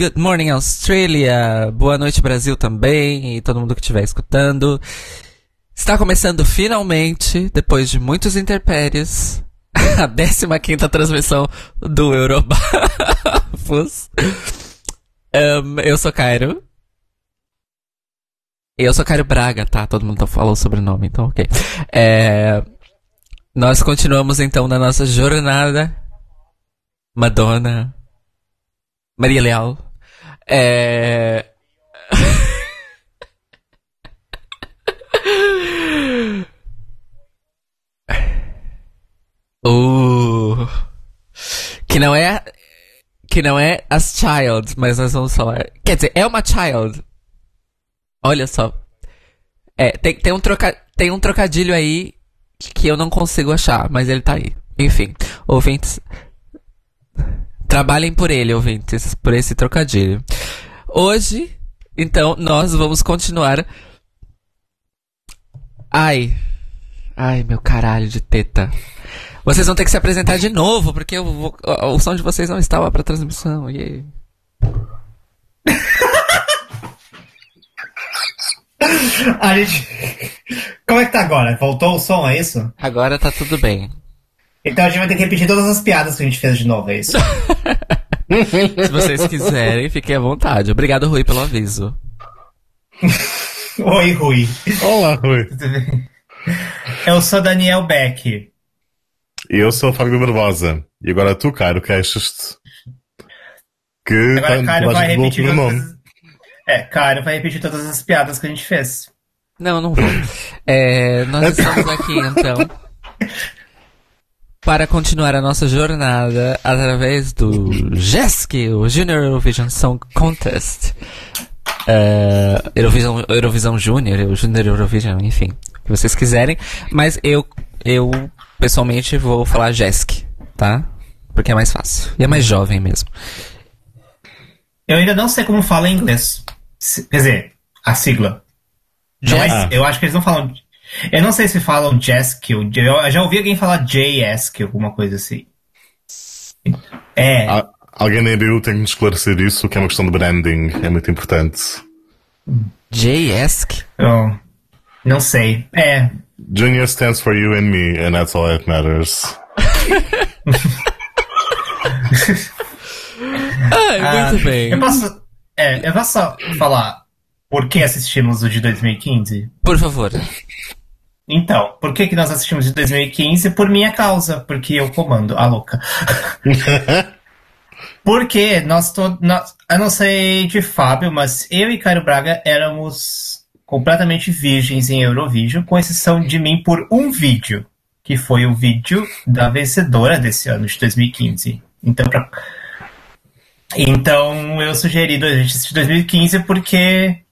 Good morning, Australia. Boa noite, Brasil também. E todo mundo que estiver escutando. Está começando finalmente, depois de muitos interpérios, a 15 transmissão do Eurobafos. um, eu sou Cairo. Eu sou Cairo Braga, tá? Todo mundo falou o nome, então ok. É, nós continuamos então na nossa jornada. Madonna. Maria Leal. É... uh, que não é que não é as child, mas nós vamos falar. Quer dizer, é uma child. Olha só. É, tem, tem, um troca, tem um trocadilho aí que eu não consigo achar, mas ele tá aí. Enfim, ouvintes, Trabalhem por ele, ouvintes, por esse trocadilho. Hoje, então, nós vamos continuar. Ai. Ai, meu caralho de teta. Vocês vão ter que se apresentar de novo, porque o, o som de vocês não estava para transmissão. Yeah. A gente. Como é que tá agora? Voltou o som, é isso? Agora tá tudo bem. Então a gente vai ter que repetir todas as piadas que a gente fez de novo, é isso? Se vocês quiserem, fiquem à vontade. Obrigado, Rui, pelo aviso. Oi, Rui. Olá, Rui. Eu sou Daniel Beck. E eu sou o Fábio Barbosa. E agora tu, Cairo, queixas-te. Que agora, tá, Cairo vai repetir todas... As... É, Cairo vai repetir todas as piadas que a gente fez. Não, não vou. É, nós estamos aqui, então, para continuar a nossa jornada através do JESC, o Junior Eurovision Song Contest. Uh, Eurovision, Eurovision Junior, o Junior Eurovision, enfim, o que vocês quiserem. Mas eu, eu pessoalmente vou falar JESC, tá? Porque é mais fácil. E é mais jovem mesmo. Eu ainda não sei como fala em inglês. Quer dizer, a sigla. Mas eu acho que eles não falam eu não sei se falam Jeskill. Eu já ouvi alguém falar JSK, alguma coisa assim. É. alguém na EBU tem que esclarecer isso, que é uma questão de branding. É muito importante. JSK? Oh, não sei. É. Junior stands for you and me, and that's all that matters. Ai, muito ah, bem. Eu posso, é, eu posso só falar por que assistimos o de 2015? Por favor. Então, por que, que nós assistimos de 2015? Por minha causa, porque eu comando, a louca. porque nós todos. Eu não sei de Fábio, mas eu e Caio Braga éramos completamente virgens em Eurovision, com exceção de mim por um vídeo, que foi o vídeo da vencedora desse ano, de 2015. Então, pra... então eu sugeri a gente assistir 2015 porque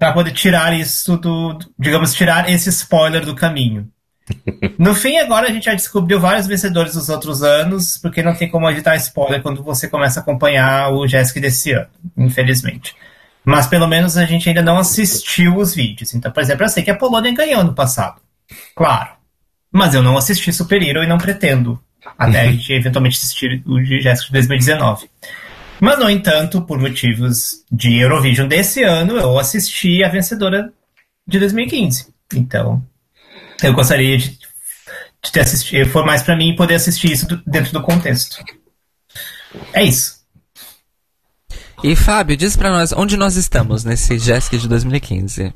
para poder tirar isso do, digamos, tirar esse spoiler do caminho. No fim, agora a gente já descobriu vários vencedores dos outros anos, porque não tem como editar spoiler quando você começa a acompanhar o Jessica desse ano, infelizmente. Mas pelo menos a gente ainda não assistiu os vídeos. Então, por exemplo, eu sei que a Polônia ganhou no passado. Claro. Mas eu não assisti Super Hero e não pretendo. Até a gente eventualmente assistir o de Jessica de 2019. Mas, no entanto, por motivos de Eurovision desse ano, eu assisti a vencedora de 2015. Então, eu gostaria de, de ter assistido. For mais para mim poder assistir isso do, dentro do contexto. É isso. E Fábio, diz para nós onde nós estamos nesse Jessica de 2015.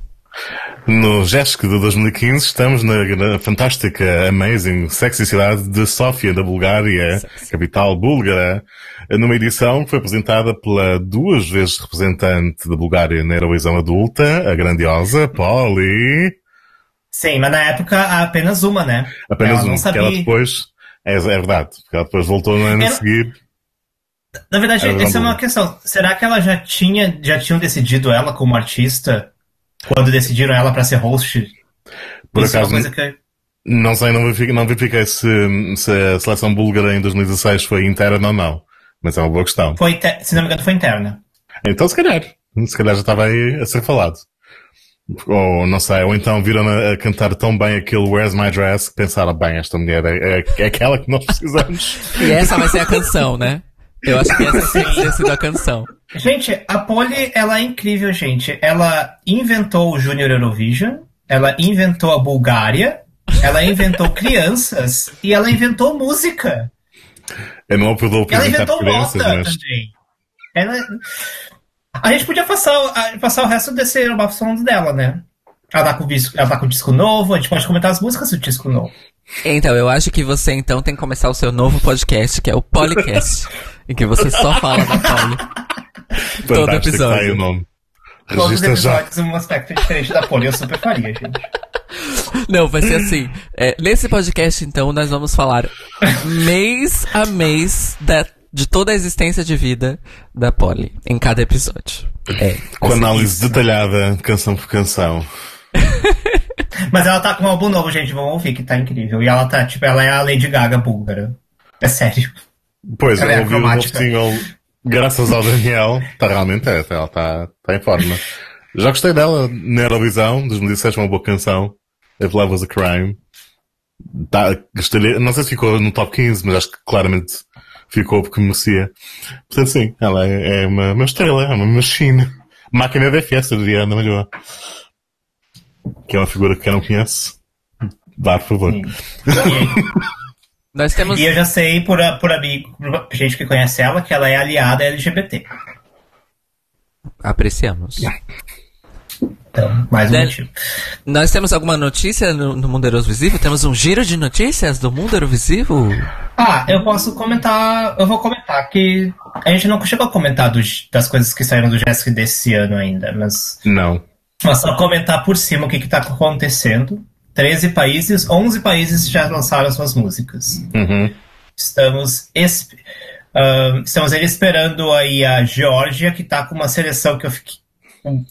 No JESC de 2015 estamos na, na, fantástica, amazing, sexy cidade de Sófia, da Bulgária, sexy. capital búlgara, numa edição que foi apresentada pela duas vezes representante da Bulgária na Eurovisão Adulta, a grandiosa Polly. Sim, mas na época apenas uma, né? Apenas ela uma, porque ela depois, é, é verdade, porque ela depois voltou no ano a seguir. Na verdade, essa é uma questão. Será que ela já tinha, já tinham decidido ela como artista quando decidiram ela para ser host. Por Isso é acaso, é que... não sei, não verifiquei, não verifiquei se, se a seleção búlgara em 2016 foi interna ou não. Mas é uma boa questão. Foi, se não me engano, foi interna. Então, se calhar. Se calhar já estava aí a ser falado. Ou não sei, ou então viram a, a cantar tão bem aquele Where's My Dress que pensaram, bem, esta mulher é, é, é aquela que nós precisamos. e essa vai ser a canção, né? Eu acho que essa teria sido a canção. Gente, a Polly, ela é incrível, gente. Ela inventou o Junior Eurovision, ela inventou a Bulgária, ela inventou crianças e ela inventou música. Eu não apelou Ela inventou crianças, moda mas também. Ela... A gente podia passar, passar o resto desse Eurobaf falando dela, né? Ela tá, com, disco- ela tá com disco novo, a gente pode comentar as músicas do disco novo. Então, eu acho que você então tem que começar o seu novo podcast, que é o Polycast, em que você só fala da Polly. todo fantástico, está aí o episódio. nome. Todos os episódios um aspecto diferente da Polly, eu super faria, gente. Não, vai ser assim. é, nesse podcast, então, nós vamos falar mês a mês da, de toda a existência de vida da Polly, em cada episódio. É. Com análise detalhada, canção por canção. Mas ela tá com um álbum novo, gente, vamos ouvir, que tá incrível. E ela tá, tipo, ela é a Lady Gaga búlgara. É sério. Pois, Ela é eu ouvi o novo single graças ao Daniel. Tá realmente, é, ela está tá em forma. Já gostei dela na Eurovisão, 2017, uma boa canção. If Love Was a Crime. Tá, gostaria, não sei se ficou no top 15, mas acho que claramente ficou porque merecia. Portanto, sim, ela é, é uma, uma estrela, é uma machine. Máquina da festa, diria Ana Malhoa. Que é uma figura que eu não conheço. Vá, por favor. E, Nós temos. e eu já sei por, por amigo, por gente que conhece ela, que ela é aliada LGBT. Apreciamos. Então, mais um Dan- motivo. Nós temos alguma notícia no, no Mundo Eurovisivo? Temos um giro de notícias do Mundo Eurovisivo? Ah, eu posso comentar. Eu vou comentar que. A gente não chegou a comentar dos- das coisas que saíram do Jessica desse ano ainda, mas. Não. Mas só comentar por cima o que está acontecendo. 13 países, 11 países já lançaram suas músicas. Uhum. Estamos, ahn, estamos aí esperando aí a Geórgia, que está com uma seleção que eu fiquei com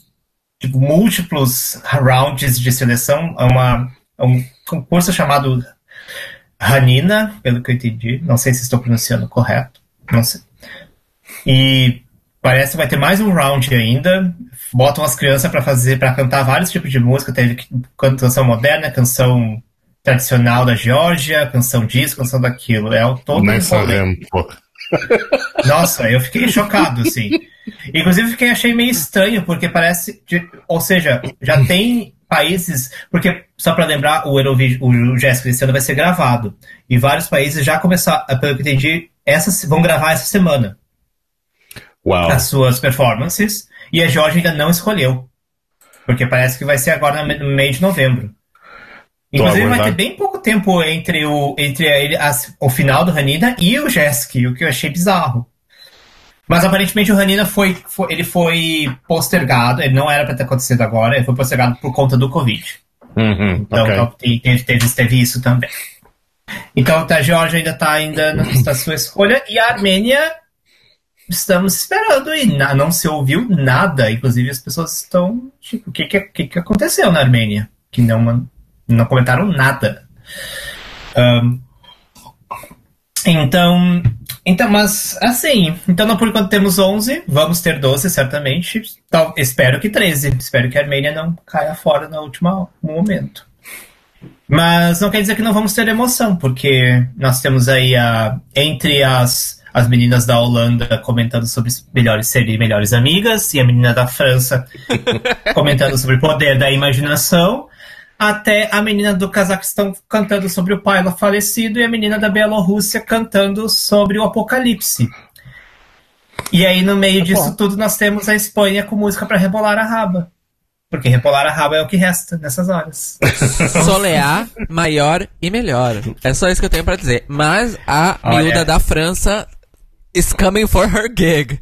tipo, múltiplos rounds de seleção. É, uma, é um concurso chamado Hanina, pelo que eu entendi. Não sei se estou pronunciando correto. Não sei. E parece que vai ter mais um round ainda. Botam as crianças para fazer, para cantar vários tipos de música. Teve canção moderna, canção tradicional da Geórgia, canção disso, canção daquilo. É o todo Nem um. Nossa, eu fiquei chocado, assim. Inclusive, fiquei achei meio estranho, porque parece. de- ou seja, já tem países. Porque, só para lembrar, o Eurovision, o Jéssica esse ano vai ser gravado. E vários países já começaram, pelo que entendi, essa, vão gravar essa semana Uau. as suas performances. E a Georgia ainda não escolheu. Porque parece que vai ser agora no meio de novembro. Inclusive, vai ter bem pouco tempo entre o, entre ele- o final do Hanina e o Jesk, o que eu achei bizarro. Mas aparentemente o Hanina foi, foi- ele foi postergado, ele não era para ter acontecido agora, ele foi postergado por conta do Covid. Uhum, Então ok. então, te- teve, teve, teve isso também. Então a Georgia ainda está ainda na sua escolha e a Armênia estamos esperando e não se ouviu nada. Inclusive as pessoas estão tipo, o que que, que aconteceu na Armênia? Que não não comentaram nada. Ahn, então, então, mas assim, então não por enquanto temos 11, vamos ter 12 certamente. Tal, espero que 13. Espero que a Armênia não caia fora no último momento. Mas não quer dizer que não vamos ter emoção, porque nós temos aí a entre as as meninas da Holanda comentando sobre melhores serem melhores amigas e a menina da França comentando sobre o poder da imaginação, até a menina do Cazaquistão cantando sobre o pai falecido e a menina da Bielorrússia cantando sobre o apocalipse. E aí no meio disso tudo nós temos a Espanha com música para rebolar a raba. Porque rebolar a raba é o que resta nessas horas. Solear, maior e melhor. É só isso que eu tenho pra dizer. Mas a Olha. miúda da França is coming for her gig.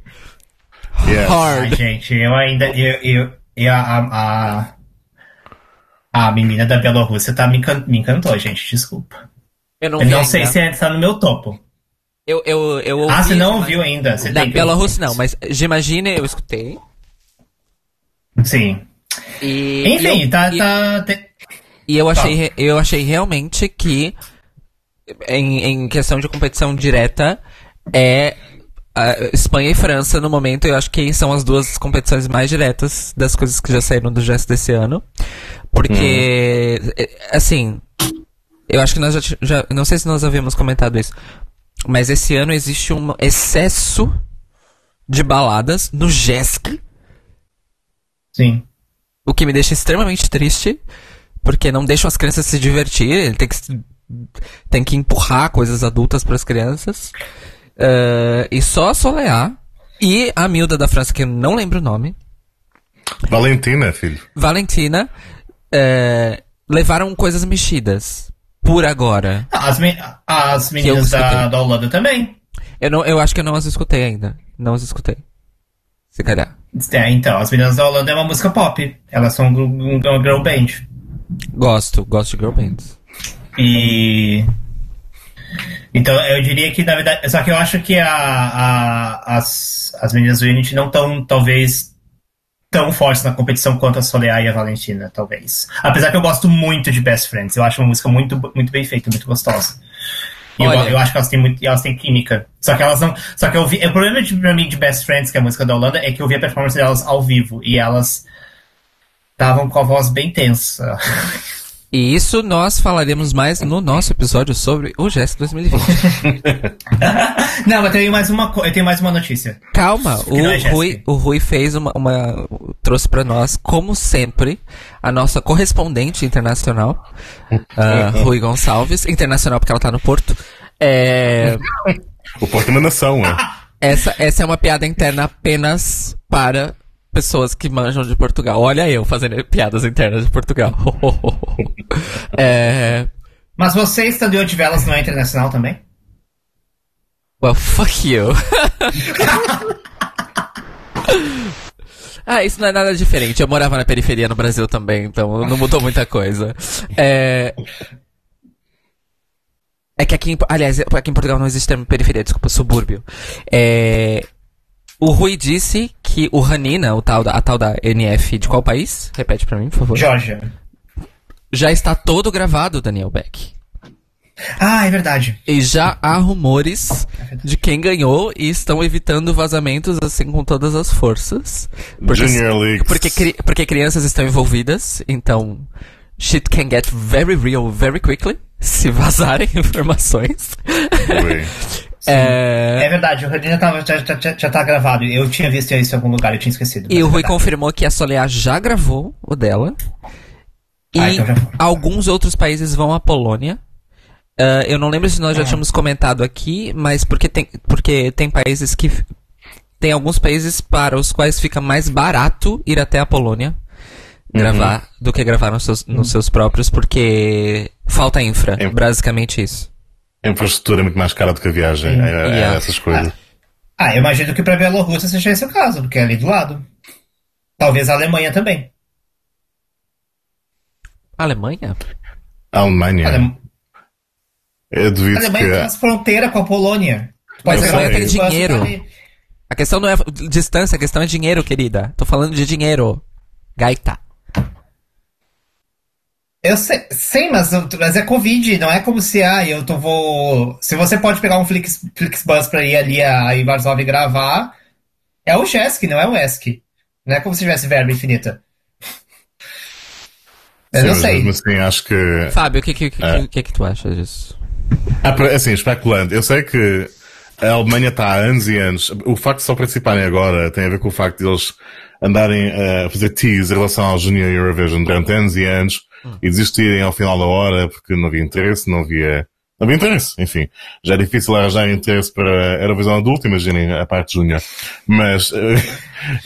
Yes. Ai, Hard. gente, eu ainda. Eu, eu, eu- a, a, a menina da Bielorrússia tá, me, encan- me encantou, gente, desculpa. Eu não Eu não sei ainda. se ainda tá no meu topo. Eu, eu, eu ouvi, Ah, você não mas- ouviu ainda? Você Da ouvir. não, mas Imagine eu escutei. Sim. E, Enfim, e eu, tá. e, tá te- e eu achei, eu achei realmente que em, em questão de competição direta é Espanha e França no momento, eu acho que são as duas competições mais diretas das coisas que já saíram do gesto desse ano. Porque, é, assim, eu acho que nós já, já. Não sei se nós havíamos comentado isso. mas esse ano existe um excesso de baladas no JESC, Sim. o que me deixa extremamente triste, porque não deixam as crianças se divertir, ele tem que, tem que empurrar coisas adultas para as crianças. Eh, e só a Soleá e a Milda da França, que eu não lembro o nome, Valentina, filho. Valentina, eh, levaram coisas mexidas. Por agora. As, me- as meninas da, da Holanda também. Eu, não, eu acho que eu não as escutei ainda. Não as escutei. Se calhar. É, então, as meninas da Holanda é uma música pop. Elas são um, um, uma girl band. Gosto, gosto de girl bands. E. Então, eu diria que, na verdade. Só que eu acho que a, a- as, as meninas do Unity não estão, talvez, tão fortes na competição quanto a Soleá e a Valentina, talvez. Apesar que eu gosto muito de Best Friends. Eu acho uma música muito, muito bem feita, muito gostosa. E eu, eu acho que elas têm, muito, elas têm química. Só que elas não. Só que eu vi. O problema de, pra mim de Best Friends, que é a música da Holanda, é que eu vi a performance delas ao vivo. E elas estavam com a voz bem tensa. E isso nós falaremos mais no nosso episódio sobre o GES 2020. não, mas eu tenho mais uma, eu tenho mais uma notícia. Calma, é o Jéssica. Rui, o Rui fez uma, uma- trouxe pra nós, como sempre, a nossa correspondente internacional, ah, Rui Gonçalves, internacional porque ela tá no Porto. É, O Porto é uma nação, é. essa, essa é uma piada interna apenas para pessoas que manjam de Portugal. Olha eu fazendo piadas internas de Portugal. é, Mas você, estando em Odivelas, não é internacional também? Well, fuck you. ah, isso não é nada diferente. Eu morava na periferia no Brasil também, então não mudou muita coisa. É. É que aqui, aliás, aqui em Portugal não existe termo periferia, desculpa, subúrbio. É, o Rui disse que o Ranina, o tal da, a tal da NF, de qual país? Repete pra mim, por favor. Georgia. Já está todo gravado, Daniel Beck. Ah, é verdade. E já há rumores de quem ganhou e estão evitando vazamentos assim com todas as forças. Porque, Junior League. porque, porque crianças estão envolvidas, então shit can get very real very quickly se vazarem informações. É, É verdade, o Radinha tava, já, já, já, já tá gravado. Eu tinha visto isso em algum lugar, eu tinha esquecido. e o é Rui verdade. confirmou que a Soleá já gravou o dela. E Ah, então alguns outros países vão à Polônia. Ah, eu não lembro se nós já Ah. tínhamos comentado aqui, mas porque tem, porque tem países que. Tem alguns países para os quais fica mais barato ir até a Polônia gravar do que gravar nos seus, nos seus próprios, porque falta infra. É. Basicamente isso. A infraestrutura é muito mais cara do que a viagem. É, é Yeah. essas coisas. Ah, eu imagino que pra Bielorrússia seja esse o caso, porque é ali do lado. Talvez a Alemanha também. Alemanha? A Alemanha. A, Alem- Eu a duvido Alemanha que. faz fronteira com a Polônia. Tu Mas pode a pegar Alemanha um tem bus e dinheiro. ali. A questão não é distância, a questão é dinheiro, querida. Tô falando de dinheiro. Gaita. Eu sei, sei mas, mas é Covid, não é como se, ah, eu tô, vou... Se você pode pegar um Flix, Flixbus pra ir ali a, em Varsóvia e gravar, é o JESC, não é o ESC. Não é como se tivesse verba infinita. Eu Sim, não mas sei. mesmo assim, acho que. Fábio, o que, que, que, É. que, que tu acha disso? Ah, assim, especulando, eu sei que a Alemanha está há anos e anos. O facto de só participarem agora tem a ver com o facto de eles andarem eh, a fazer tease em relação ao Junior Eurovision durante anos e anos e desistirem ao final da hora porque não havia interesse, não havia. Não havia interesse, enfim. Já é difícil arranjar interesse para a Eurovisão adulta, imaginem a parte júnior. Mas eh,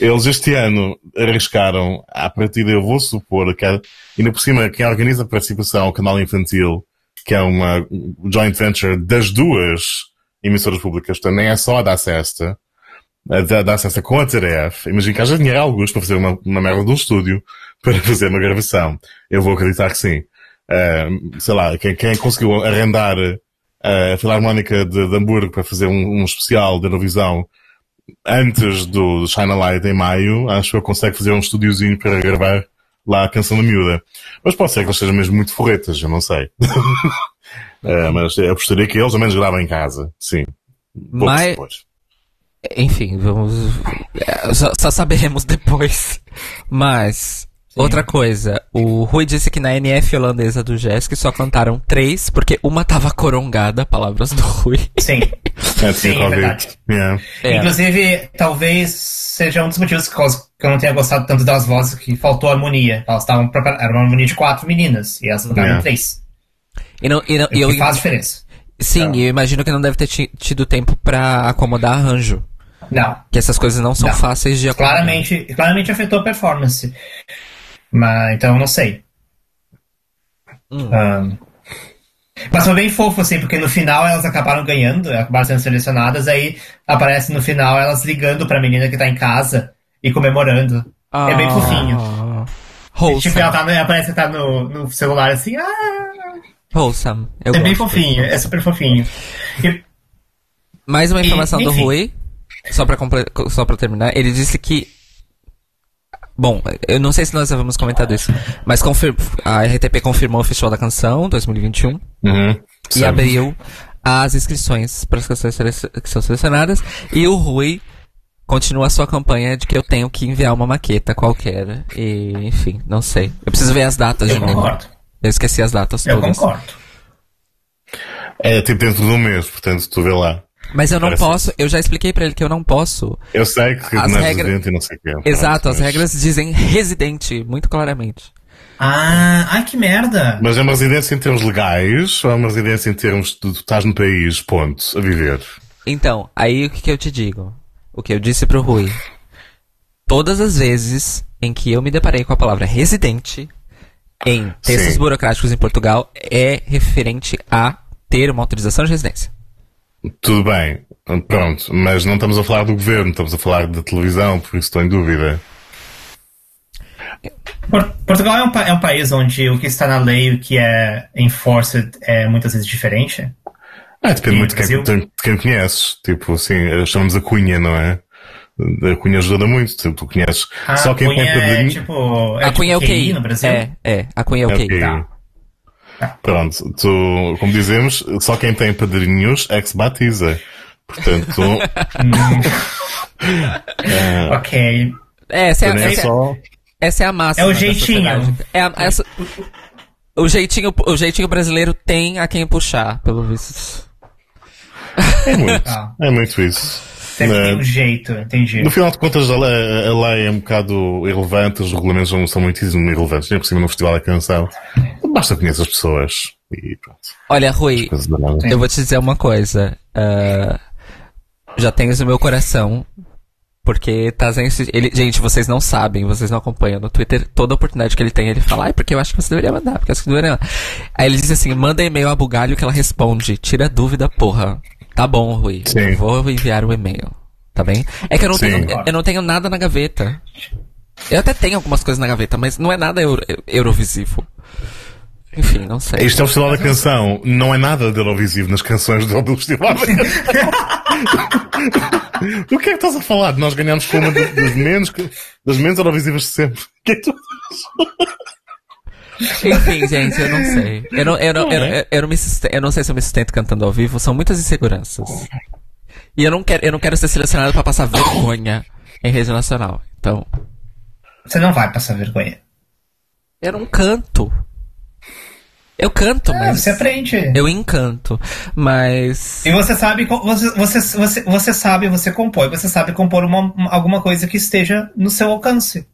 eles este ano arriscaram, à partida eu vou supor que, ainda por cima, quem organiza a participação, o canal infantil, que é uma joint venture das duas emissoras públicas, nem é só a da Sesta, da, da Sesta com a TRF, imagino que haja dinheiro alguns para fazer uma, uma merda de um estúdio, para fazer uma gravação. Eu vou acreditar que sim. Ah, sei lá, quem, quem conseguiu arrendar ah, a Filarmónica de, de Hamburgo para fazer um, um especial de Eurovisão antes do China Light em maio, acho que eu consegue fazer um estúdiozinho para gravar lá a canção da miúda. Mas pode ser que eles sejam mesmo muito forretas, eu não sei. Ah, mas eu apostaria que eles ao menos gravam em casa, sim. Pouco Mas- depois. Enfim, vamos. é, Só, só saberemos depois. Mas. Outra coisa, o Rui disse que na NF holandesa do Jesk só cantaram três, porque uma tava corongada, palavras do Rui. Sim. É, Sim, é verdade. Yeah. É. Inclusive, talvez seja um dos motivos que eu não tenha gostado tanto das vozes, que faltou harmonia. Elas estavam preparadas. Era uma harmonia de quatro meninas, e elas cantaram Yeah. três. E, não, e, não, e eu, faz diferença. sim, Então. e eu imagino que não deve ter ti- tido tempo pra acomodar arranjo. Não. Que essas coisas não são Não. fáceis de acomodar. Claramente, claramente afetou a performance. Mas, então, eu não sei. Hum. Ahn, mas foi bem fofo, assim, porque no final elas acabaram ganhando, acabaram sendo selecionadas, aí aparece no final elas ligando pra menina que tá em casa e comemorando. É bem fofinho. Ah, E, Wholesome. tipo, ela tá, no- que tá no, no celular assim, ah! Wholesome. Eu É bem fofinho, é super fofinho. E- Mais uma E, informação do enfim. Rui, só pra, só pra terminar. Ele disse que. Bom, eu não sei se nós havemos comentado isso, mas a RTP confirmou o Festival da Canção 2021 Uhum. e abriu as inscrições para as canções que são selecionadas. E o Rui continua a sua campanha de que eu tenho que enviar uma maqueta qualquer. E, enfim, não sei. Eu preciso ver as datas Eu de novo. concordo. Eu esqueci as datas Eu todas. concordo. É tipo dentro de um mês, portanto, tu vê lá. Mas eu não Parece- posso, eu já expliquei pra ele que eu não posso Eu sei que As não é regras- residente e não sei o quê. Exato, Pronto, as regras dizem residente, muito claramente. Ah, ai que merda! Mas é uma residência em termos legais ou é uma residência em termos de tu estás no país, ponto, a viver? Então, aí o que, que eu te digo? O que eu disse pro Rui. Todas as vezes em que eu me deparei com a palavra residente em textos Sim. burocráticos em Portugal é referente a ter uma autorização de residência. Tudo bem, pronto, mas não estamos a falar do governo, estamos a falar da televisão, por isso estou em dúvida. Por- Portugal é um, é um país onde o que está na lei e o que é enforced é muitas vezes diferente. Ah, depende E muito de quem, de quem conheces. Tipo assim, chamamos a cunha, não é? A cunha ajuda muito, tu, tu conheces. A Só quem cunha tem é padrinho. tipo. É a Cunha é o tipo QI. no Brasil. É, é, a Cunha é o É QI. ok. Tá. Pronto, tu, como dizemos, só quem tem padrinhos é que se batiza. Portanto, Ok. É, essa é, nem essa, é, só. essa é a máxima. É o jeitinho. É a- essa- o, jeitinho, o jeitinho brasileiro tem a quem puxar, pelo visto. É muito. Ah. É muito isso. Sempre Né? tem um jeito, entendi. No final de contas, a lei, a lei é um bocado irrelevante, os regulamentos não são muitíssimo irrelevantes, nem por cima no Festival da Canção. Basta conhecer as pessoas e pronto. Olha, Rui, eu vou te dizer uma coisa. ah, já tens o meu coração. Porque Tazen. Ele, gente, vocês não sabem, vocês não acompanham. No Twitter, toda oportunidade que ele tem, ele fala, ai, porque eu acho que você deveria mandar, porque eu acho que deveria mandar. Aí ele diz assim: manda e-mail a Bugalho que ela responde. Tira dúvida, porra. Tá bom, Rui. Sim. Eu vou enviar o e-mail. Tá bem? É que eu não, Sim. tenho, eu não tenho nada na gaveta. Eu até tenho algumas coisas na gaveta, mas não é nada euro, eurovisivo. Enfim, não sei. Isto é o Festival da Canção, não é nada de Eurovisivo nas canções do do Festival da Canção. o que é que estás a falar? Nós ganhamos com uma das, menos, das menos Eurovisivas de sempre. O que é que tu- Enfim, gente, eu não sei. Eu não, eu não, eu, Não é? eu, eu não me sustento, eu não sei se eu me sustento cantando ao vivo, são muitas inseguranças. E eu não quero, eu não quero ser selecionado pra passar vergonha em rede nacional. Então, Você não vai passar vergonha. eu não canto. Eu canto, Ah, mas você aprende. eu encanto, mas E você sabe, você, você, você, você sabe, você compõe, você sabe compor uma, uma- alguma coisa que esteja no seu alcance.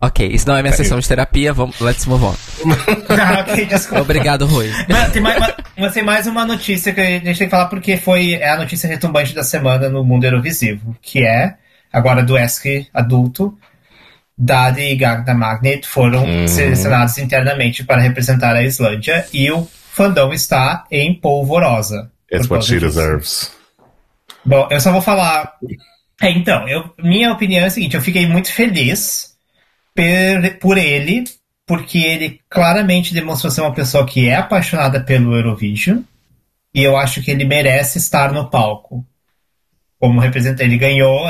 OK, isso não é minha sessão de terapia, vamos, let's move on. Ah, ok, desculpa. Obrigado, Rui. Mas tem mais, uma- mas tem mais uma notícia que a gente tem que falar porque foi é a notícia retumbante da semana no mundo Eurovisivo, que é agora do ESC adulto, Dadi e Gagda Magnet foram Uhum. selecionados internamente para representar a Islândia e o fandom está em polvorosa. It's what she deserves. Bom, eu só vou falar. É, então, eu, minha opinião é a seguinte: eu fiquei muito feliz per- por ele, porque ele claramente demonstrou ser uma pessoa que é apaixonada pelo Eurovision, e eu acho que ele merece estar no palco. Como representante, ele ganhou.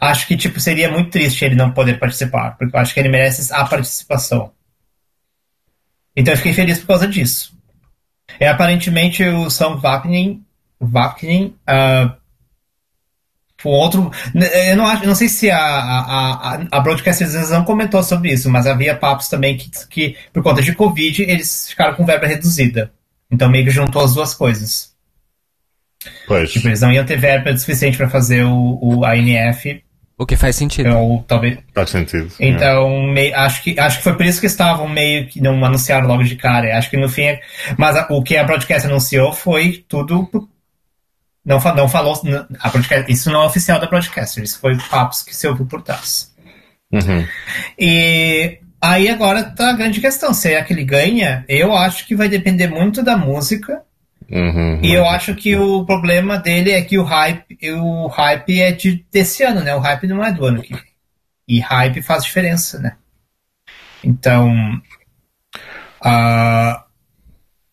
Acho que tipo seria muito triste ele não poder participar, porque eu acho que ele merece a participação. Então eu fiquei feliz por causa disso. E aparentemente o Song Vapning, Vapning ah, o outro. Eu não, acho, não sei se a, a, a, a Broadcast não comentou sobre isso, mas havia papos também que, que, por conta de Covid, eles ficaram com verba reduzida. Então meio que juntou as duas coisas. Pois. Tipo, eles não iam ter verba suficiente para fazer o, o ANF. O que faz sentido. Ou talvez. Faz sentido. Então, é. meio, acho, que, acho que foi por isso que estavam meio que não anunciaram logo de cara. Acho que no fim. Mas a, o que a Broadcast anunciou foi tudo não, não falou. A podcast, isso não é oficial da broadcaster, isso foi papos que se ouviu por trás. Uhum. E aí agora tá a grande questão: se é que ele ganha, eu acho que vai depender muito da música. Uhum, e eu acho que o problema dele é que o hype, o hype é de, desse ano, né? O hype não é do ano que E hype faz diferença, né? Então. Uh,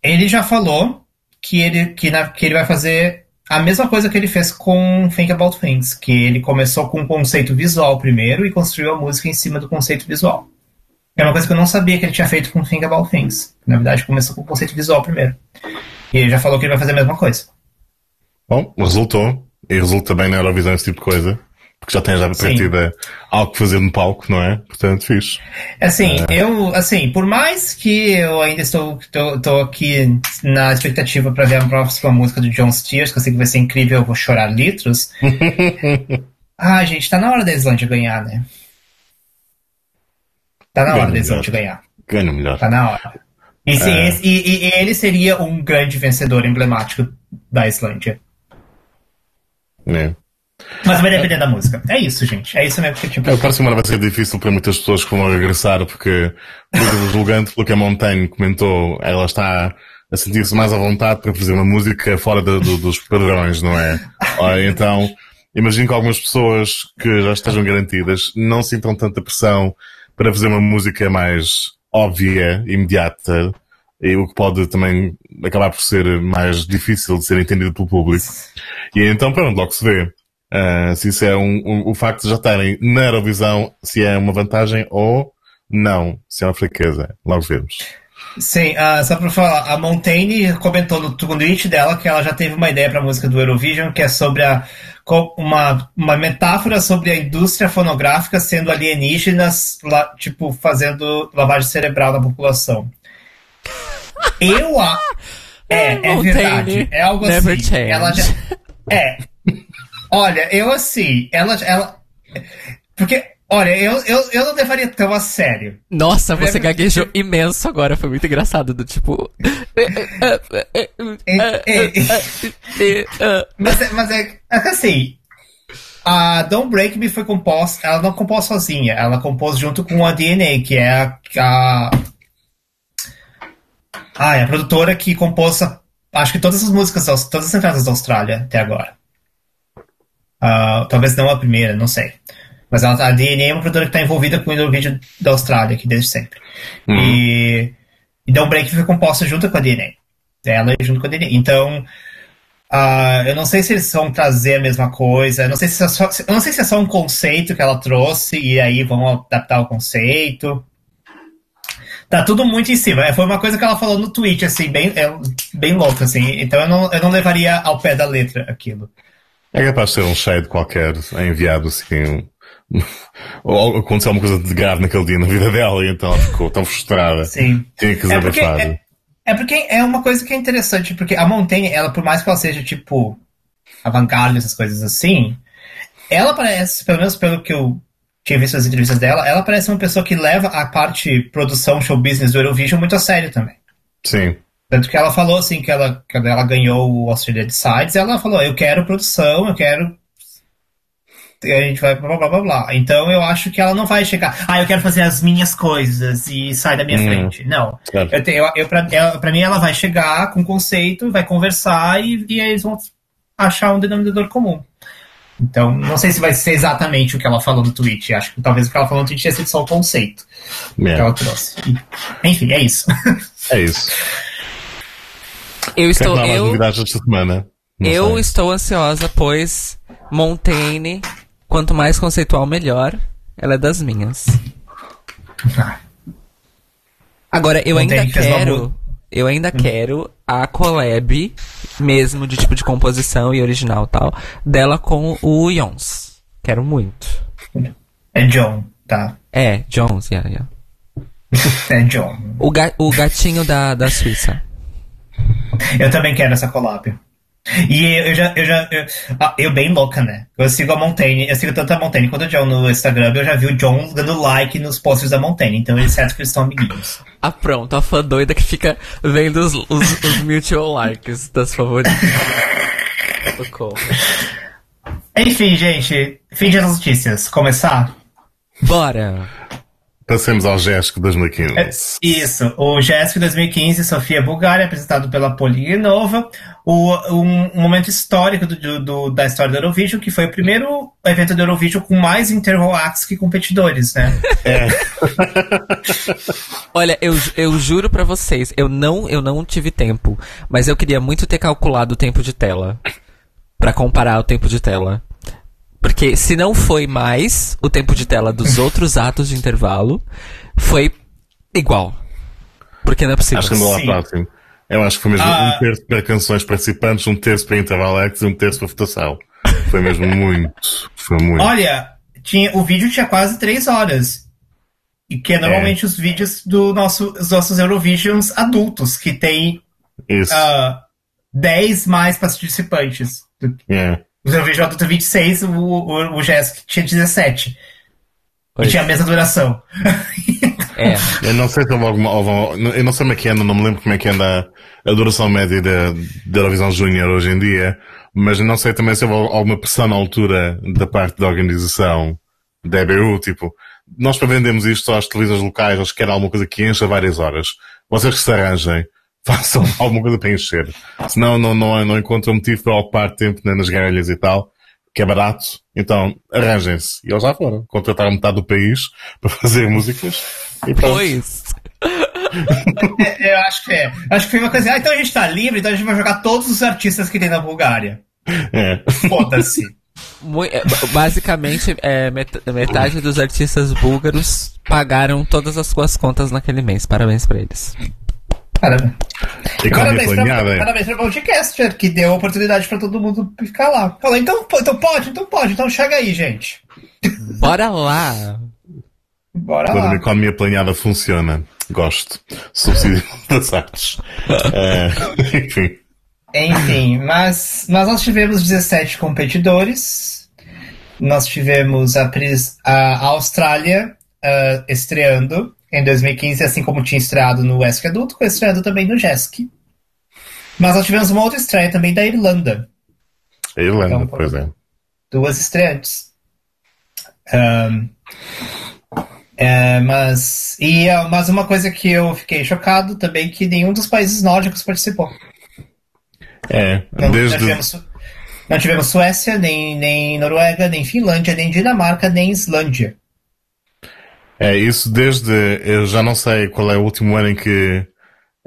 ele já falou que ele, que, na, que ele vai fazer a mesma coisa que ele fez com Think About Things, que ele começou com um conceito visual primeiro e construiu a música em cima do conceito visual. É uma coisa que eu não sabia que ele tinha feito com Think About Things. Na verdade, começou com o conceito visual primeiro. E ele já falou que ele vai fazer a mesma coisa. Bom, resultou. E resulta bem na Eurovisão esse tipo de coisa porque já tens já partida algo que fazer no palco, não é? Portanto, fiz. Assim, é. eu, assim, por mais que eu ainda estou, estou, aqui na expectativa para ver a próxima música do John Steers, que eu sei que vai ser incrível, eu vou chorar litros. ah, gente, tá na hora da Islândia ganhar, né? Tá na Ganho hora da Islândia ganhar. Ganha melhor. Tá na hora. E, é. esse, e, e ele seria um grande vencedor emblemático da Islândia. É. Mas vai depender da música. É isso, gente. É isso mesmo que eu tinha É, o próximo semana vai ser difícil para muitas pessoas que vão regressar, porque, julgando pelo que a Montaigne comentou, ela está a sentir-se mais à vontade para fazer uma música fora do, do, dos padrões, não é? Então, imagino que algumas pessoas que já estejam garantidas não sintam tanta pressão para fazer uma música mais óbvia, imediata, e o que pode também acabar por ser mais difícil de ser entendido pelo público. E então, pronto, logo se vê. Uh, se isso é um, um, o facto de já estarem na Eurovisão, se é uma vantagem ou não, se é uma fraqueza. Logo vemos. Sim, uh, só para falar, a Montaigne comentou no tweet dela que ela já teve uma ideia para a música do Eurovision, que é sobre a, uma, uma metáfora sobre a indústria fonográfica sendo alienígenas, la, tipo, fazendo lavagem cerebral na população. Eu a. É, é verdade. É algo assim. Change. Ela já, é, Olha, eu assim, ela. ela porque, olha, eu, eu, eu não levaria tão a sério. Nossa, você gaguejou imenso agora, foi muito engraçado, do tipo. mas, é, mas é, é assim. A Don't Break Me foi composta. Ela não compôs sozinha, ela compôs junto com a DNA, que é a. a ah, é a produtora que compôs, acho que todas as músicas, todas as entradas da Austrália até agora. Uh, talvez não a primeira, não sei. Mas ela, a DNA é uma produtora que está envolvida com o Eurovision da Austrália, aqui desde sempre. Uhum. E, e Down Break foi composta junto com a DNA. Ela junto com a DNA. Então, uh, eu não sei se eles vão trazer a mesma coisa. Eu não sei se é só, eu não sei se é só um conceito que ela trouxe e aí vão adaptar o conceito. Tá tudo muito em cima. É, foi uma coisa que ela falou no tweet, assim, bem, é, bem louca, assim. Então eu não, eu não levaria ao pé da letra aquilo. É capaz de ser um shade qualquer enviado assim. Ou aconteceu alguma coisa de grave naquele dia na vida dela e então ela ficou tão frustrada. Sim. Tinha que desabafar. É, é, é porque é uma coisa que é interessante, porque a Montaigne, ela, por mais que ela seja tipo avant-garde, essas coisas assim, ela parece, pelo menos pelo que eu tinha visto as entrevistas dela, ela parece uma pessoa que leva a parte produção, show business do Eurovision muito a sério também. Sim. Tanto que ela falou assim, que ela, quando ela ganhou o Australia Decides, ela falou, eu quero produção, eu quero. E a gente vai blá blá blá blá. Então eu acho que ela não vai chegar, ah, eu quero fazer as minhas coisas e sai da minha hum, frente. Não. Claro. Eu, eu, eu, pra, ela, pra mim ela vai chegar com conceito, vai conversar e, e eles vão achar um denominador comum. Então, não sei se vai ser exatamente o que ela falou no tweet. Acho que talvez o que ela falou no tweet tenha sido só o conceito yeah. que ela trouxe. Enfim, é isso. É isso. Eu estou. Eu, estou ansiosa, pois Montaigne, quanto mais conceitual, melhor. Ela é das minhas. Agora, eu ainda quero eu ainda Hum. quero a collab mesmo de tipo de composição e original e tal dela com o Yons. Quero muito. É John, tá? É, Jones, yeah, yeah. É John. O, ga o gatinho da, da Suíça. Eu também quero essa collab. E eu já, eu já, eu, ah, eu bem louca, né? Eu sigo a Montaigne, eu sigo tanto a Montaigne quanto o John no Instagram, eu já vi o John dando like nos posts da Montaigne, então eles certo que eles estão amiguinhos. Ah, pronto, a fã doida que fica vendo os, os, os mutual likes das favoritas. Socorro. Enfim, gente, fim de notícias. Começar? Bora! Passemos ao GESC 2015. É, Isso, o GESC 2015, Sofia Bulgária, apresentado pela Paulinha Nova, o, um, um momento histórico do, do- da história do Eurovision, que foi o primeiro evento do Eurovision com mais interval acts que competidores, né? Olha, eu, eu juro pra vocês, eu não, eu não tive tempo, mas eu queria muito ter calculado o tempo de tela. Pra comparar o tempo de tela. Porque se não foi mais o tempo de tela dos outros atos de intervalo, foi igual. Porque não é possível. Acho que lá Sim. próximo. Eu acho que foi mesmo Ah. um terço para canções participantes, um terço para intervalo X e um terço para votação. Foi mesmo muito. Foi muito. Olha, tinha, o vídeo tinha quase três horas. E que é normalmente os vídeos do nosso, dos nossos Eurovisions adultos, que tem Isso. ah, 10 mais participantes. Yeah. O Eurovision adulto 26, o, o, o GESC tinha 17. E Pois. tinha a mesma duração. É. Eu não sei se houve alguma, houve- eu não sei como é que anda, não me lembro como é que anda a duração média da, da Eurovisão Júnior hoje em dia, mas não sei também se houve alguma pressão na altura da parte da organização da EBU, tipo, nós para vendermos isto às televisões locais, eles querem alguma coisa que encha várias horas. Vocês que se arranjem, façam alguma coisa para encher. Senão não, não, não encontram motivo para ocupar tempo né, nas grelhas e tal, que é barato. Então, arranjem-se. E eles já foram. Contrataram metade do país para fazer músicas. E pronto. Pois. É, eu acho que é. Acho que foi uma coisa. Ah, então a gente tá livre, então a gente vai jogar todos os artistas que tem na Bulgária. É. Foda-se. É, ba- basicamente, é, met- metade dos artistas búlgaros pagaram todas as suas contas naquele mês. Parabéns pra eles. Parabéns. Economia Parabéns pra, planeada. parabéns pra Podcaster, que deu a oportunidade pra todo mundo ficar lá. Falou, então, então pode, então pode, então chega aí, gente. Bora lá! Bora Quando a lá. economia planeada funciona. Gosto. Subsídio das artes. É, enfim. Enfim, mas, mas nós tivemos 17 competidores. Nós tivemos a, Pris- a Austrália ah, estreando em 2015, assim como tinha estreado no ESC Adulto, foi estreando também no JESC. Mas nós tivemos uma outra estreia também da Irlanda. Irlanda, Então, pois é. duas estreantes. Ahn, é, mas, e, ah, mas uma coisa que eu fiquei chocado também que nenhum dos países nórdicos participou. É, Não, não, desde. tivemos, não tivemos Suécia, nem, nem Noruega, nem Finlândia, nem Dinamarca, nem Islândia. É, isso desde. Eu já não sei qual é o último ano em que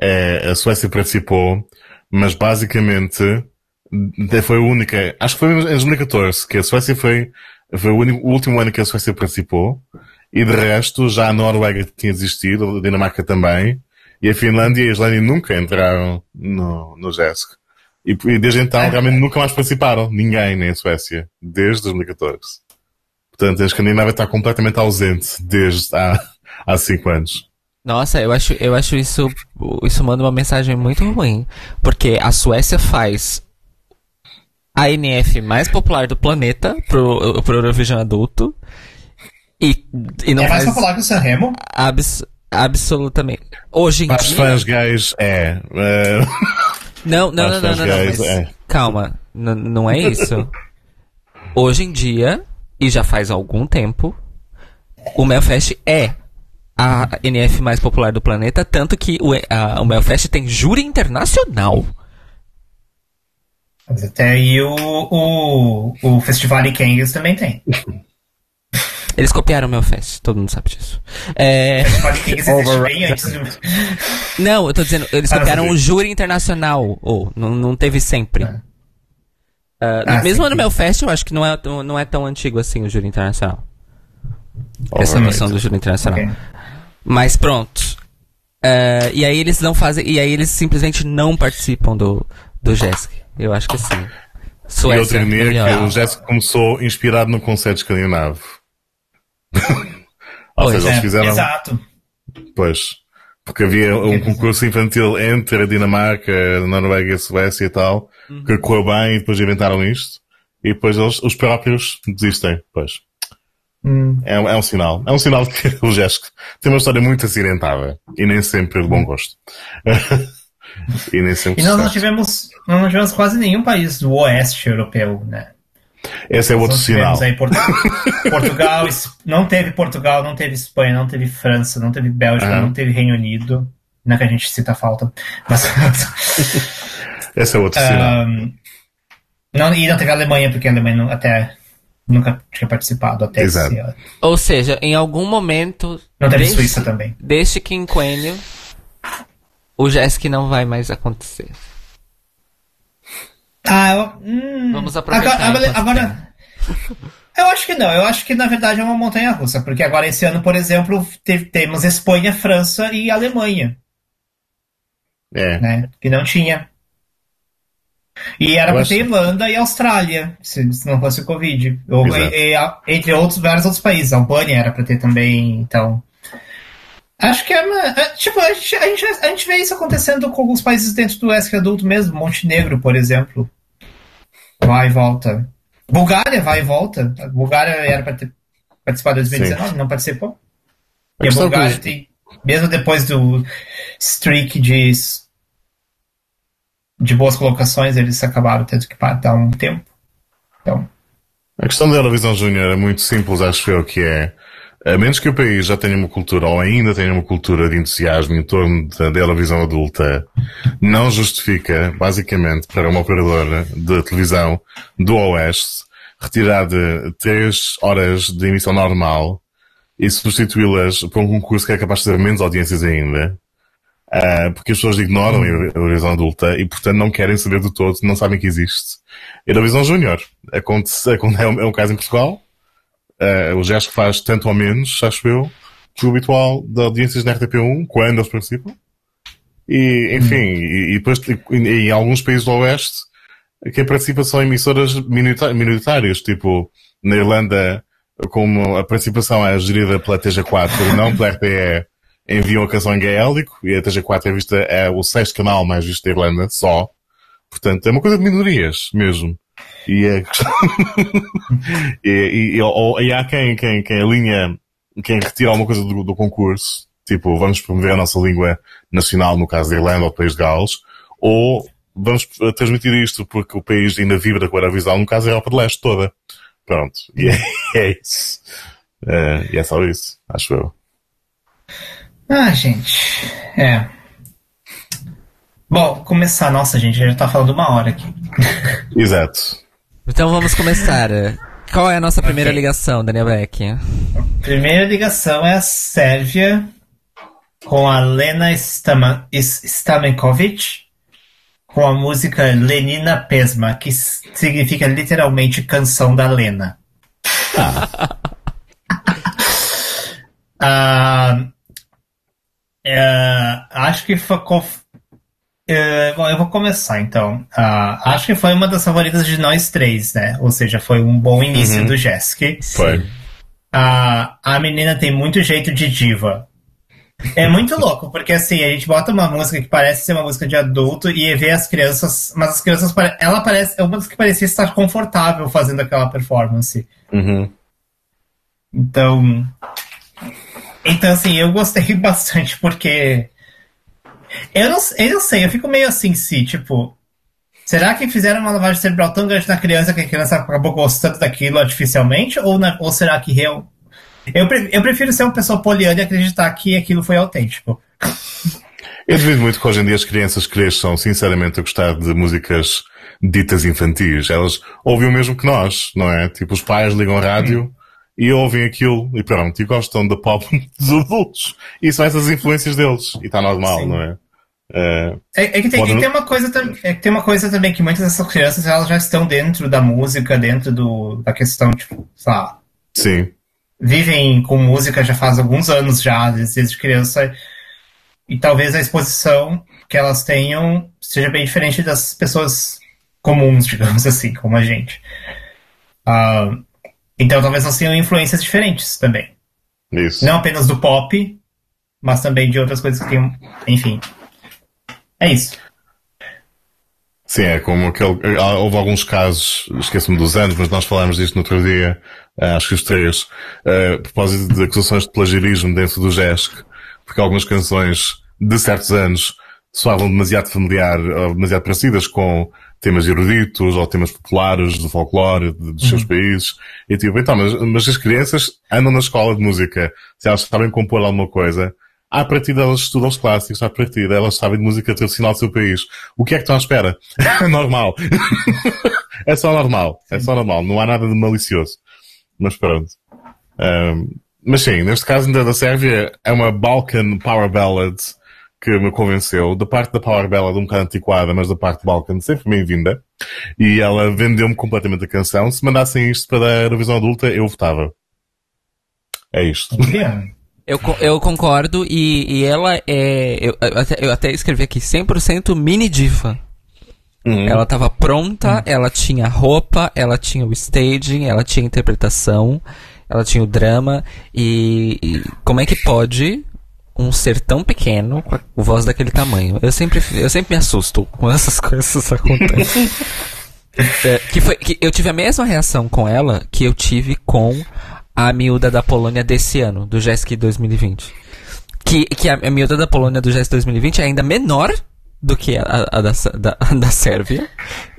é, a Suécia participou, mas basicamente foi a única. Acho que foi em 2014 que a Suécia foi, foi o, único- o último ano que a Suécia participou, e de resto já a Noruega tinha desistido, a Dinamarca também, e a Finlândia e a Islândia nunca entraram no, no JESC. E, e desde então Ah. realmente nunca mais participaram, ninguém nem a Suécia, desde 2014. Portanto, a Escandinávia está completamente ausente desde há, há cinco anos. Nossa, eu acho, eu acho isso, isso manda uma mensagem muito ruim. Porque a Suécia faz a NF mais popular do planeta pro, pro Eurovision adulto. E, e não é mais faz popular que o Sanremo? abs, absolutamente. Hoje em Para os dia. fãs gays, é. é, Não, não, não, não, não, mas é. calma, não é isso. Hoje em dia, e já faz algum tempo, o Melfest é a NF mais popular do planeta, tanto que o, a, o Melfest tem júri internacional. Mas até aí o, o, o Festival de Kangas também tem. Eles copiaram o Melfest, todo mundo sabe disso. É, O Festival de Kangas existe bem antes do... não, eu tô dizendo, eles Ah, copiaram o júri internacional. Ou, não, não teve sempre. Ah. Ah, Ah, mesmo sim. no Melfest, eu acho que não é, tão- não é tão antigo assim o júri internacional. Essa Alright. noção do júri internacional. Ok. Mas pronto. É, e aí eles não fazem. E aí eles simplesmente não participam do, do JESC. Eu acho que sim. Suécia, e outra ironia é que o JESC começou inspirado no conceito escandinavo. Ou pois seja, é, eles fizeram. Exato. Pois. Porque havia um concurso infantil entre a Dinamarca, a Noruega e a Suécia e tal, uhum. que correu bem e depois inventaram isto. E depois eles, os próprios desistem. Pois. Hum. É, é, um sinal. É um sinal de que o Jéssico tem uma história muito acidentada e nem sempre de bom gosto. e nem sempre. E nós não tivemos, nós não tivemos quase nenhum país do oeste europeu, né? Esse é outro sinal. Aí Portugal, Portugal, não teve Portugal, não teve Espanha, não teve França, não teve Bélgica, ah. não teve Reino Unido. Não é que a gente cita a falta. Mas... Esse é outro um, sinal. Não, e não teve a Alemanha, porque a Alemanha não, até nunca tinha participado até Exato. esse ano. Ou seja, em algum momento. Não teve Suíça também. Deste quinquênio, o JESC não vai mais acontecer. Ah, eu, hum, Vamos aproveitar. Agora, agora eu acho que não. Eu acho que na verdade é uma montanha russa, porque agora esse ano, por exemplo, temos Espanha, França e Alemanha. É. Né? Que não tinha. E era para ter Irlanda e Austrália, se, se, não fosse o Covid. Ou, e, e, entre outros, vários outros países. A Albânia era para ter também, então. Acho que é uma. É, tipo, a gente, a, gente, a gente vê isso acontecendo com alguns países dentro do ESC adulto mesmo. Montenegro, por exemplo. Vai e volta. Bulgária vai e volta. A Bulgária era para ter participado em 2019, Sim. não participou. E a Bulgária tem. Mesmo depois do streak de de boas colocações, eles acabaram tendo que dar um tempo. Então. A questão da Eurovisão Júnior é muito simples, acho eu, que é, a menos que o país já tenha uma cultura, ou ainda tenha uma cultura de entusiasmo em torno da, Eurovisão adulta, não justifica, basicamente, para uma operadora de televisão do Oeste, retirar de 3 horas de emissão normal e substituí-las por um concurso que é capaz de ter menos audiências ainda, Uh, porque as pessoas ignoram a Eurovisão adulta e, portanto, não querem saber do todo, não sabem que existe. Eurovisão Júnior. Acontece, é, é um caso em Portugal. Uh, o gesto faz tanto ou menos, acho eu, que o habitual de audiências na RTP1, quando eles participam. E, enfim, hum. e, e, depois, e, em alguns países do Oeste, quem participa são emissoras minoritárias, tipo, na Irlanda, como a participação é gerida pela TG4 e não pela RTE, enviam a canção em gaélico e a TG4 é vista, é o sexto canal mais visto da Irlanda, só. Portanto, é uma coisa de minorias, mesmo. E é... e, e, e, e, há quem, quem, quem alinha, quem retira alguma coisa do, do, concurso, tipo, vamos promover a nossa língua nacional, no caso da Irlanda ou do País de Gales, ou vamos transmitir isto porque o país ainda vibra com a Eurovisão, no caso da Europa de Leste toda. Pronto. E é, é isso. É, e é só isso, acho eu. Ah, gente. É. Bom, começar. Nossa, gente, já tá falando uma hora aqui. Exato. Então vamos começar. Qual é a nossa primeira okay. ligação, Daniel Beck? Primeira ligação é a Sérvia com a Lena Stamenkovic com a música Lenina Pesma, que significa literalmente canção da Lena. Ah. uh, é, acho que ficou. É, bom, eu vou começar então. Uh, acho que foi uma das favoritas de nós três, né? Ou seja, foi um bom início uhum. do Jessica. Foi. Uh, a menina tem muito jeito de diva. É muito louco, porque assim, a gente bota uma música que parece ser uma música de adulto e vê as crianças, mas as crianças, ela parece, é uma das que parecia estar confortável fazendo aquela performance. Uhum. Então, então, assim, eu gostei bastante porque. Eu não, eu não sei, eu fico meio assim, se, tipo. Será que fizeram uma lavagem cerebral tão grande na criança que a criança acabou gostando daquilo artificialmente? Ou, na, ou será que real. Eu, eu prefiro ser uma pessoa poliana e acreditar que aquilo foi autêntico. Eu duvido muito que hoje em dia as crianças cresçam, sinceramente, a gostar de músicas ditas infantis. Elas ouvem o mesmo que nós, não é? Tipo, os pais ligam rádio. E ouvem aquilo e pronto, e gostam da pop dos adultos. E são essas influências deles. E está normal, Sim. não é? É, é, é, que tem, pode... tem, uma coisa, é que tem uma coisa também que muitas dessas crianças elas já estão dentro da música, dentro do, da questão, tipo, sei lá. Sim. Vivem com música já faz alguns anos já, desde criança. e talvez a exposição que elas tenham seja bem diferente das pessoas comuns, digamos assim, como a gente. Uh, então talvez elas tenham influências diferentes também. Isso. Não apenas do pop, mas também de outras coisas que tem. Enfim. É isso. Sim, é como aquele. Houve alguns casos, esqueço-me dos anos, mas nós falámos disto no outro dia, eh, acho que os três, uh, a propósito de acusações de plagiarismo dentro do JESC, porque algumas canções de certos anos soavam demasiado familiar, demasiado parecidas com temas eruditos ou temas populares do folclore dos seus uhum. países. E tipo, então, mas, mas as crianças andam na escola de música, se elas sabem compor alguma coisa, à partida elas estudam os clássicos, à partida elas sabem de música tradicional do seu país. O que é que estão à espera? Normal. é só normal. É só normal. Não há nada de malicioso. Mas pronto. Um, mas sim, neste caso ainda da Sérvia é uma Balkan Power Ballad que me convenceu. Da parte da Power Ballad um bocado antiquada, mas da parte Balkan sempre bem-vinda. E ela vendeu-me completamente a canção. Se mandassem isto para a revisão adulta, eu votava. É isto. Eu, eu concordo e, e ela é. Eu, eu, até, eu até escrevi aqui 100% mini diva. Uhum. Ela estava pronta, uhum. ela tinha roupa, ela tinha o staging, ela tinha interpretação, ela tinha o drama. E, e como é que pode um ser tão pequeno com voz daquele tamanho? Eu sempre, eu sempre me assusto quando essas coisas acontecem. é, que foi, que eu tive a mesma reação com ela que eu tive com a miúda da Polônia desse ano, do JESC 2020. Que, que a, a miúda da Polônia do JESC 2020 é ainda menor do que a, a, a da, da, da Sérvia.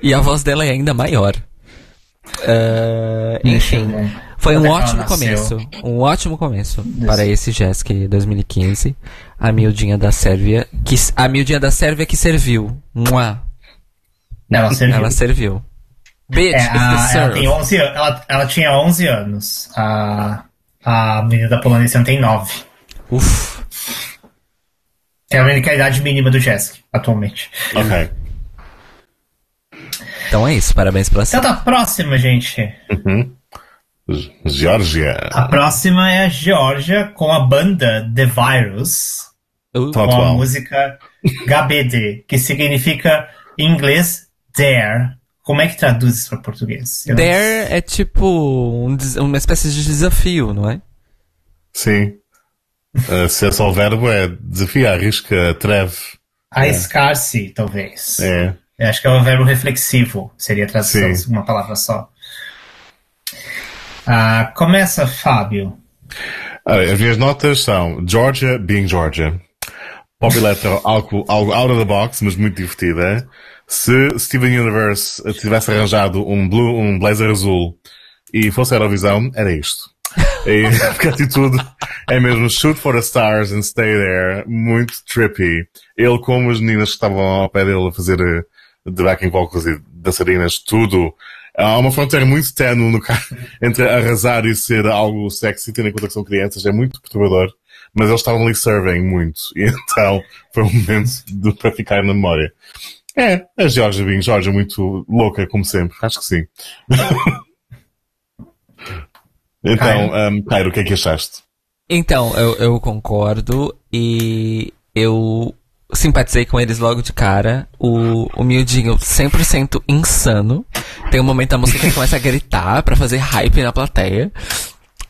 E a voz dela é ainda maior. Uh, enfim, foi um ótimo começo. Um ótimo começo para esse JESC 2015. A miudinha da Sérvia. Que, a miudinha da Sérvia que serviu. Mua. Ela serviu. Ela serviu. Bitch, é, a, ela, tem 11, ela, ela tinha 11 anos. A, a menina da Polônia tem 9. Uff. É a única idade mínima do Jessica, atualmente. Ok. Então é isso, parabéns pela Então tá próxima, gente. Uhum. Geórgia. A próxima é a Geórgia com a banda The Virus. Uh, com a música GBD, que significa em inglês Dare. Como é que traduz isso para português? Eu Dare é tipo um, uma espécie de desafio, não é? Sim. Uh, se é só o verbo, é desafio, arrisca, atreve. Arriscar-se, é. talvez. É. Eu acho que é o verbo reflexivo, seria a tradução, Sim. uma palavra só. Uh, começa, Fábio. as minhas notas são Georgia being Georgia. Pop electro, algo, algo out of the box, mas muito divertida. Se Steven Universe tivesse arranjado um, blue, um blazer azul e fosse a Eurovisão, era isto. E, porque a atitude é mesmo shoot for the stars and stay there. Muito trippy. Ele como as meninas que estavam ao pé dele a fazer de backing vocals e dançarinas, tudo. Há uma fronteira muito tenue no entre arrasar e ser algo sexy, tendo em conta que são crianças. É muito perturbador. Mas eles estavam ali serving muito. E então foi um momento de, para ficar na memória. É, a Georgia Bing, Georgia muito louca, como sempre. Acho que sim. então. Um, Cairo, o que é que achaste? Então, eu, eu concordo e eu simpatizei com eles logo de cara. O, o miudinho 100% insano. Tem um momento da música que ele começa a gritar para fazer hype na plateia.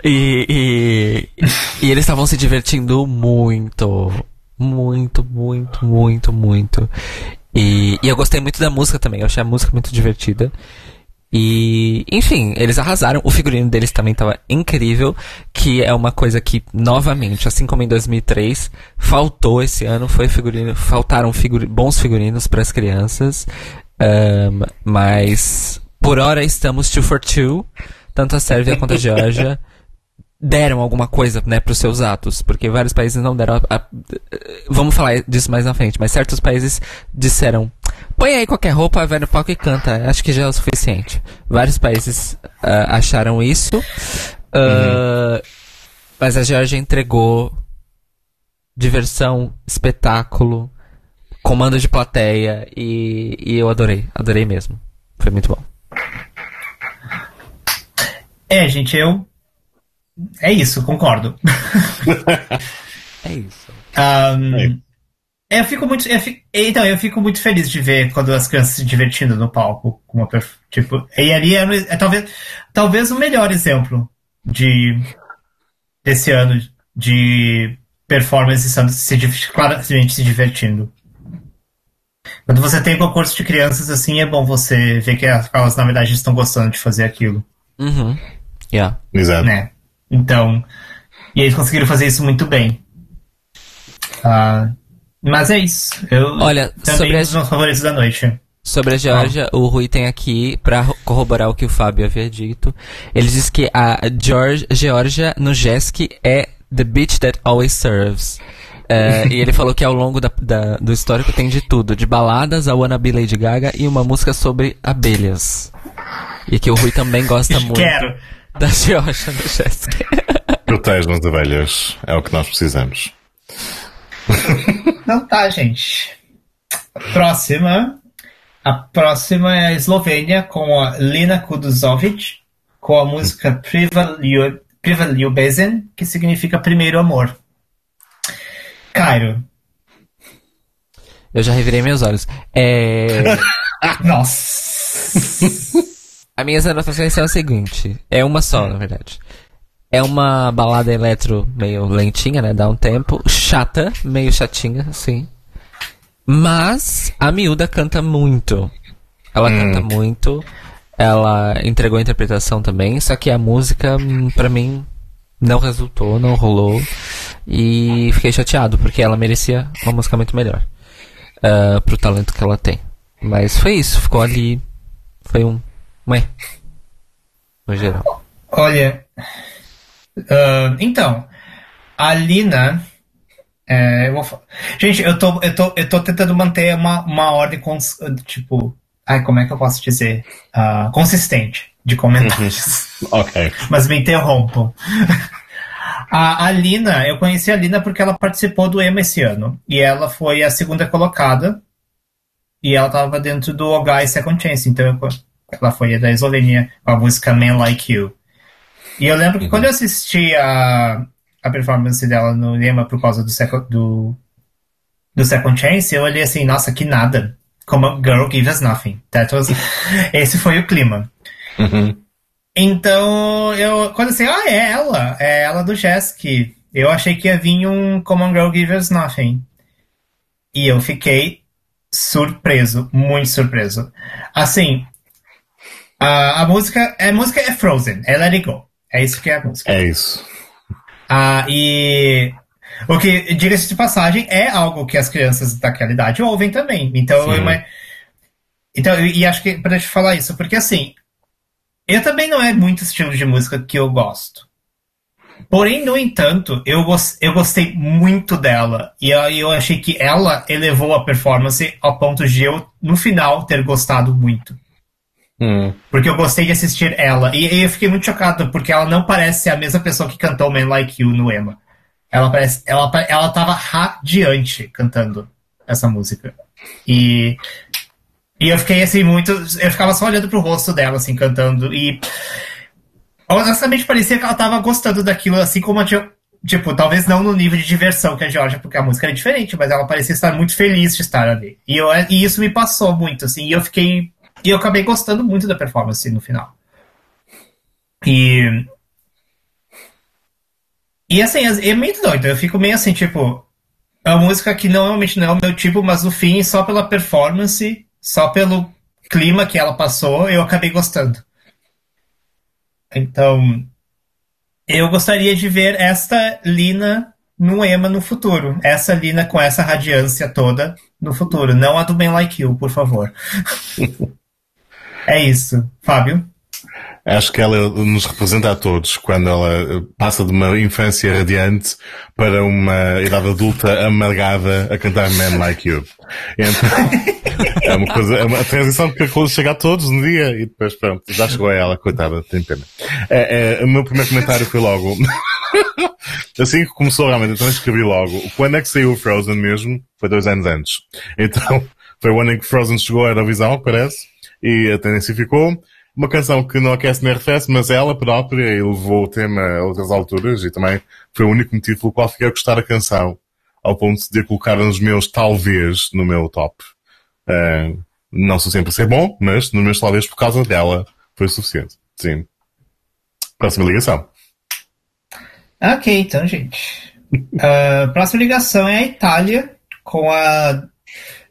E, e, e eles estavam se divertindo muito. Muito, muito, muito, muito. E, e eu gostei muito da música também, eu achei a música muito divertida. E, enfim, eles arrasaram. O figurino deles também estava incrível, que é uma coisa que, novamente, assim como em 2003, faltou esse ano, foi figurino, faltaram figuri, bons figurinos para as crianças. Um, mas, por hora, estamos two for two, tanto a Sérvia quanto a Geórgia. deram alguma coisa, né, para os seus atos, porque vários países não deram. A, a, vamos falar disso mais na frente, mas certos países disseram: põe aí qualquer roupa, vai no palco e canta. Acho que já é o suficiente. Vários países uh, acharam isso, uh, uhum. mas a Georgia entregou diversão, espetáculo, comando de plateia e, e eu adorei, adorei mesmo. Foi muito bom. É, gente, eu é isso, concordo. é isso. Um, é. Eu fico muito. Eu fico, então, eu fico muito feliz de ver quando as crianças se divertindo no palco. Com uma, tipo, e ali é, é, talvez, talvez o melhor exemplo de desse ano de performance se, claramente se divertindo. Quando você tem concurso de crianças assim, é bom você ver que elas, na verdade, estão gostando de fazer aquilo. Uhum. Yeah. Exato. Né? Então, e eles conseguiram fazer isso muito bem. Uh, mas é isso. Eu Olha, também sobre um dos meus favoritos da noite. Sobre a Georgia, ah. o Rui tem aqui, pra corroborar o que o Fábio havia dito, ele diz que a George, Georgia no JESC é the bitch that always serves. É, e ele falou que ao longo da, da, do histórico tem de tudo, de baladas a Wannabe Lady Gaga e uma música sobre abelhas. E que o Rui também gosta muito Quero. da Georgia no JESC. Protejam as abelhas, é o que nós precisamos. Não tá, gente. Próxima. A próxima é a Eslovênia com a Lina Kuduzovic com a música Priva Ljubezen, que significa primeiro amor. Cairo. Eu já revirei meus olhos. É... Nossa. A minhas anotações são a seguinte. É uma só, na verdade. É uma balada eletro meio lentinha, né? Dá um tempo. Chata, meio chatinha, assim. Mas a miúda canta muito. Ela hum. canta muito. Ela entregou a interpretação também. Só que a música, hum, para mim, não resultou, não rolou. E fiquei chateado, porque ela merecia uma música muito melhor. Uh, pro talento que ela tem. Mas foi isso, ficou ali. Foi um. Ué. No geral. Olha, Uh, então, a Lina. É, eu vou, gente, eu tô, eu, tô, eu tô tentando manter uma, uma ordem cons, tipo. Ai, como é que eu posso dizer? Uh, consistente de comentários. Uhum. ok. Mas me interrompam. a, a Lina, eu conheci a Lina porque ela participou do EMA esse ano. E ela foi a segunda colocada. E ela tava dentro do Ogai Second Chance. Então eu, ela foi da Eslovênia com a música Man Like You. E eu lembro que quando eu assisti a, a performance dela no Lema por causa do, second, do, do Second Chance, eu olhei assim, nossa, que nada. Como Girl Give Us Nothing. That was, esse foi o clima. Uhum. Então, eu, quando assim, ah, é ela, é ela do Jesk. Eu achei que ia vir um Common Girl Give Us Nothing. E eu fiquei surpreso, muito surpreso. Assim, a, a música, a música é Frozen, é Let It Go. É isso que é a música. É isso. Ah, e o que, diga-se de passagem, é algo que as crianças daquela idade ouvem também. Então, eu, então e acho que pra te falar isso, porque assim, eu também não é muito estilo de música que eu gosto. Porém, no entanto, eu, eu gostei muito dela. E eu, eu achei que ela elevou a performance ao ponto de eu, no final, ter gostado muito. Hum. Porque eu gostei de assistir ela. E, e, eu fiquei muito chocado, porque ela não parece ser a mesma pessoa que cantou Man Like You no Emma. Ela parece. Ela, ela tava radiante cantando essa música. E. E eu fiquei assim, muito. Eu ficava só olhando pro rosto dela, assim, cantando. E. Honestamente, parecia que ela tava gostando daquilo, assim como a Tipo, talvez não no nível de diversão que a Georgia, porque a música era diferente, mas ela parecia estar muito feliz de estar ali. E, eu, e isso me passou muito, assim, e eu fiquei e eu acabei gostando muito da performance no final. E. E assim, é meio doido. Eu fico meio assim, tipo. É uma música que normalmente não é o meu tipo, mas no fim, só pela performance, só pelo clima que ela passou, eu acabei gostando. Então. Eu gostaria de ver esta Lina no EMA no futuro. Essa Lina com essa radiância toda no futuro. Não a do Ben Like You, por favor. É isso. Fábio? Acho que ela nos representa a todos quando ela passa de uma infância radiante para uma idade adulta amargada a cantar Man Like You. Então, é uma coisa, é uma transição que chega a todos no dia e depois pronto, já chegou a ela, coitada, tem pena. É, é, o meu primeiro comentário foi logo, assim que começou realmente, então escrevi logo, quando é que saiu o Frozen mesmo? Foi dois anos antes. Então, foi o ano em que Frozen chegou à Eurovisão, parece e a tendência ficou. Uma canção que não aquece nem arrefece, mas ela própria elevou o tema a outras alturas e também foi o único motivo pelo qual fiquei a gostar da canção. ao ponto de colocar nos meus talvez no meu top. Uh, não sou sempre a ser bom, mas nos meus talvez por causa dela foi suficiente. Sim. Próxima ligação. Ok, então, gente. Uh, próxima ligação é a Itália, com a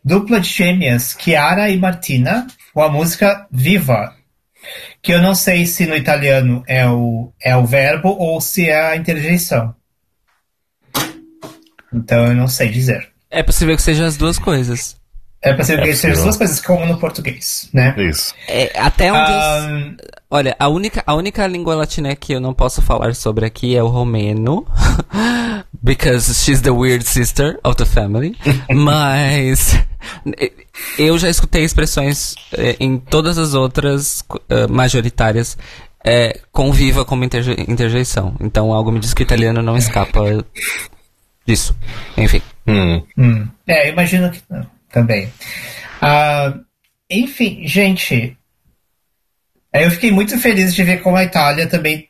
dupla de gêmeas Chiara e Martina, com a música Viva. Que eu não sei se no italiano é o, é o verbo ou se é a interjeição. Então eu não sei dizer. É possível que sejam as duas coisas. É possível é que sejam as duas coisas, como no português, né? Isso. É, até onde. Um... Olha, a única, a única língua latina que eu não posso falar sobre aqui é o romeno. because she's the weird sister of the family. Mas. Eu já escutei expressões eh, em todas as outras uh, majoritárias é, com viva como interje interjeição. Então algo me diz que o italiano não escapa disso. Enfim. Hum. Hum. É, imagino que não, também. Uh, enfim, gente. Eu fiquei muito feliz de ver como a Itália também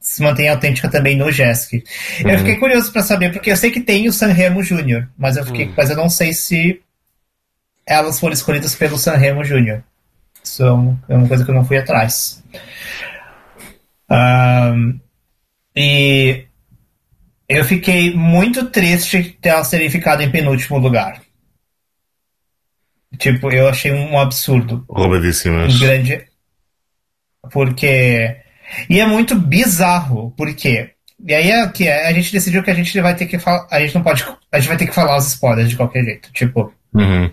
se mantém autêntica também no JESC. Uhum. Eu fiquei curioso para saber, porque eu sei que tem o Sanremo Júnior, mas eu fiquei, uhum. mas eu não sei se elas foram escolhidas pelo Sanremo Júnior. Isso é uma coisa que eu não fui atrás. Um, e eu fiquei muito triste de elas terem ficado em penúltimo lugar. Tipo, eu achei um absurdo. Roubadíssimas. Um grande. Porque. E é muito bizarro, porque. E aí é que a gente decidiu que a gente vai ter que falar. A gente não pode. A gente vai ter que falar os spoilers de qualquer jeito. Tipo. Uhum.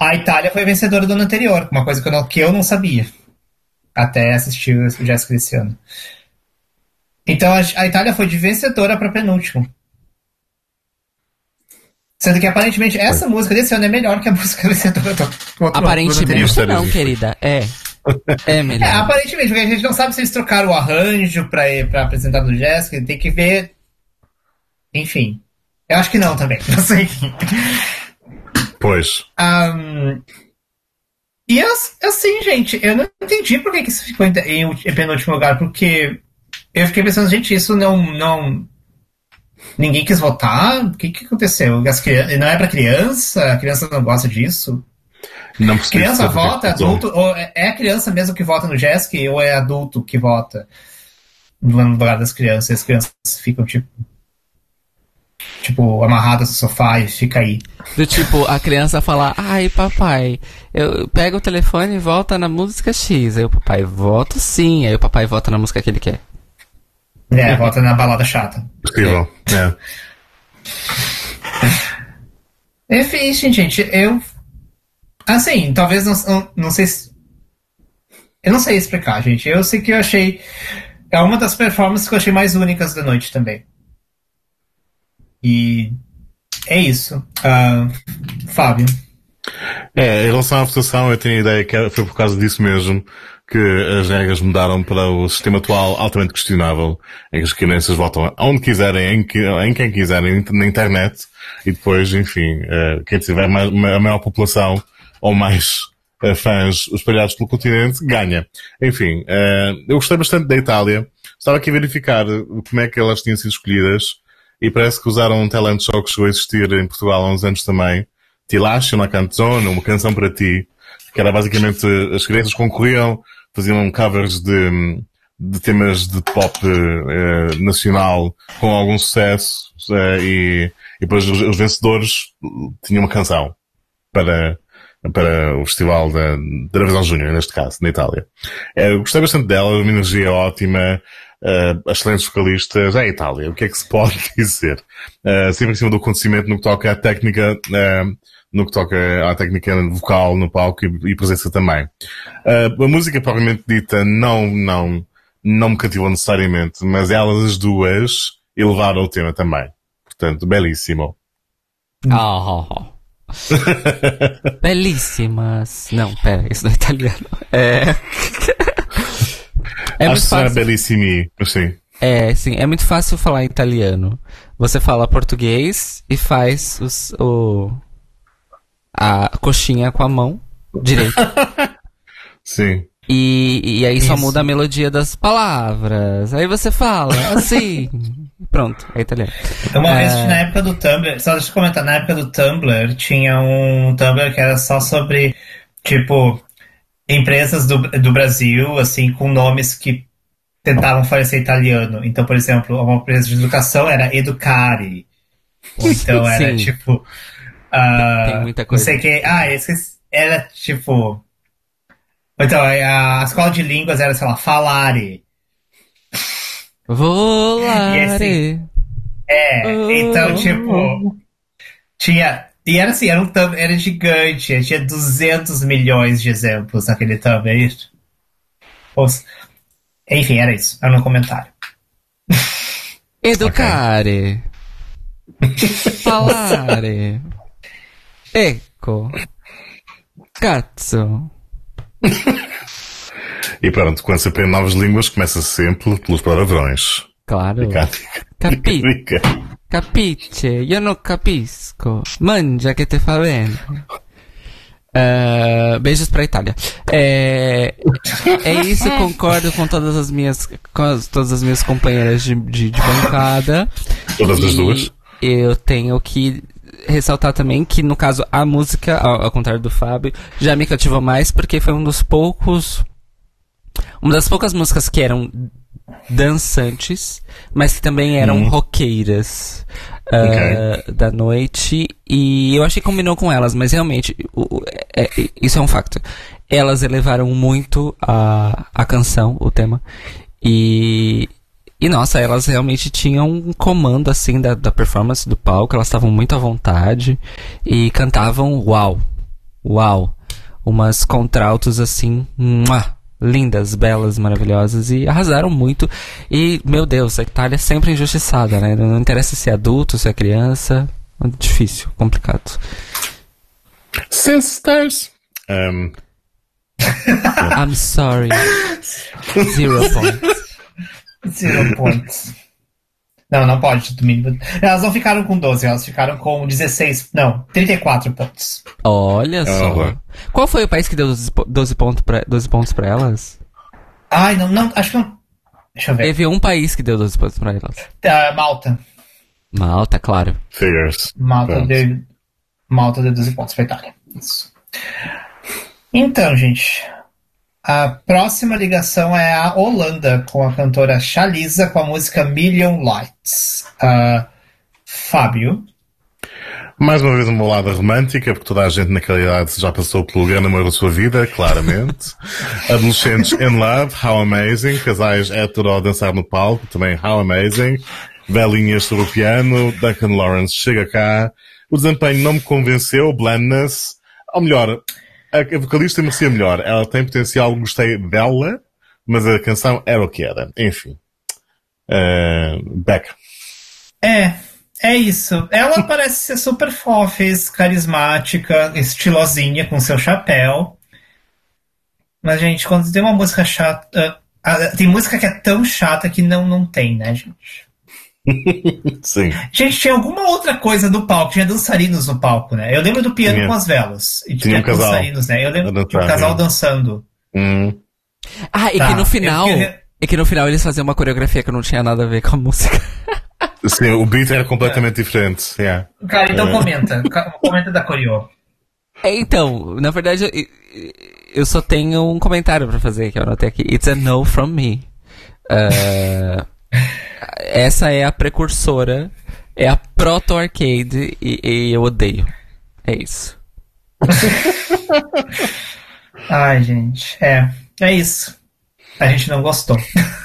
A Itália foi vencedora do ano anterior, uma coisa que eu não, que eu não sabia. Até assistir o Jessica esse ano. Então a, a Itália foi de vencedora para penúltimo. Sendo que aparentemente essa foi. música desse ano é melhor que a música vencedora do outro Aparentemente do não, querida. É. É melhor. É, aparentemente, porque a gente não sabe se eles trocaram o arranjo pra, pra apresentar no Jessica, tem que ver. Enfim. Eu acho que não também. Não sei. Pois. Um, e assim, gente, eu não entendi por que, que isso ficou em, penúltimo lugar, porque eu fiquei pensando, gente, isso não. não ninguém quis votar? O que, que aconteceu? As não é para criança? A criança não gosta disso? Não criança vota, adulto, ou é, é a criança mesmo que vota no JESC ou é adulto que vota no lugar das crianças? As crianças ficam tipo tipo, amarradas no sofá e fica aí. Do tipo, a criança falar, ai papai, eu pego o telefone e volta na música X. Aí o papai, volta sim. Aí o papai volta na música que ele quer. É, volta na balada chata. Possível, é. é. Enfim, gente, eu. Assim, talvez não, não, não sei se. Eu não sei explicar, gente. Eu sei que eu achei. É uma das performances que eu achei mais únicas da noite também. E é isso. Uh, Fábio. É, em relação à votação, eu tenho a ideia que foi por causa disso mesmo que as regras mudaram para o sistema atual altamente questionável, em que as crianças votam onde quiserem, em, em quem quiserem, na internet, e depois, enfim, uh, quem tiver mais, a maior população ou mais uh, fãs espalhados pelo continente ganha. Enfim, uh, eu gostei bastante da Itália. Estava aqui a verificar como é que elas tinham sido escolhidas e parece que usaram um talent show que chegou a existir em Portugal há uns anos também. Ti lascio uma canzone, uma canção para ti, que era basicamente as crianças concorriam, faziam covers de, de temas de pop eh, nacional com algum sucesso eh, e, e depois os, os, vencedores tinham uma canção para, para o festival da, da Eurovisão Júnior, neste caso, na Itália. Eh, gostei bastante dela, uma energia ótima, uh, excelentes vocalistas, é a Itália, o que é que se pode dizer? Uh, sempre em cima do acontecimento no que toca à técnica, uh, no que toca à técnica vocal no palco e, e presença também. Uh, a música propriamente dita não, não, não me cativou necessariamente, mas elas as duas elevaram o tema também. Portanto, belíssimo. Oh. Belíssimas. Não, pera, isso não é italiano. É. É muito fácil. bellissimi, sim. É, sim, é muito fácil falar italiano. Você fala português e faz os, o, a coxinha com a mão direita. sim. E, e aí Isso. só muda a melodia das palavras. Aí você fala assim, Pronto, é italiano. Uma vez, É. na época do Tumblr, só deixa eu comentar, na época do Tumblr, tinha um Tumblr que era só sobre, tipo, empresas do, do Brasil, assim, com nomes que tentavam parecer italiano. Então, por exemplo, uma empresa de educação era Educare. Então era, tipo... ah, Tem muita Não coisa. sei o que... Ah, esse era, tipo... Então, a escola de línguas era, sei lá, Falare. Volare. É, Oh. então, tipo, tinha. E era assim, era um thumb, era gigante, tinha 200 milhões de exemplos naquele Tumblr. Os- Enfim, era isso, era no comentário. Educare. Falare. Ecco. Cazzo. E pronto, quando se aprende novas línguas, começa sempre pelos palavrões. Claro. Capi. Capisce? Io non capisco. Mangia che te fa bene. Eh, beijos pra Itália. É, é isso, concordo com todas as minhas, com as- todas as minhas companheiras de, de, de bancada. Todas as E duas. Eu tenho que ressaltar também que, no caso, a música, ao, ao contrário do Fábio, já me cativou mais porque foi um dos poucos. Uma das poucas músicas que eram dançantes, mas que também eram Hum. roqueiras ah, da noite. E eu achei que combinou com elas, mas realmente, o- o- é- é- isso é um facto. Elas elevaram muito a, a canção, o tema. E, e nossa, elas realmente tinham um comando assim da, da performance do palco, elas estavam muito à vontade e cantavam uau, uau, umas contraltos assim, mua, lindas, belas, maravilhosas e arrasaram muito. E meu Deus, a Itália é sempre injustiçada, né? Não interessa se é adulto, se é criança, é difícil, complicado. Sisters! Um, I'm sorry. Zero points. Zero points. Não, não pode, do mínimo. Elas não ficaram com 12, elas ficaram com 16, não, 34 pontos. Olha só. Aham. Qual foi o país que deu 12, po- 12 pontos pra, 12 pontos pra elas? Ai, não, não, acho que não. Deixa eu ver. Teve um país que deu 12 pontos pra elas. Ah, Malta. Malta, claro. figures. Malta Pronto. de, Malta de 12 pontos pra Itália. Isso. Então, gente. A próxima ligação é a Holanda, com a cantora Chalisa, com a música Million Lights. Ah, Fábio. Mais uma vez uma balada romântica, porque toda a gente naquela idade já passou pelo grande amor da sua vida, claramente. Adolescentes in love, how amazing. Casais hétero a dançar no palco, também how amazing. Velhinhas sobre o piano, Duncan Lawrence chega cá. O desempenho não me convenceu, blandness. Ou melhor, a vocalista merecia melhor. Ela tem potencial, gostei dela, mas a canção era o que era. Enfim. Uh, Beck. É, é isso. Ela parece ser super fofes, carismática, estilosinha com seu chapéu. Mas, gente, quando tem uma música chata. ah, tem música que é tão chata que não, não tem, né, gente? Sim. Gente, tinha alguma outra coisa no palco, tinha dançarinos no palco, né? Eu lembro do piano Tinha. com as velas. E Tinha tinha, um casal dançarinos, né? Eu lembro de um casal é. dançando. Hum. Ah, e Tá, que no final. queria- E que no final eles faziam uma coreografia que não tinha nada a ver com a música. Sim, o beat era completamente diferente. Yeah. Cara, então É. comenta. comenta da Coreô. É, então, na verdade, eu, só tenho um comentário pra fazer que eu anotei aqui. It's a no from me. Ah, essa é a precursora, é a proto-arcade e, e eu odeio. É isso. Ai, gente. É, é isso. A gente não gostou.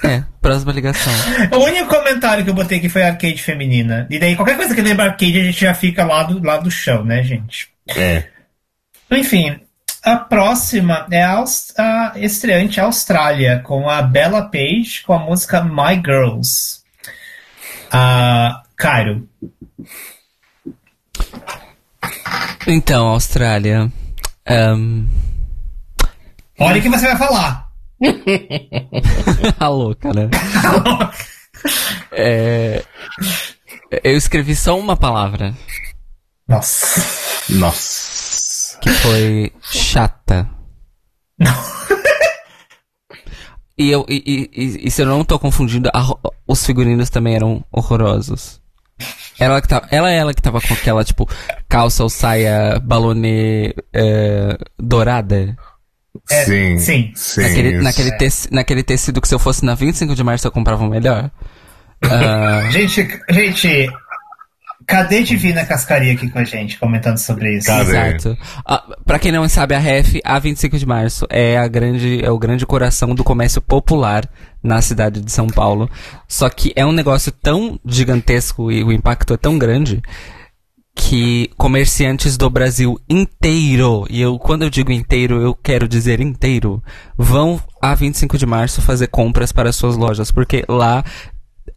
É, próxima ligação. O único comentário que eu botei aqui foi arcade feminina. E daí qualquer coisa que lembra arcade a gente já fica lá do, lá do chão, né, gente? É. Enfim, a próxima é a, a estreante Austrália, com a Bella Page, com a música My Girls. Ah, Cairo. Então, Austrália. ahn, Olha o que você vai falar. a louca, né? É, eu escrevi só uma palavra, Nossa. Nossa. que foi chata. E, eu, e, e, e, se eu não tô confundindo, a, os figurinos também eram horrorosos. Ela, que tava, ela é ela que tava com aquela, tipo, calça ou saia balonê é, dourada. É, sim, sim. sim. Naquele, naquele, teci, naquele tecido que se eu fosse na 25 de março eu comprava um melhor. Uh... gente, gente, Cadê Divina Cascaria aqui com a gente, comentando sobre isso? Cadê? Exato. Uh, pra quem não sabe, a REF, a 25 de março, é, a grande, é o grande coração do comércio popular na cidade de São Paulo. Só que é um negócio tão gigantesco e o impacto é tão grande que comerciantes do Brasil inteiro, e eu quando eu digo inteiro, eu quero dizer inteiro, vão a 25 de março fazer compras para suas lojas, porque lá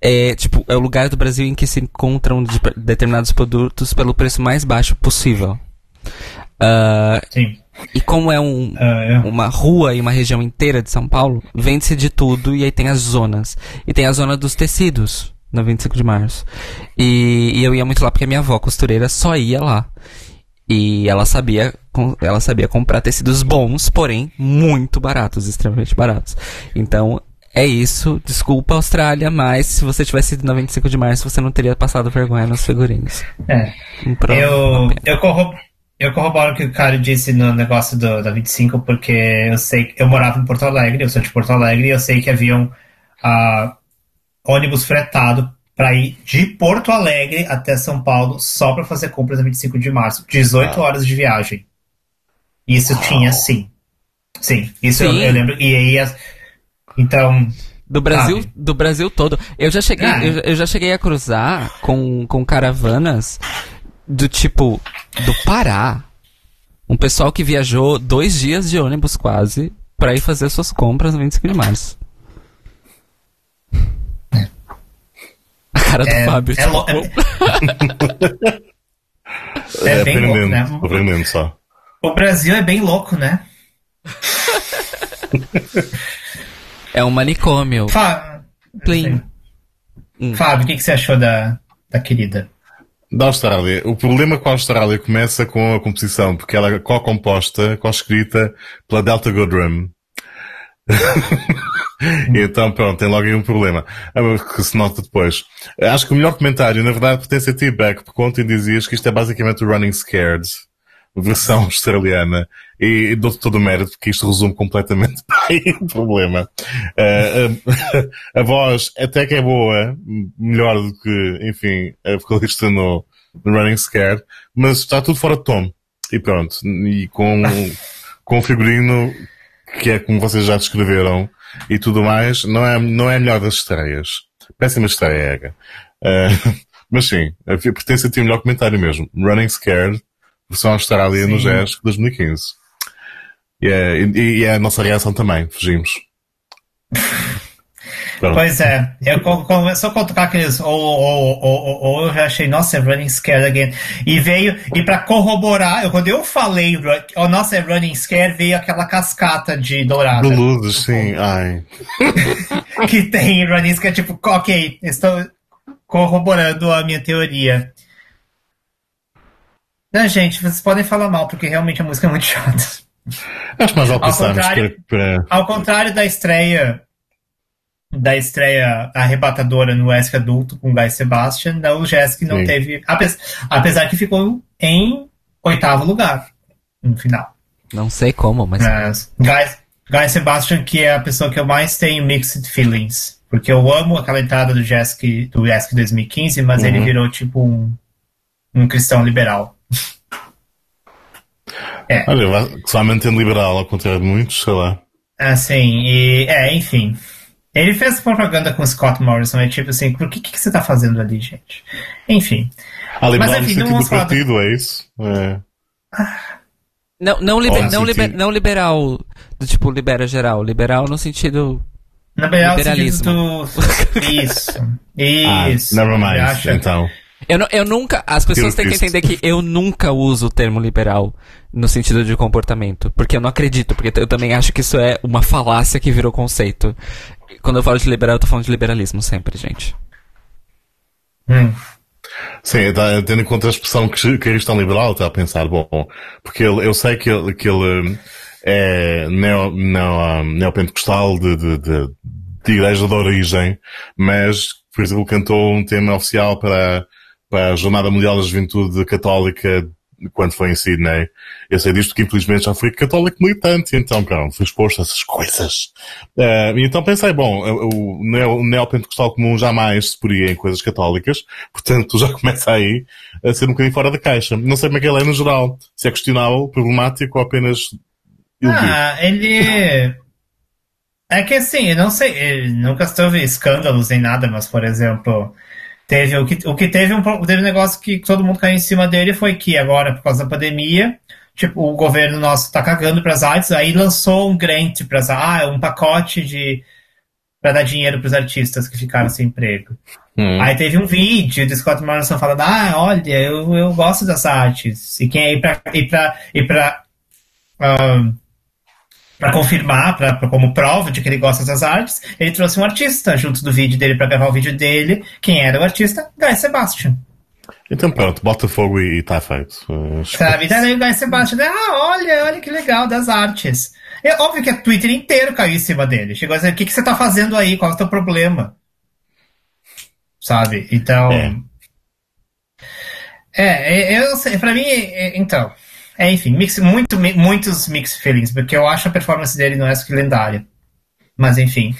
é tipo é o lugar do Brasil em que se encontram de, determinados produtos pelo preço mais baixo possível. Uh, Sim. E como é, um, uh, é, uma rua e uma região inteira de São Paulo, vende-se de tudo e aí tem as zonas. E tem a zona dos tecidos, na 25 de março. E, e eu ia muito lá porque a minha avó costureira só ia lá. E ela sabia, ela sabia comprar tecidos bons, porém muito baratos, extremamente baratos. Então é isso. Desculpa, Austrália, mas se você tivesse ido na 25 de março, você não teria passado vergonha nos figurinos. É. eu, eu, corro, eu corroboro o que o cara disse no negócio do, da 25, porque eu sei eu morava em Porto Alegre, eu sou de Porto Alegre, e eu sei que haviam uh, ônibus fretado para ir de Porto Alegre até São Paulo só para fazer compras na 25 de março. 18 horas de viagem. Isso tinha sim. Sim, isso sim. Eu, eu, lembro. E aí as então. Do Brasil, sabe? do Brasil todo. Eu já cheguei, é. eu, eu, já cheguei a cruzar com, com caravanas do tipo do Pará. Um pessoal que viajou dois dias de ônibus quase para ir fazer suas compras no 25 de março. A cara do é, Fábio. É, lo... é, é bem louco, né? Aprendendo só. O Brasil é bem louco, né? É um manicômio. Fábio, Plim. Hum. Fábio, o que, que você achou da, da querida? Da Austrália. O problema com a Austrália começa com a composição, porque ela é co-composta, co-escrita pela Delta Goodrum. então, pronto, tem logo aí um problema. Ah, que se nota depois. Acho que o melhor comentário, na verdade, pertence a T-Back, porque ontem dizias que isto é basicamente o Running Scared versão australiana e, dou-te todo o mérito porque isto resume completamente o problema. Uh, a, a, voz até que é boa, melhor do que, enfim, a vocalista no, no Running Scared, mas está tudo fora de tom. E pronto. E com, com o figurino que é como vocês já descreveram e tudo mais, não é, não é a melhor das estreias. Péssima estreia, uh, mas sim, pertence a ti o melhor comentário mesmo. Running Scared versão Austrália Sim. no GES 2015. E é, e, e é a nossa reação também, fugimos. Pois é, eu começou a colocar aqueles ou, ou, ou, ou, eu já achei, nossa, é running scare again. E veio, e para corroborar, eu, quando eu falei, oh, nossa, é running scare, veio aquela cascata de dourada. Luzes, sim, ai. que tem running scare, tipo, ok, estou corroborando a minha teoria. Não, gente, vocês podem falar mal, porque realmente a música é muito chata. Acho mais ao contrário, para... Ao contrário da estreia da estreia arrebatadora no ESC adulto com Guy Sebastian, o Jessica não Sim. teve. Apesar, apesar que ficou em oitavo lugar no final. Não sei como, mas. É, Guy, Guy Sebastian, que é a pessoa que eu mais tenho mixed feelings. Porque eu amo aquela entrada do Jessica do ESC 2015, mas uhum. ele virou tipo um, um cristão liberal. É. Olha, só mantendo liberal, ao contrário de muitos, sei lá. Assim, e, é, enfim. Ele fez propaganda com Scott Morrison, é tipo assim, por que, que você tá fazendo ali, gente? Enfim. Ah, liberal Mas, enfim, no sentido do partido, do... é isso? É. Não, não, liber, não, liber, não liberal, do tipo libera geral, liberal no sentido liberal liberalismo. No sentido do... Isso. Isso. Ah, never mind, acha... então. Eu, eu nunca. As pessoas têm que entender que eu nunca uso o termo liberal no sentido de comportamento. Porque eu não acredito, porque eu também acho que isso é uma falácia que virou conceito. Quando eu falo de liberal, eu tô falando de liberalismo sempre, gente. Hum. Sim, tá, tendo em conta a expressão que, cristão liberal, está a pensar, bom, porque ele, eu sei que ele, que ele é neo, neo, neopentecostal de, de, de, de igreja de origem, mas, por exemplo, cantou um tema oficial para, para a Jornada Mundial da Juventude Católica quando foi em Sydney. Eu sei disto que infelizmente já fui católico militante, então, pronto, fui exposto a essas coisas. Uh, então pensei, bom, o, neo, neopentecostal comum jamais se poria em coisas católicas, portanto já começa aí a ser um bocadinho fora da caixa. Não sei como é que ele é no geral, se é questionável, problemático ou apenas ah, ele. É que assim, eu não sei, nunca teve escândalos nem nada, mas por exemplo, teve o que, o que teve um, teve um negócio que todo mundo caiu em cima dele foi que agora, por causa da pandemia, tipo, o governo nosso tá cagando pras artes, aí lançou um grant pras ah, um pacote de para dar dinheiro pros artistas que ficaram sem emprego. Hum. Aí teve um vídeo do Scott Morrison falando, ah, olha, eu, eu gosto das artes. E quem é ir pra, ir pra, ir pra um, para confirmar, pra, pra, como prova de que ele gosta das artes, ele trouxe um artista junto do vídeo dele para gravar o vídeo dele. Quem era o artista? Guy Sebastian. Então pronto, Botafogo e, e tá feito. Sabe? Daí o Guy Sebastian, ah, olha, olha que legal, das artes. É óbvio que o Twitter inteiro caiu em cima dele. Chegou a dizer, o que, que você tá fazendo aí? Qual é o teu problema? Sabe? Então... É, é eu sei, pra mim, é, então... É, enfim, mix, muito, muitos mixed feelings, porque eu acho a performance dele no ESC lendária. Mas enfim.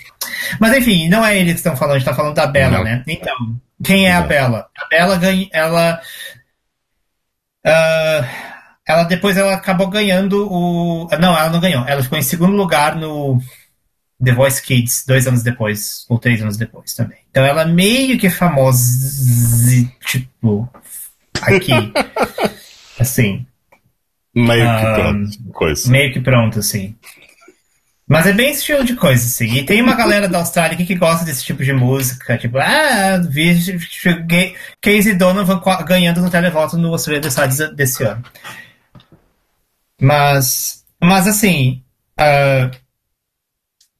Mas enfim, não é ele que estão falando, a gente tá falando da Bela, não. né? Então, quem é a Bela? A Bela ganha. Ela. Uh, ela depois ela acabou ganhando o. Não, ela não ganhou. Ela ficou em segundo lugar no The Voice Kids, dois anos depois, ou três anos depois também. Então ela meio que é famosa, tipo, aqui. assim. Meio que ah, pronto, coisa. Meio que pronto, assim. Mas é bem esse estilo de coisa, assim. E tem uma galera da Austrália aqui que gosta desse tipo de música. Tipo, ah, vi Casey Donovan ganhando no televoto no Australia Decides desse ano. Mas, mas assim, uh,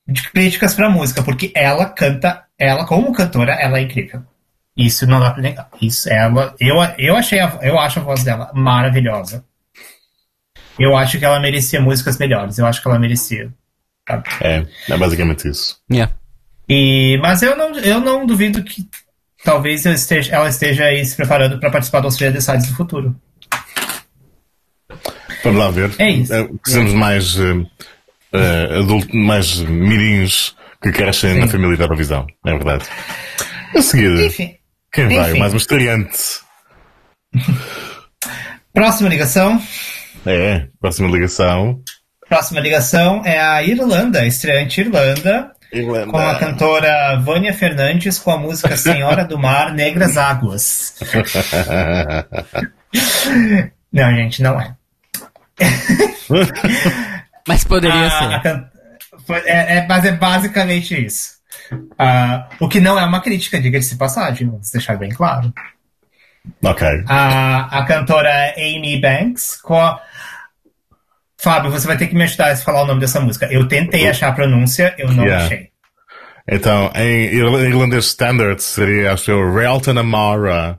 de críticas pra música, porque ela canta, ela como cantora, ela é incrível. Isso não dá pra negar. Isso, ela, eu, eu achei, a, eu acho a voz dela maravilhosa. Eu acho que ela merecia músicas melhores. Eu acho que ela merecia. É, é basicamente isso. Yeah. E, mas eu não, eu não duvido que talvez esteja, ela esteja aí se preparando para participar do Australia Decides do futuro. Vamos lá ver. É isso. Precisamos é. mais, uh, uh, adulto, mais mirins que crescem Sim. na família da Eurovisão. É verdade. A seguir, Enfim. quem vai? Enfim. Mais um estreante. Próxima ligação. É, próxima ligação. Próxima ligação é a Irlanda, estreante Irlanda, Irlanda. com a cantora Vânia Fernandes com a música Senhora do Mar, Negras Águas. não, gente, não é. mas poderia a, ser. A can... é, é, mas é basicamente isso. Uh, o que não é uma crítica, diga-se passagem, vamos deixar bem claro. Ok. A, a cantora Amy Banks com a, Fábio, você vai ter que me ajudar a falar o nome dessa música. Eu tentei achar a pronúncia, eu não yeah. achei. Então, em irlandês standard seria, acho eu, Realton Amara.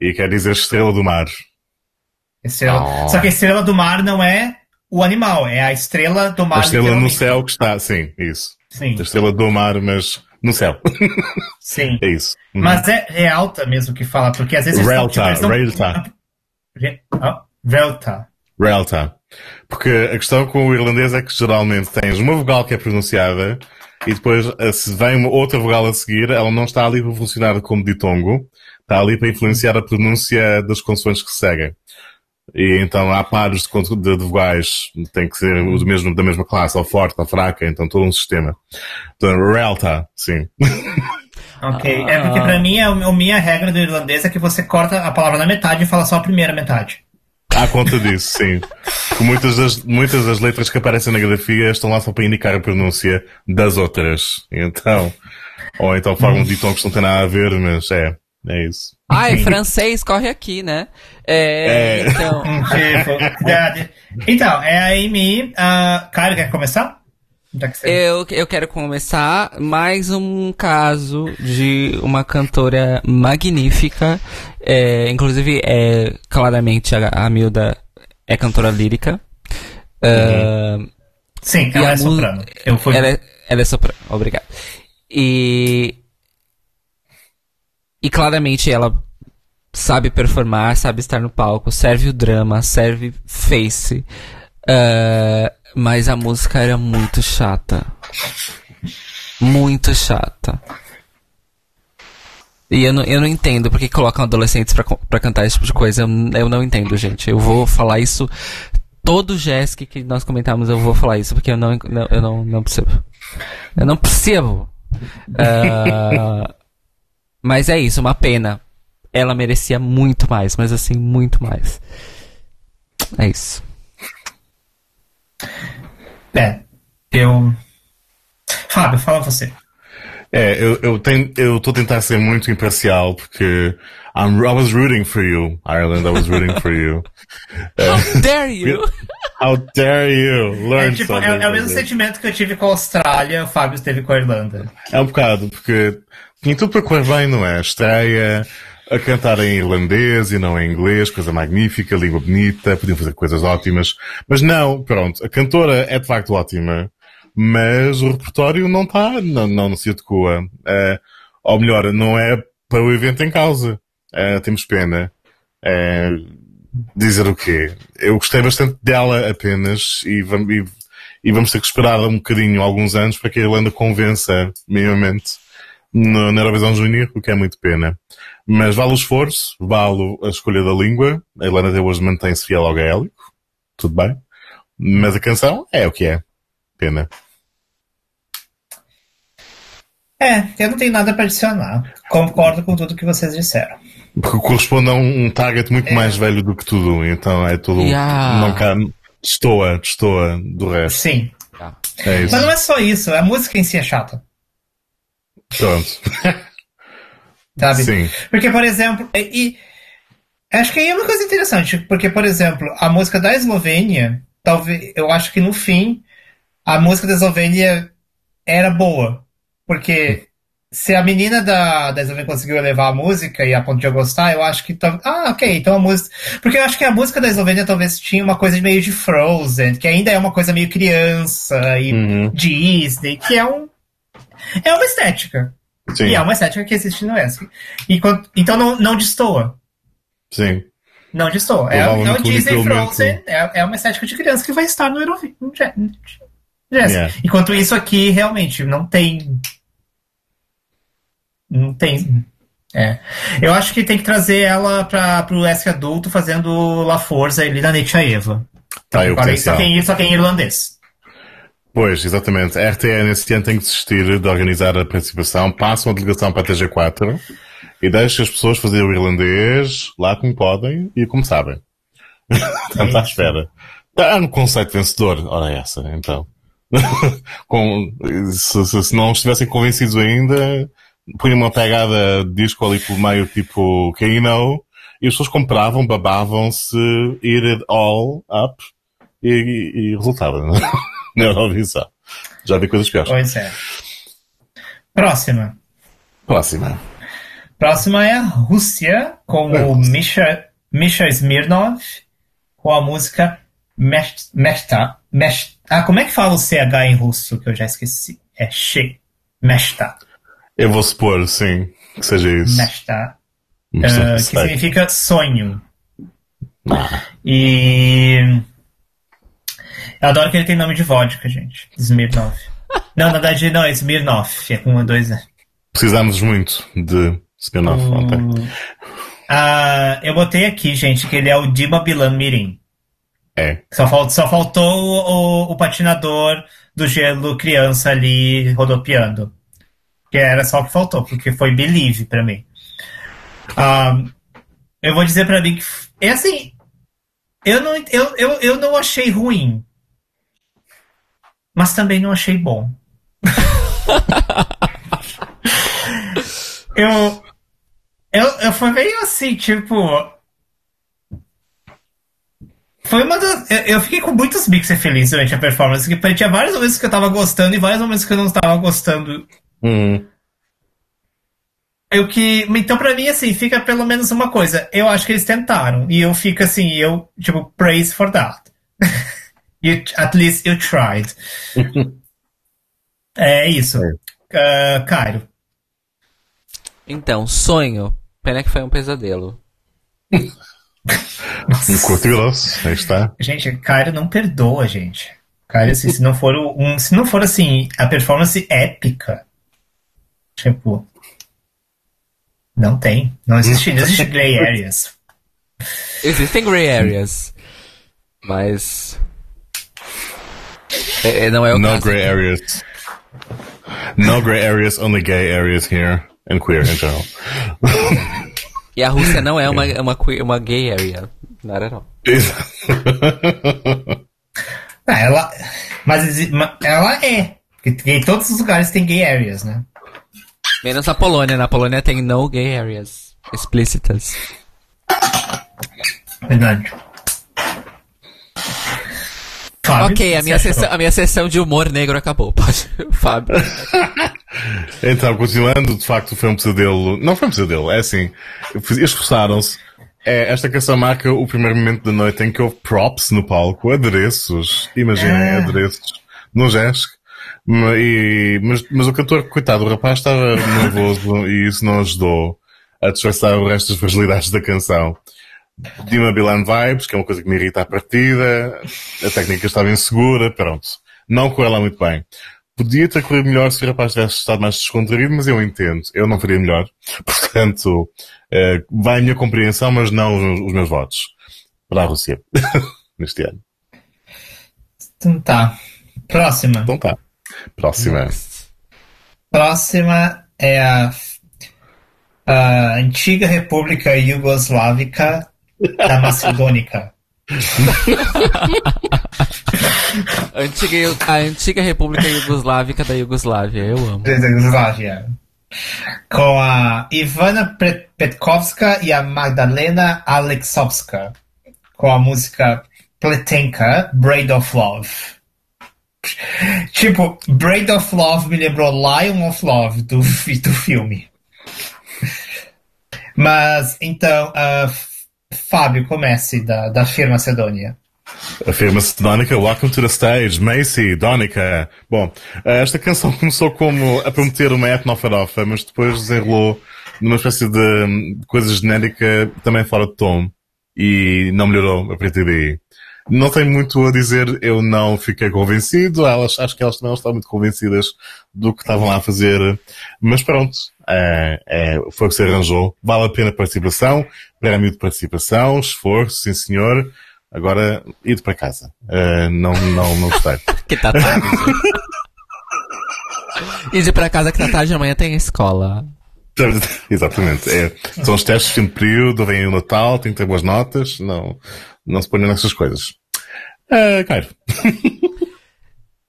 E quer dizer estrela do mar. Estrela. Oh. Só que a estrela do mar não é o animal, é a estrela do mar. A estrela no céu que está, sim, isso. Sim. A estrela do mar, mas no céu. Sim. é isso. Uhum. Mas é, é alta mesmo que fala, porque às vezes... Realta, Realta. Realta. Realta. Porque a questão com o irlandês é que geralmente tens uma vogal que é pronunciada e depois eh, se vem uma outra vogal a seguir, ela não está ali para funcionar como ditongo, está ali para influenciar a pronúncia das consoantes que se seguem. E então há pares de, de, de vogais, tem que ser o mesmo, da mesma classe, ou forte, ou fraca, então todo um sistema. Então, relta, sim. Ok, é porque para mim a, a minha regra do irlandês é que você corta a palavra na metade e fala só a primeira metade. À conta disso, sim. Muitas das, muitas das letras que aparecem na grafia estão lá só para indicar a pronúncia das outras. Então, ou então formam ditongos que não tem nada a ver, mas é, é isso. Ai, francês corre aqui, né? É, é. Então. então, é a Amy. Uh, Caio, quer começar? Eu, eu quero começar mais um caso de uma cantora magnífica. É, inclusive, é, claramente a, a Milda é cantora lírica. Uhum. Uh, Sim, ela é soprano. Eu fui... Ela é, ela é soprano, obrigado. E. E claramente ela sabe performar, sabe estar no palco, serve o drama, serve face. eh, mas a música era muito chata. Muito chata. E eu não, eu não entendo porque colocam adolescentes pra, cantar esse tipo de coisa. Eu, eu não entendo, gente. Eu vou falar isso. Todo Jesk que nós comentamos, eu vou falar isso, porque eu não, não- eu não, não percebo. Eu não percebo. Ah, mas é isso, uma pena. Ela merecia muito mais, mas assim, muito mais. É isso. É, eu... Fábio, fala você. É, eu, eu, tenho, eu tô a tentar ser muito imparcial porque I'm, I was rooting for you, Ireland. I was rooting for you. How dare you! How dare you É, learn tipo, something é, é o mesmo sentimento que eu tive com a Austrália, o Fábio teve com a Irlanda. É um bocado, porque tinha tudo para correr bem, não é? Estreia, a cantar em irlandês e não em inglês, coisa magnífica, língua bonita, podiam fazer coisas ótimas. Mas não, pronto, a cantora é de facto ótima, mas o repertório não está, não, não se adequa. Eh, ou melhor, não é para o evento em causa. Eh, temos pena. Eh, dizer o quê? Eu gostei bastante dela apenas e vamos, e, e vamos ter que esperar um bocadinho, alguns anos, para que a Irlanda convença minimamente na Eurovisão Júnior, o que é muito pena. Mas vale o esforço, vale a escolha da língua. A Irlanda até hoje mantém-se fiel ao gaélico. Tudo bem. Mas a canção é o que é. Pena. É, eu não tenho nada para adicionar. Concordo com tudo que vocês disseram. Porque corresponde a um, um target muito mais velho do que tudo. Então é tudo. Yeah. Não cá. Destoa, destoa do resto. Sim. É isso. Mas não é só isso, a música em si é chata. Pronto. Sabe? Sim. Porque, por exemplo, e, e acho que aí é uma coisa interessante, porque, por exemplo, a música da Eslovênia, talvez, eu acho que no fim, a música da Eslovênia era boa. Porque se a menina da, da Eslovênia conseguiu elevar a música e a ponto de eu gostar, eu acho que. Ah, ok, então a música. Porque eu acho que a música da Eslovênia talvez tinha uma coisa meio de Frozen, que ainda é uma coisa meio criança e Uhum. Disney, que é um. É uma estética. Sim. E é uma estética que existe no ESC. E então não, não destoa. Sim. Não destoa. É, é Provavelmente o Disney Frozen, é, é uma estética de criança que vai estar no Eurovision. Jazz. Yeah. Enquanto isso aqui, realmente, não tem. Não tem. É. Eu acho que tem que trazer ela para pro ESC adulto fazendo La Forza ali na Eva. Tá o Agora, só potencial. que, em- só que em irlandês. Pois, exatamente. A RTE nesse ano tem que desistir de organizar a participação, passa uma delegação para a TG4 e deixa as pessoas fazer o irlandês lá como podem e como sabem. Estamos à espera. Há um conceito vencedor. Ora, é essa, então. Com, se, se- se não estivessem convencidos ainda, punham uma pegada de disco ali pelo meio, tipo Kano, e as pessoas compravam, babavam-se, eat it all up, e, e, e resultava na Eurovisão. Já vi coisas piores. Pois é. Próxima. Próxima. Próxima é a Rússia, com o Misha, Misha Smirnov, com a música Mest- Mesta. Mest- ah, como é que fala o CH em russo, que eu já esqueci? É She. Mesta. Eu vou supor, sim, que seja isso. Mesta. Mas ah, que significa sonho. Ah, E. Eu adoro que ele tem nome de vodka, gente. Smirnov. Não, na verdade, não, é Smirnov. É com um, dois, né? Precisamos muito de spin-off ontem. Ah, eu botei aqui, gente, que ele é o Dima Bilan Mirim. É. Só, fal- só faltou o, o- o patinador do gelo criança ali rodopiando. Que era só o que faltou, porque foi Believe pra mim. Ah, eu vou dizer pra mim que. É assim. Eu não, eu, eu, eu não achei ruim. Mas também não achei bom. eu, eu. Eu fui meio assim, tipo. Foi uma das. Eu, eu fiquei com muitos mixer felizes durante a performance. Que tinha vários momentos que eu tava gostando e vários momentos que eu não estava gostando. Hum, Eu que. Então, pra mim, assim, fica pelo menos uma coisa. Eu acho que eles tentaram. E eu fico assim, eu, tipo, praise for that. You, at least you tried. é isso. Uh, Cairo. Então, sonho. Pena que foi um pesadelo. um curto e grosso, aí está. Gente, Cairo não perdoa, gente. Cairo, assim, se não for um. Se não for assim, a performance épica. Tipo. Não tem. Não existe, não existe gray areas. Existem gray areas. Mas. É, é, não é o No caso gray areas. No gray areas, only gay areas here. And queer in general. E a Rússia não é uma, uma, uma gay area. Not at all. Ah, ela. Mas ela é. Porque em todos os lugares tem gay areas, né? Menos na Polônia. Na Polônia tem no gay areas explícitas. Verdade. Fábio, ok, a você minha, sessão, a minha sessão de humor negro acabou. Pode, Fábio. Então, continuando, de facto foi um pesadelo. Não foi um pesadelo, é assim. Esforçaram-se. É, esta canção marca o primeiro momento da noite em que houve props no palco, adereços, imaginem, Ah. adereços, no e- Mas, mas o cantor, coitado, o rapaz estava nervoso e isso não ajudou a disfarçar o resto das fragilidades da canção. Dima Bilan Vibes, que é uma coisa que me irrita à partida, a técnica estava insegura, pronto. Não correu lá muito bem. Podia ter corrido melhor se o rapaz tivesse estado mais descontraído, mas eu entendo. Eu não faria melhor. Portanto, eh, vai a minha compreensão, mas não os, os meus votos. Para a Rússia. Neste ano. Então tá. Próxima. Então tá. Próxima. Próxima é a, a antiga República Iugoslávica da Macedônica. A antiga, a antiga República Iugoslávica da Iugoslávia. Eu amo. da Iugoslávia. Com a Ivana Petkovska e a Magdalena Alexovska. Com a música Pletenka, Braid of Love. Tipo, Braid of Love me lembrou Lion of Love do, do filme. Mas, então, F- Fábio, comece da, da firma Macedônia. Afirma-se Donica, Welcome to the Stage, Macy, Donica. Bom, eh, esta canção começou como a prometer uma etnofarofa, mas depois desenrolou numa espécie de hum, coisa genérica também fora de tom. E não melhorou a partir daí. Não tenho muito a dizer, eu não fiquei convencido, elas, acho que elas também não estavam muito convencidas do que estavam lá a fazer, mas pronto, foi o que se arranjou. Vale a pena a participação, prémio de participação, esforço, sim senhor. Agora, ido para casa. Eh, não, não, não gostei. Que tá tarde. De pra casa que tá tarde, amanhã tem escola. Exatamente. É, são os testes de fim de período, vem o Natal, tem que ter boas notas, não, não se ponham nessas coisas. Uh, Cairo.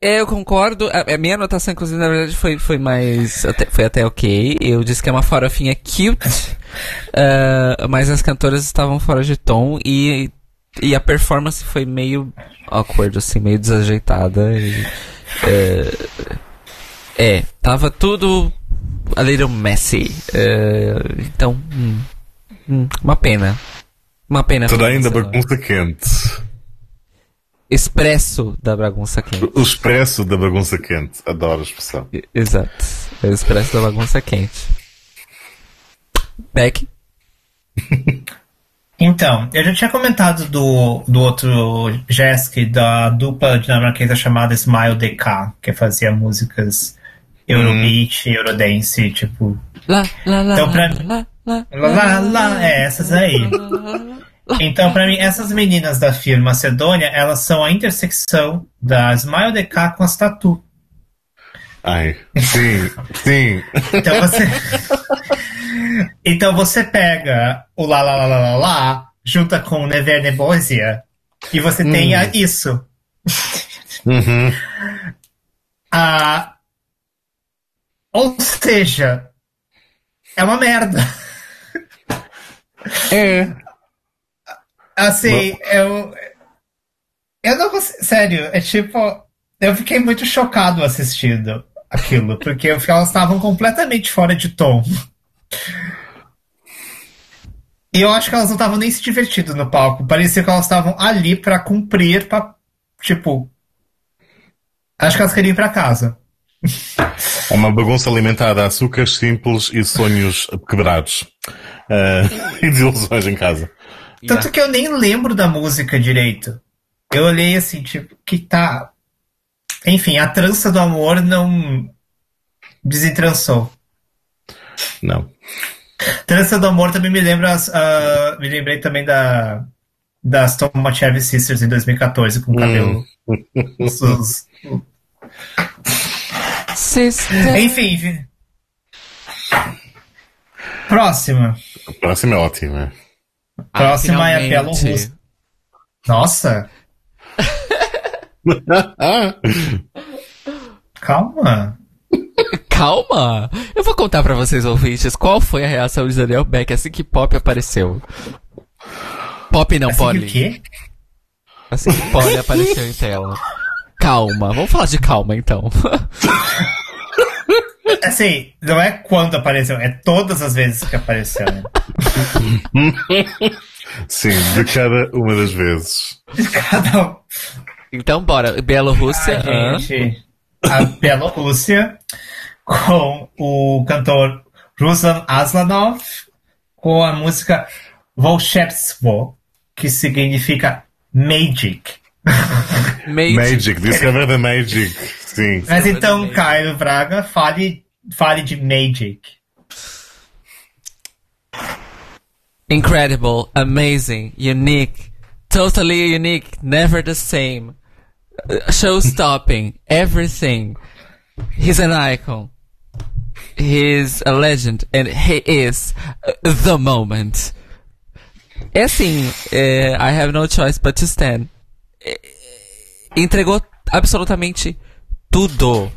É, Eu concordo. A, a minha anotação, inclusive, na verdade, foi, foi mais. até- foi até ok. Eu disse que é uma farofinha cute. ah, mas as cantoras estavam fora de tom e, e a performance foi meio awkward, assim, meio desajeitada. E, é, é, tava tudo a little messy. É, então, hum, hum, uma pena. Uma pena. Terém da Sei lá. bagunça quente. Expresso da bagunça quente. O expresso da bagunça quente. Adoro a expressão. Exato. É o expresso da bagunça quente. Beck? Então, eu já tinha comentado do, do outro Jesk, da dupla dinamarquesa chamada Smile DK, que fazia músicas Eurobeat, Eurodance, tipo. Lá, lá, lá, Então, pra- lá, lá, Lá, lá, lá, é, essas aí. Então, pra mim, essas meninas da firma Macedônia, elas são a intersecção da Smile DK com as Tatu. Ai, sim, sim. Então você. então você pega o lá lá lá lá lá, lá junta com o Never Nebosia e você tem a- isso. Uhum. Ah, ou seja, é uma merda. É. Assim, eu. Eu não consigo. Sério, é tipo. Eu fiquei muito chocado assistindo aquilo, porque eu- elas estavam completamente fora de tom. E eu acho que elas não estavam nem se divertindo no palco. Parecia que elas estavam ali pra cumprir pa- tipo. Acho que elas queriam ir pra casa. É uma bagunça alimentada a açúcares simples e sonhos quebrados. Uh, e desilusões em casa. Tanto que eu nem lembro da música direito. Eu olhei assim, tipo, que tá. Enfim, a trança do amor não desentrançou. Não. Trança do amor também me lembra. Uh, me lembrei também da. Das Tom Machev Sisters em 2014, com o cabelo. Hum. Os, os, Sister. Enfim, enfim. Próxima. A próxima é ótima. Próxima Ah, é a. Russo. Nossa, calma. Calma! Eu vou contar pra vocês, ouvintes, qual foi a reação de Daniel Beck assim que Pop apareceu. Pop não, Assim que Polly. o quê? Assim que Polly apareceu em tela. Calma, vamos falar de calma então. Assim, não é quando apareceu, é todas as vezes que apareceu. né? Sim, de cada uma das vezes. Cada um. Então bora, Bielorrússia. A hã? gente, a Bielorrússia, com o cantor Ruslan Aslanov, com a música Volshevstvo, que significa Magic. Magic. Magic, Discover the Magic. Sim. Mas então. Caio Braga, fale, fale de Magic. Incredible, amazing, unique, totally unique, never the same. Uh, Show-stopping, everything. He's an icon. He's a legend, and he is uh, the moment. É assim, é, I have no choice but to stand. Entregou absolutamente tudo.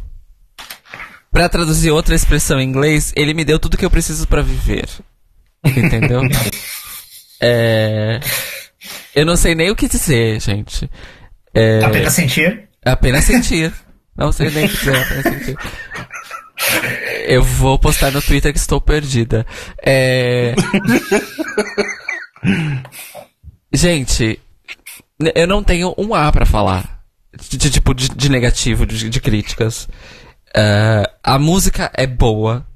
Pra traduzir outra expressão em inglês, ele me deu tudo que eu preciso pra viver. Entendeu? é... Eu não sei nem o que dizer, gente. É... Apenas sentir. Apenas sentir. Não sei nem o que dizer, apenas sentir. Eu vou postar no Twitter que estou perdida. É... Gente, eu não tenho um A pra falar. De, de- tipo, de, de negativo, de, de críticas. Ah, a música é boa.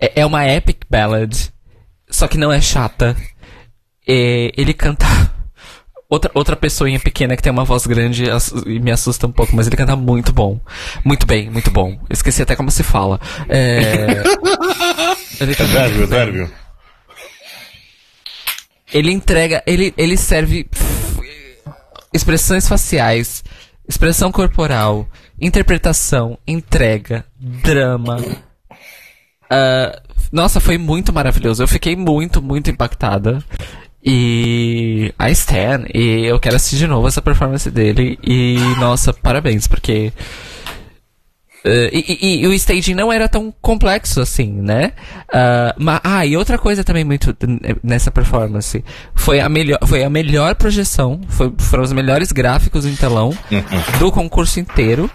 É, é uma epic ballad. Só que não é chata. E ele canta. Outra, outra pessoinha pequena que tem uma voz grande e me assusta um pouco, mas ele canta muito bom. Muito bem, muito bom. Esqueci até como se fala. É... ele canta bem. adérvio. Ele entrega, ele, ele serve expressões faciais, expressão corporal, interpretação, entrega, drama. Ah, nossa, foi muito maravilhoso. Eu fiquei muito, muito impactada. E I Stan, e eu quero assistir de novo essa performance dele. E nossa, parabéns, porque Uh, e, e- e o staging não era tão complexo assim, né? Ah, ma- ah, e outra coisa também muito nessa performance foi a melhor, foi a melhor projeção, foi- foram os melhores gráficos em telão do concurso inteiro.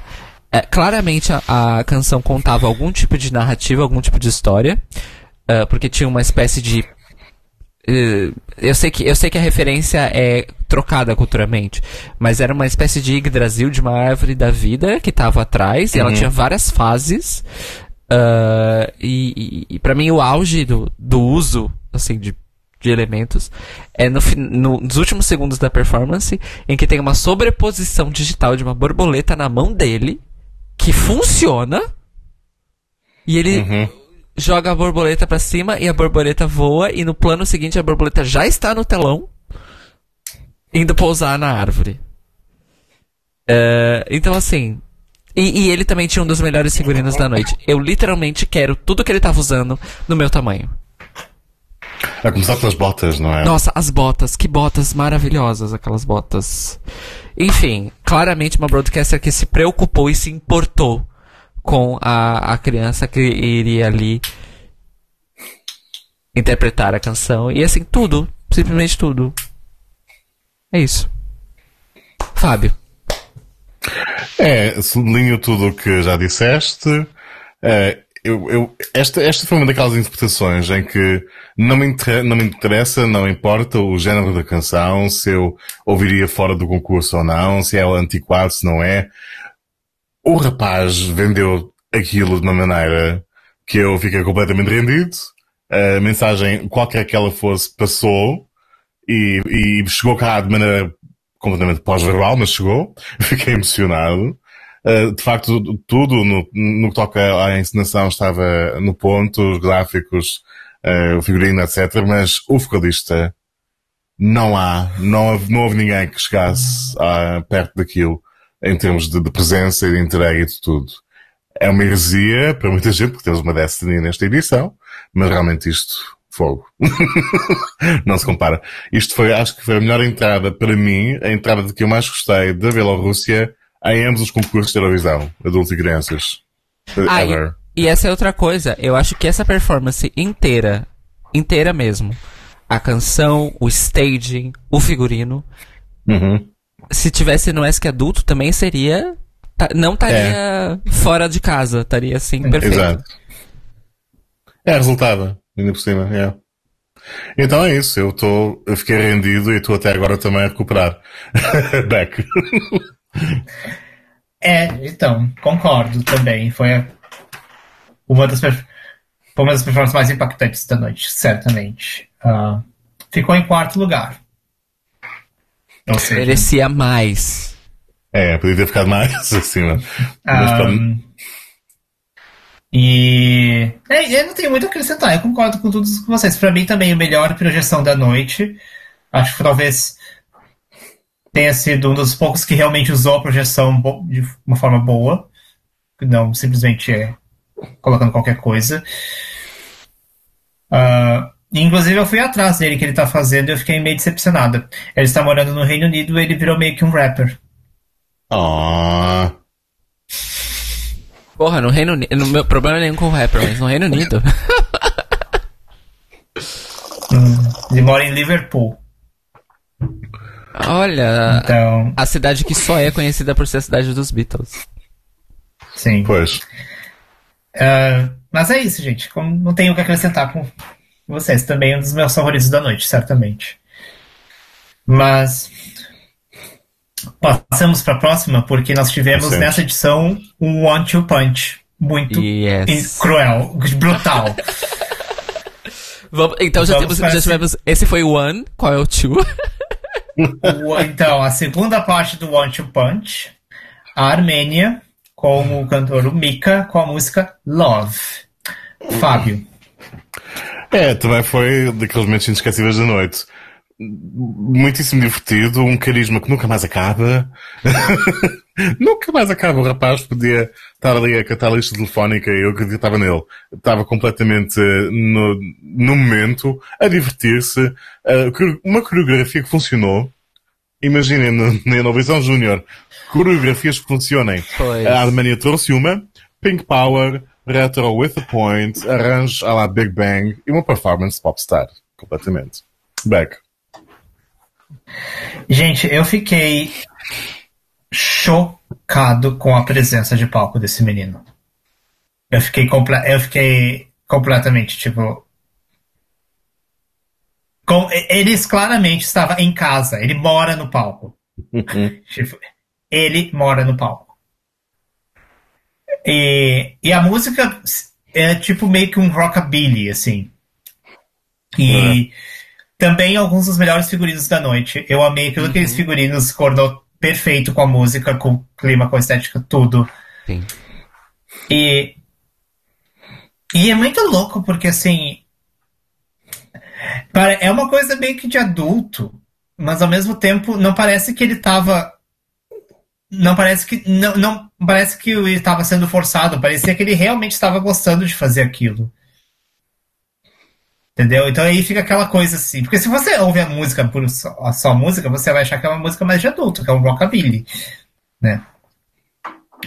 É, claramente a, a canção contava algum tipo de narrativa, algum tipo de história, ah, porque tinha uma espécie de eu sei que eu sei que a referência é trocada culturalmente, mas era uma espécie de Yggdrasil de uma árvore da vida que estava atrás e ela tinha várias fases. ah, e, e, para mim o auge do, do uso assim de, de elementos é no, no- nos últimos segundos da performance em que tem uma sobreposição digital de uma borboleta na mão dele que funciona e ele Uhum. Joga a borboleta pra cima e a borboleta voa e no plano seguinte a borboleta já está no telão indo pousar na árvore. É, então assim, e, e ele também tinha um dos melhores figurinos da noite. Eu literalmente quero tudo que ele tava usando no meu tamanho. A começar pelas botas, não é? Nossa, as botas, que botas maravilhosas aquelas botas. Enfim, claramente uma broadcaster que se preocupou e se importou com a, a criança que iria ali interpretar a canção. E assim, tudo, simplesmente tudo. É isso. Fábio. É, sublinho tudo o que já disseste. É, eu, eu, esta, esta foi uma daquelas interpretações em que não me, inter, não me interessa, não importa o género da canção, se eu ouviria fora do concurso ou não, se é antiquado, se não é. O rapaz vendeu aquilo de uma maneira que eu fiquei completamente rendido. A mensagem, qualquer que ela fosse, passou e, e chegou cá de maneira completamente pós-verbal, mas chegou. Fiquei emocionado. Uh, de facto, tudo no, no que toca à encenação estava no ponto, os gráficos, uh, o figurino, etc. Mas o vocalista, não há, não houve, não houve ninguém que chegasse a, perto daquilo em termos de, de presença e de entrega e de tudo. É uma heresia para muita gente, porque temos uma Destiny nesta edição, mas realmente isto, fogo. não se compara. Isto foi, acho que foi a melhor entrada para mim, a entrada de que eu mais gostei da Bielorrússia em ambos os concursos de televisão, adultos e crianças. Ah, e, e, essa é outra coisa. Eu acho que essa performance inteira, inteira mesmo, a canção, o staging, o figurino, uhum. Se tivesse no ESC adulto também seria, não estaria é. fora de casa, estaria assim perfeito. Exato. É resultado, ainda por cima, é. Então é isso, eu tô, eu fiquei rendido e estou até agora também a recuperar. Back. É, então, concordo também. Foi uma das, foi uma das performances mais impactantes da noite, certamente. Uh, ficou em quarto lugar. Ou seja, Merecia mais. É, podia ter ficado mais acima. Um, e é, eu não tenho muito a acrescentar, eu concordo com todos vocês. Para mim também a melhor projeção da noite. Acho que talvez tenha sido um dos poucos que realmente usou a projeção de uma forma boa, não simplesmente é colocando qualquer coisa. Uh, inclusive eu fui atrás dele que ele tá fazendo e eu fiquei meio decepcionada. Ele está morando no Reino Unido e ele virou meio que um rapper. Oh. Porra, no Reino Unido. No meu problema é nenhum com o rapper, mas no Reino Unido. hum, ele mora em Liverpool. Olha, então, a cidade que só é conhecida por ser a cidade dos Beatles. Sim. Pois. Uh, mas é isso, gente. Como não tenho o que acrescentar com vocês. Também é um dos meus favoritos da noite, certamente. Mas passamos para a próxima, porque nós tivemos nessa edição um One Two Punch muito yes. cruel, brutal. Vamos, então já, temos, já tivemos. Esse foi o One, qual é o Two? o, então, a segunda parte do One Two Punch, a Armênia, com o cantor Mika, com a música Love. Fábio. É, também foi daqueles momentos inesquecíveis da noite. Muitíssimo divertido, um carisma que nunca mais acaba. nunca mais acaba. O rapaz podia estar ali a cantar a lista telefónica e eu acreditava nele. Estava completamente no, no momento, a divertir-se. Uh, uma coreografia que funcionou. Imaginem na Inovação Júnior, coreografias que funcionem. Pois. A Alemanha trouxe uma, Pink Power, Retro with a Point, arranjo à la Big Bang e uma performance popstar. Completamente. Back. Gente, eu fiquei chocado com a presença de palco desse menino. Eu fiquei, comple eu fiquei completamente, tipo. Com, eles claramente estava em casa, ele mora no palco. tipo, ele mora no palco. E, e a música é tipo meio que um rockabilly, assim. E é. também alguns dos melhores figurinos da noite. Eu amei aquilo uhum. aqueles figurinos coordenou perfeito com a música, com o clima, com a estética, tudo. Sim. E. E é muito louco, porque assim. É uma coisa meio que de adulto, mas ao mesmo tempo não parece que ele tava. Não parece que. Não, não parece que ele estava sendo forçado, parecia que ele realmente estava gostando de fazer aquilo. Entendeu? Então aí fica aquela coisa assim. Porque se você ouve a música por só, a só música, você vai achar que é uma música mais de adulto, que é um rockabilly. Né?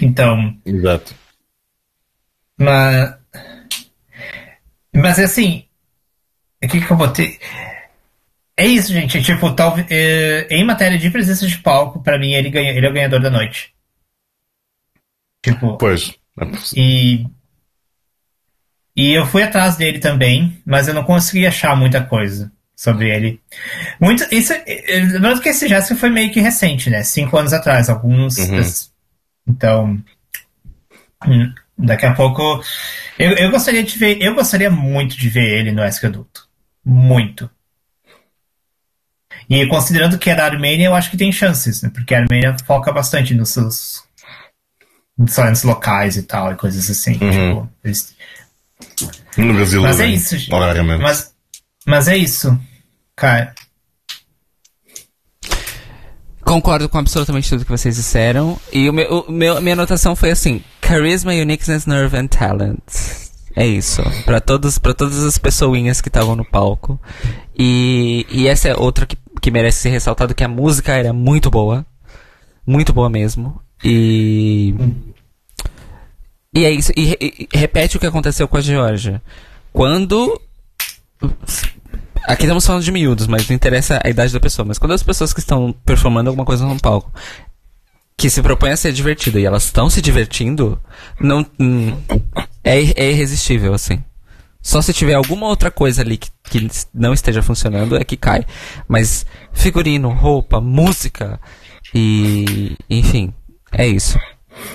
Então. Exato. Mas. Mas assim. O que, que eu botei? É isso, gente. Tipo, talvez. É, em matéria de presença de palco, para mim, ele, ganha, ele é o ganhador da noite. Tipo. Pois. E E eu fui atrás dele também, mas eu não consegui achar muita coisa sobre ele. Muito, isso, lembrando que esse Jéssica foi meio que recente, né? Cinco anos atrás, alguns. Uhum. das- então, hum, daqui a pouco, eu, eu gostaria de ver, eu gostaria muito de ver ele no Ask Adulto, muito. E considerando que é da Armênia, eu acho que tem chances, né? Porque a Armênia foca bastante nos seus restaurantes locais e tal, e coisas assim. Tipo, eles No Brasil, mas é isso, gente. Mas, mas é isso, cara. Concordo com absolutamente tudo que vocês disseram. E o meu, o meu- minha anotação foi assim: Charisma, Uniqueness, Nerve and Talent. É isso. Pra todos, para todas as pessoinhas que estavam no palco. E, e essa é outra que, que merece ser ressaltado, que a música era muito boa. Muito boa mesmo. E. E é isso. E, e repete o que aconteceu com a Georgia. Quando Aqui estamos falando de miúdos, mas não interessa a idade da pessoa. Mas quando as pessoas que estão performando alguma coisa no palco que se propõem a ser divertida e elas estão se divertindo, não hum, é, é irresistível, assim. Só se tiver alguma outra coisa ali que, que não esteja funcionando é que cai. Mas figurino, roupa, música e. enfim, é isso.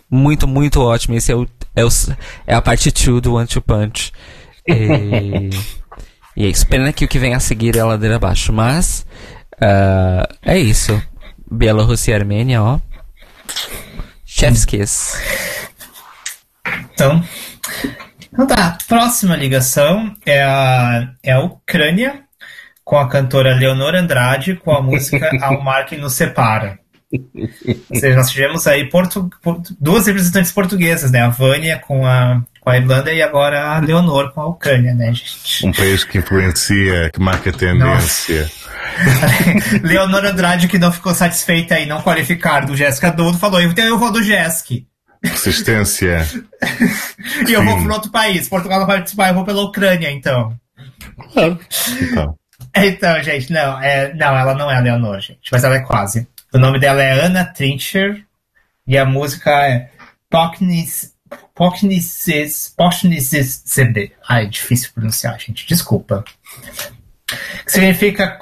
Muito, muito ótimo. Esse é, o, é, o, é a parte 2 do One Two Punch. E, e é isso. Pena que o que vem a seguir é a ladeira abaixo. Mas ah, é isso. Bielorrússia e Armênia, ó. Chef's Kiss. Então, então tá. Próxima ligação é a, é a Ucrânia, com a cantora Leonor Andrade, com a música Ao Mar Que Nos Separa. Ou seja, nós tivemos aí portu, portu- duas representantes portuguesas, né? A Vânia com a, com a Irlanda e agora a Leonor com a Ucrânia, né, gente? Um país que influencia, que marca tendência. Leonor Andrade, que não ficou satisfeita em não qualificar do Jéssica Dudo, falou: então eu vou do Jéssica. Persistência. E eu vou para outro país. Portugal não vai participar, eu vou pela Ucrânia, então. Claro. Então, Então, gente, não, é, não, ela não é a Leonor, gente, mas ela é quase. O nome dela é Anna Trincher e a música é Pocknis, Pocknises, Pocknises CD. Ai, difícil pronunciar, gente, desculpa. Que significa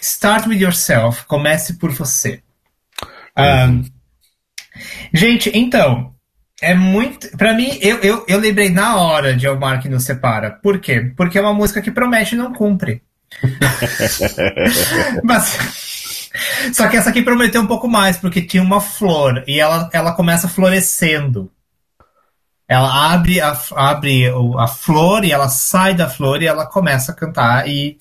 Start with yourself, comece por você. Ahn, gente, então, é muito. Pra mim, eu, eu, eu lembrei na hora de O Mar que nos separa. Por quê? Porque é uma música que promete e não cumpre. Mas. Só que essa aqui prometeu um pouco mais, porque tinha uma flor e ela, ela começa florescendo. Ela abre, a, abre o- a flor e ela sai da flor e ela começa a cantar. E,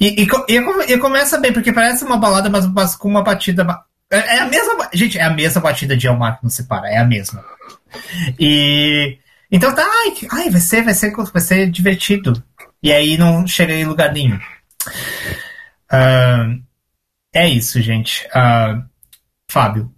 e, e, e e começa bem, porque parece uma balada, mas, mas com uma batida. É, é a mesma. Gente, é a mesma batida de Elmar que não separa, é a mesma. E. Então tá, ai, ai, vai ser, vai ser, vai ser divertido. E aí não chega em lugar nenhum. Ah, é isso, gente. Ah, Fábio.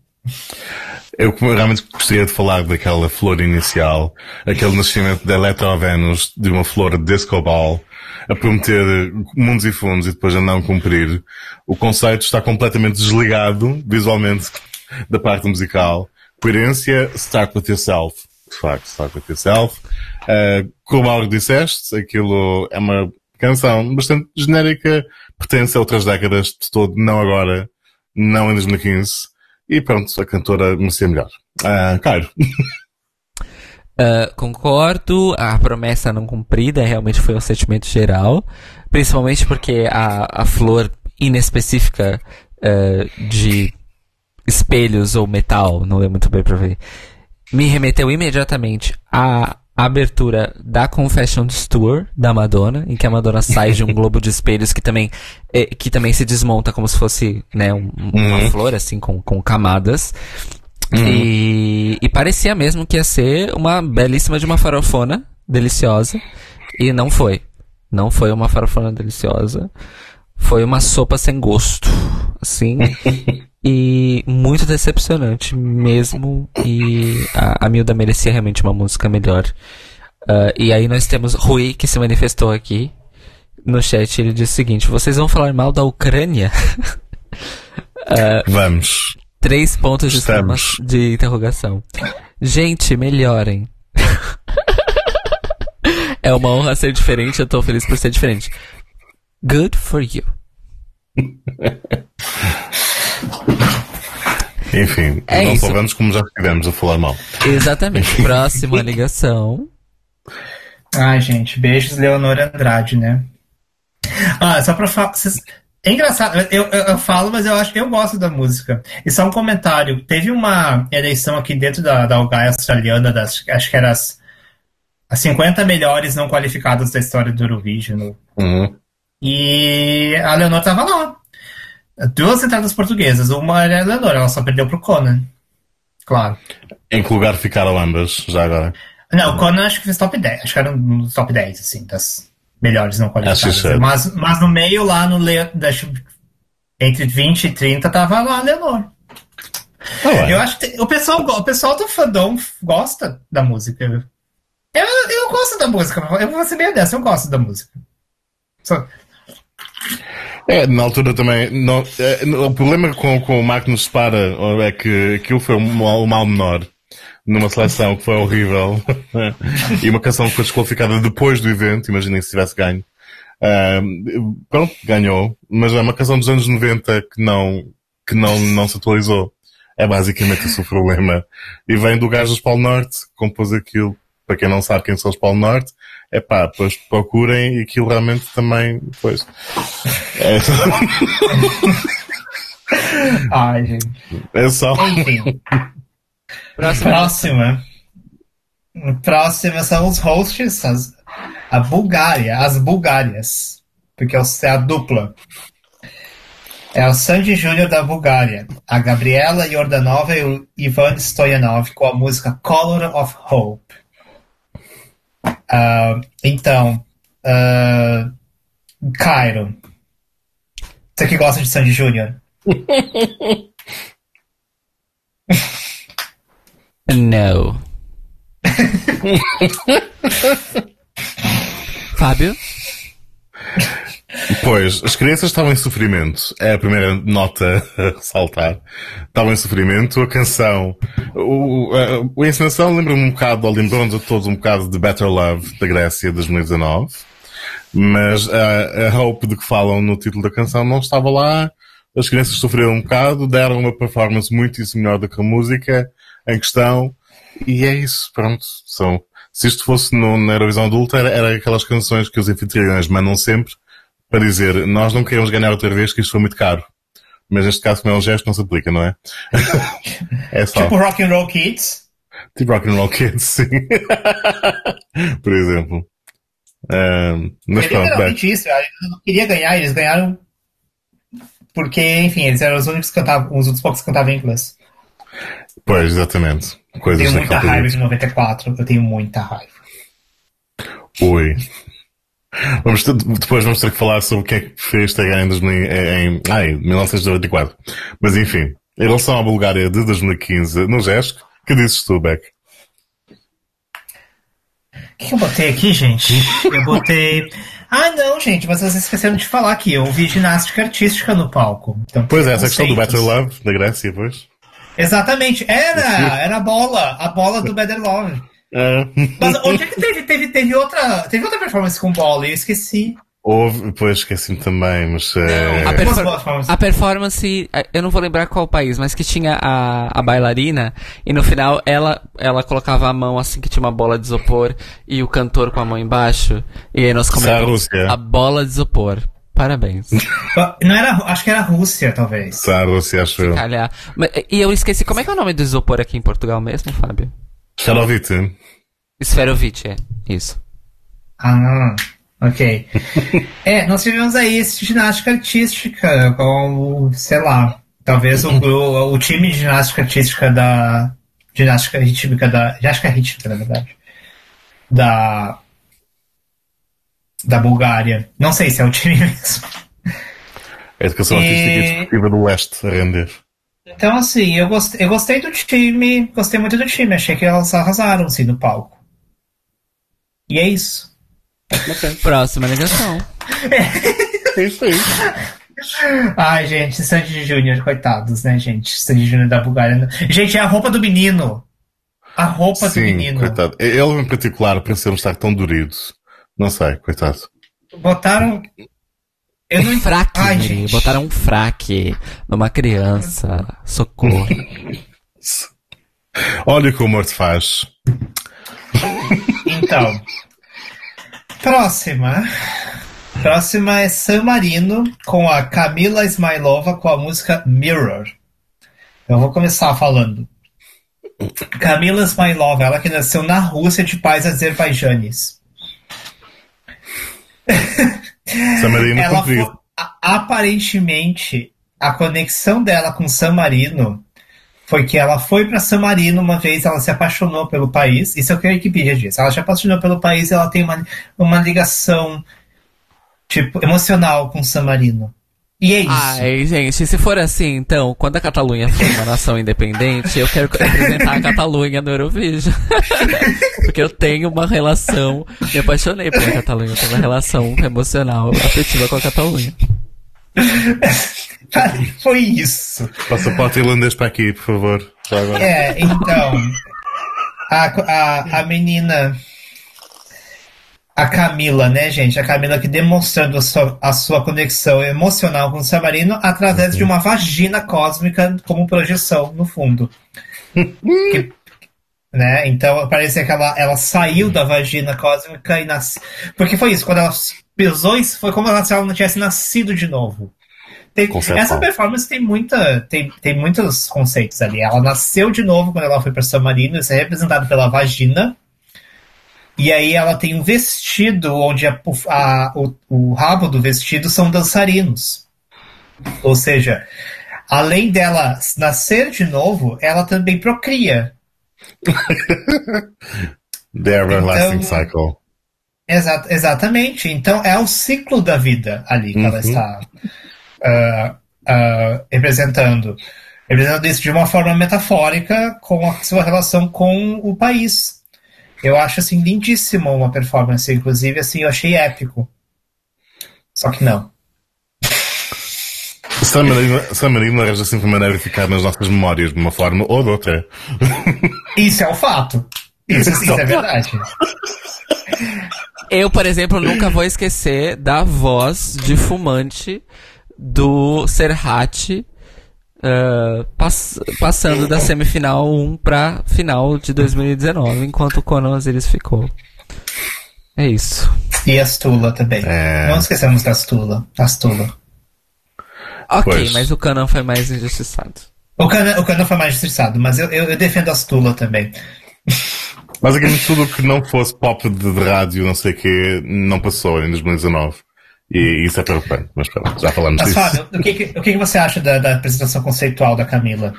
eu realmente gostaria de falar daquela flor inicial, aquele nascimento da Eletro-Venus, de uma flor de disco ball, a prometer mundos e fundos e depois a não cumprir. O conceito está completamente desligado, visualmente, da parte musical. Coerência, start with yourself. De facto, start with yourself. Uh, como algo disseste, aquilo é uma canção bastante genérica, pertence a outras décadas, de todo, não agora, não em 2015. E pronto, a cantora merecia melhor. Ah, Cairo. Ah, concordo, a promessa não cumprida realmente foi o sentimento geral, principalmente porque a, a flor inespecífica ah, de espelhos ou metal, não deu muito bem pra ver, me remeteu imediatamente à abertura da Confessions Tour da Madonna, em que a Madonna sai de um globo de espelhos que também, eh, que também se desmonta como se fosse né, um- uma Uhum. flor, assim, com, com camadas. E, e parecia mesmo que ia ser uma belíssima de uma farofona deliciosa. E não foi. Não foi uma farofona deliciosa. Foi uma sopa sem gosto. Assim. e muito decepcionante mesmo. E a, a Milda merecia realmente uma música melhor. Ah, e aí nós temos Rui, que se manifestou aqui no chat. Ele disse o seguinte: Vocês vão falar mal da Ucrânia? Vamos. Três pontos de, Estamos. de interrogação. Gente, melhorem. É uma honra ser diferente, eu tô feliz por ser diferente. Good for you. Enfim, É não isso. soubemos como já estivemos a falar mal. Exatamente. Próxima ligação. Ai, gente, beijos, Leonora Andrade, né? Ah, só pra falar. vocês- É engraçado, eu, eu, eu falo, mas eu acho que eu gosto da música. E só um comentário: teve uma eleição aqui dentro da, da Algaia australiana, das, acho que era as, as 50 melhores não qualificadas da história do Eurovision. Uhum. E a Leonor tava lá. Duas entradas portuguesas. Uma era a Leonor, ela só perdeu pro Conan. Claro. Em que lugar ficaram ambas, já agora? Não, o Conan acho que fez top 10. Acho que era no top 10, assim, das melhores não qualificadas. Acho certo. Mas, mas no meio, lá no Le... entre 20 e 30, tava lá a Leonor. Tá bem. Eu acho que o pessoal, o pessoal do fandom gosta da música. Eu, eu gosto da música. Eu vou ser bem honesto, eu gosto da música. Só- É, na altura também. Não, é, o problema com, com o Marco nos separa é que aquilo foi um mal, um mal menor numa seleção que foi horrível e uma canção que foi desqualificada depois do evento. Imaginem se tivesse ganho. Ah, pronto, ganhou, mas é uma canção dos anos 90 que não, que não, não se atualizou. É basicamente esse o problema. E vem do gajo dos Polo Norte, que compôs aquilo. Para quem não sabe quem são os Polo Norte, é pá, depois procurem e aquilo realmente também, pois. É, Ai, gente. é só. Próxima. Próxima. Próxima são os hosts, as- a Bulgária, as Bulgárias. Porque é o- é a dupla. É o Sandy Júnior da Bulgária, a Gabriela Yordanova e o Ivan Stoyanov com a música Color of Hope. Ah, então, ah, Cairo. Você que gosta de Sandy Júnior? No. Fábio? Pois, as crianças estavam em sofrimento. É a primeira nota a ressaltar. Estavam em sofrimento. A canção, o, a, a encenação lembra-me um bocado, ou lembrou-nos a todos um bocado de Better Love da Grécia de 2019. Mas a, a hope de que falam no título da canção não estava lá. As crianças sofreram um bocado, deram uma performance muitíssimo melhor do que a música em questão. E é isso, pronto. São, se isto fosse no, na Eurovisão adulta, era, era aquelas canções que os anfitriões mandam sempre para dizer, nós não queremos ganhar outra vez, que isto foi muito caro. Mas neste caso, como é um gesto, não se aplica, não é? é só. Tipo Rock and Roll Kids. Tipo Rock and Roll Kids, sim. Por exemplo. Ahm, mas pronto, bem. isso. Eu não queria ganhar, eles ganharam porque, enfim, eles eram os únicos que cantavam, os outros poucos que cantavam em inglês. Pois, exatamente. Eu Coisas tenho muita raiva de 94, eu tenho muita raiva. Oi. Vamos depois vamos ter que falar sobre o que é que fez ter ganho em, 2000 em, ai, 1994. Mas enfim, em relação à Bulgária de 2015, no GESC, que dizes tu, Beck? O que, que eu botei aqui, gente? Eu botei. Ah, não, gente, mas vocês esqueceram de falar que eu vi ginástica artística no palco. Então, Pois é, essa questão do conceitos. Better Love da Grécia, pois. Exatamente, era! Era a bola, a bola do Better Love. Ah, Mas onde é que teve, teve, teve, outra, teve outra performance com bola? Eu esqueci. houve, pois esqueci-me também, mas. eh, A, per- perfor- a performance, eh, eu não vou lembrar qual país, mas que tinha a, a bailarina e no final ela, ela colocava a mão assim que tinha uma bola de isopor e o cantor com a mão embaixo e aí nós é a Rússia. a bola de isopor. Parabéns. Não era, acho que era Rússia, talvez. a Rússia, acho eu. Calhar. Mas, e eu esqueci, como é que é o nome do isopor aqui em Portugal mesmo, Fábio? Sharovite. Esferovite, é. Isso. Ah, ok. é, nós tivemos aí esse ginástica artística, com, sei lá, talvez o, o, o time de ginástica artística da. Ginástica rítmica da. Ginástica rítmica, na verdade. Da. Da Bulgária. Não sei se é o time mesmo. A educação E- artística e desportiva do leste a render. Então, assim, eu gostei, eu gostei do time, gostei muito do time, achei que elas arrasaram, assim, no palco. E é isso. Próxima ligação. É isso aí. Ai, gente, Sandy Júnior, coitados, né, gente? Sandy Júnior da Bulgária. Gente, é a roupa do menino. A roupa do Sim, menino. coitado. Ele em particular, para ser um estar tão durido, Não sei, coitado. Botaram. Eu não Um fraque, Ai, gente. botaram um fraque numa criança. Socorro. Olha o que o humor te faz. Então. Próxima. Próxima é San Marino com a Camila Ismailova com a música Mirror. Eu vou começar falando. Camila Ismailova, ela que nasceu na Rússia de pais azerbaijanes. San Marino ela foi, a- aparentemente, a conexão dela com San Marino foi que ela foi para San Marino uma vez, ela se apaixonou pelo país. Isso é o que a Wikipedia diz. Ela se apaixonou pelo país e ela tem uma, uma ligação tipo emocional com San Marino. E é isso. Ai, gente, se for assim, então, quando a Catalunha for uma nação independente, eu quero representar a Catalunha no Eurovision. Porque eu tenho uma relação, me apaixonei pela Catalunha, eu tenho uma relação emocional, afetiva com a Catalunha. Foi isso. Passaporte irlandês para aqui, por favor. É, então. A, a, a menina. A Camila, né, gente? A Camila que demonstrando a sua, a sua conexão emocional com o Samarino através de uma vagina cósmica como projeção no fundo. Que- né? Então parece que ela, ela saiu da vagina cósmica e nasceu. Porque foi isso, quando ela pisou, isso foi como se ela não tivesse nascido de novo. Tem- essa performance tem muita tem, tem muitos conceitos ali. Ela nasceu de novo quando ela foi para San Marino, isso é representado pela vagina. E aí ela tem um vestido onde a- a- o, o rabo do vestido são dançarinos. Ou seja, além dela nascer de novo, ela também procria. The Everlasting Então- Cycle. Exa- exatamente. Então é o ciclo da vida ali que ela Uhum. está ah, ah, representando. Representando isso de uma forma metafórica com a sua relação com o país. Eu acho assim lindíssimo uma performance, inclusive assim eu achei épico. Só que não. San Marino, San Marino arranja sempre maneira de ficar nas nossas memórias de uma forma ou de outra. Isso é o fato. Isso, isso é verdade. Eu, por exemplo, nunca vou esquecer da voz de fumante do Serhat ah, pass- passando da semifinal 1 pra final de 2019, enquanto o Conan Osiris ficou. É isso. E a Stula também. É. Não esquecemos da Stula. A Stula. Ok, Pois. mas o Conan foi mais injustiçado. O Cana, o Cana foi mais estressado, mas eu, eu, eu defendo a Stula também. Basicamente tudo o que não fosse pop de, de rádio, não sei o quê, não passou em 2019. E isso é preocupante, mas pronto, já falamos Mas disso. Fábio, o que, que- o que que você acha da, da apresentação conceitual da Camila?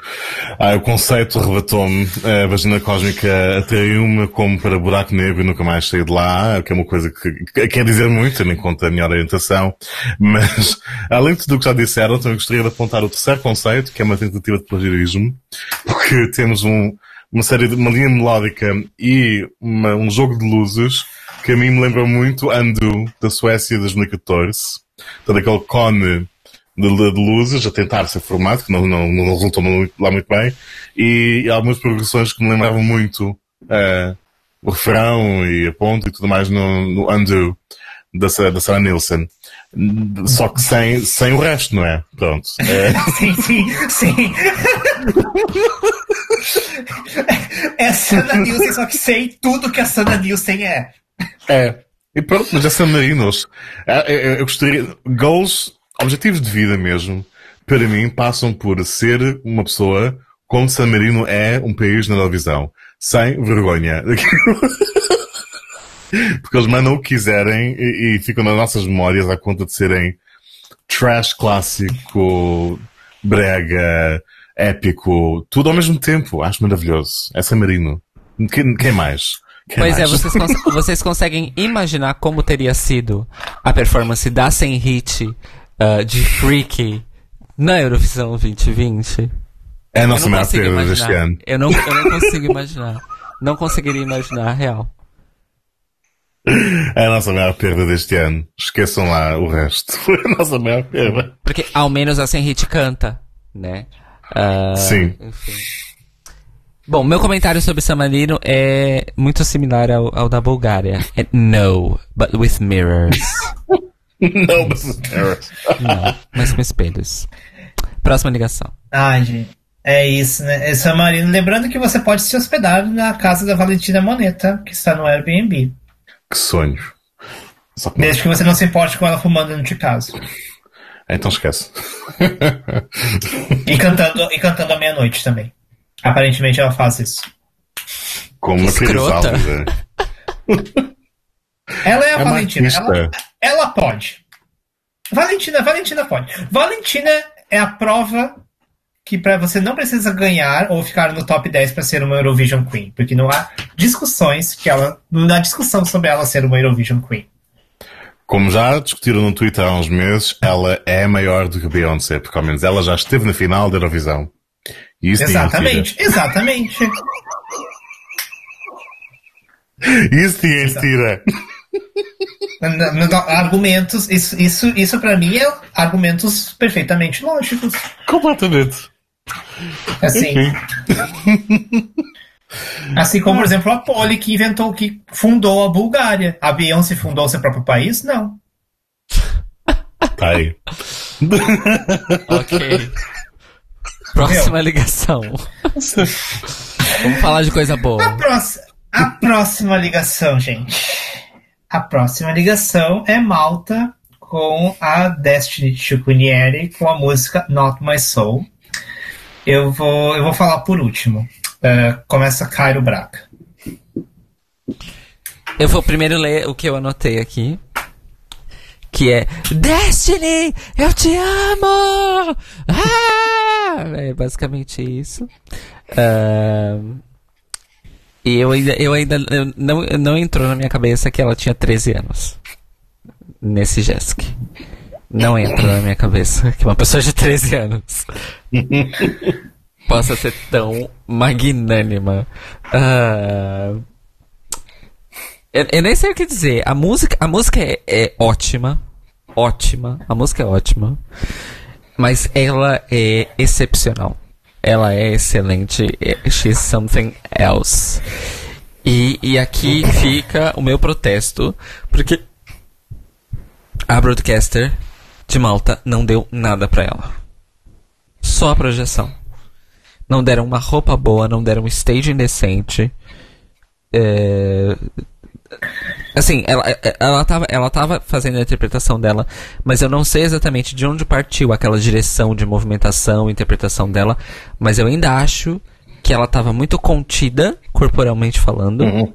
Ah, o conceito arrebatou-me. A vagina cósmica atraiu-me como para buraco negro e nunca mais saí de lá, que é uma coisa que, que quer dizer muito, tendo em conta a minha orientação. Mas, além de tudo o que já disseram, também gostaria de apontar o terceiro conceito, que é uma tentativa de plagiarismo, porque temos um, uma série de, uma linha melódica e uma- um jogo de luzes que a mim me lembra muito Andu, da Suécia, de 2014. Todo aquele cone de, de luzes a tentar ser formado, que não, não, não resultou muito- lá muito bem, e algumas progressões que me lembravam muito eh, o refrão e a ponta e tudo mais no, no Undo da, da Sarah Nilsson. Só que sem, sem o resto, não é? Pronto. Eh, Sim, sim, sim. É Sana Nielsen, só que sei tudo que a Sana Nielsen é. É. E pronto, mas é San Marinos. É, é, é, Eu gostaria. Goals, objetivos de vida mesmo, para mim, passam por ser uma pessoa como San Marino é um país na televisão. Sem vergonha. Porque eles mandam o que quiserem e, e ficam nas nossas memórias à conta de serem trash clássico, brega, épico, tudo ao mesmo tempo. Acho maravilhoso. É San Marino. Quem, quem mais? Pois é, vocês, cons- vocês conseguem imaginar como teria sido a performance da Sem Hit ah, de Freaky na Eurovisão 2020? É a nossa maior perda deste ano. Eu não, eu não consigo imaginar. Não conseguiria imaginar a real. É a nossa maior perda deste ano. Esqueçam lá o resto. Foi a nossa maior perda. Porque ao menos a Sem Hit canta, né? Ah, Sim. Enfim. Bom, meu comentário sobre San Marino é muito similar ao, ao da Bulgária. É no, but with mirrors. Não, mas terrors. Não, mas com espelhos. Próxima ligação. Ai, gente. É isso, né? É San Marino. Lembrando que você pode se hospedar na casa da Valentina Moneta, que está no Airbnb. Que sonho. Só que Desde que você não se importe com ela fumando dentro de casa. Então esquece. E cantando, e cantando à meia-noite também. Aparentemente ela faz isso. Como uma Escrota. Crisálida. Ela é a É Valentina. Ela, ela pode. Valentina, Valentina pode. Valentina é a prova que pra você não precisa ganhar ou ficar no top 10 para ser uma Eurovision Queen, porque não há discussões que ela não há discussão sobre ela ser uma Eurovision Queen. Como já discutiram no Twitter há uns meses, ela é maior do que Beyoncé, porque ao menos ela já esteve na final da Eurovisão. Isso Exatamente, exatamente. Isso tira. N- n- Argumentos, isso, isso, isso para mim é argumentos perfeitamente lógicos. Completamente. Assim, assim como, por exemplo, a Poli que inventou, que fundou a Bulgária. A Beyoncé fundou seu próprio país? Não. Tá aí. Ok. Próxima ligação. Vamos falar de coisa A, boa. próxima, a próxima ligação, gente. A próxima ligação é Malta com a Destiny Chukunieri com a música Not My Soul. Eu vou, eu vou falar por último. Eh, começa Cairo Braga. Eu vou primeiro ler o que eu anotei aqui. Que é Destiny, eu te amo! Ah! É basicamente isso. Ahn, e eu ainda, eu ainda eu não, não entrou na minha cabeça que ela tinha 13 anos. Nesse Jesk. Não entra na minha cabeça que uma pessoa de 13 anos possa ser tão magnânima. Ah, eu, eu nem sei o que dizer. A música, a música é, é ótima. Ótima. A música é ótima. Mas ela é excepcional. Ela é excelente. É- She's something else. E, e aqui fica o meu protesto. Porque a broadcaster de Malta não deu nada pra ela. Só a projeção. Não deram uma roupa boa, não deram um staging decente. É, Assim, ela, ela, tava, ela tava fazendo a interpretação dela, mas eu não sei exatamente de onde partiu aquela direção de movimentação, interpretação dela, mas eu ainda acho que ela tava muito contida, corporalmente falando, Uhum.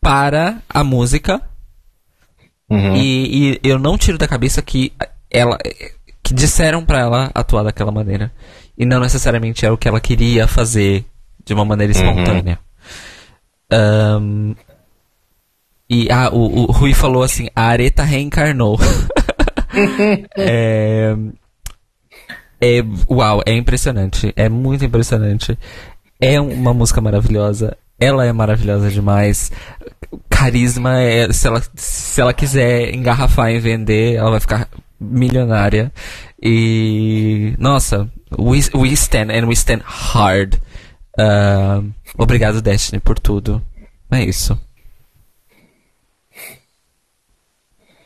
para a música, Uhum. e, e eu não tiro da cabeça que ela que disseram pra ela atuar daquela maneira e não necessariamente era o que ela queria fazer de uma maneira espontânea. Ahn, e ah, o, o Rui falou assim: a areta reencarnou. é, é, uau, é impressionante. É muito impressionante. É uma música maravilhosa. Ela é maravilhosa demais. Carisma é. Se ela, se ela quiser engarrafar e vender, ela vai ficar milionária. E. Nossa, we, we stand and we stand hard. Ah, obrigado, Destiny, por tudo. É isso.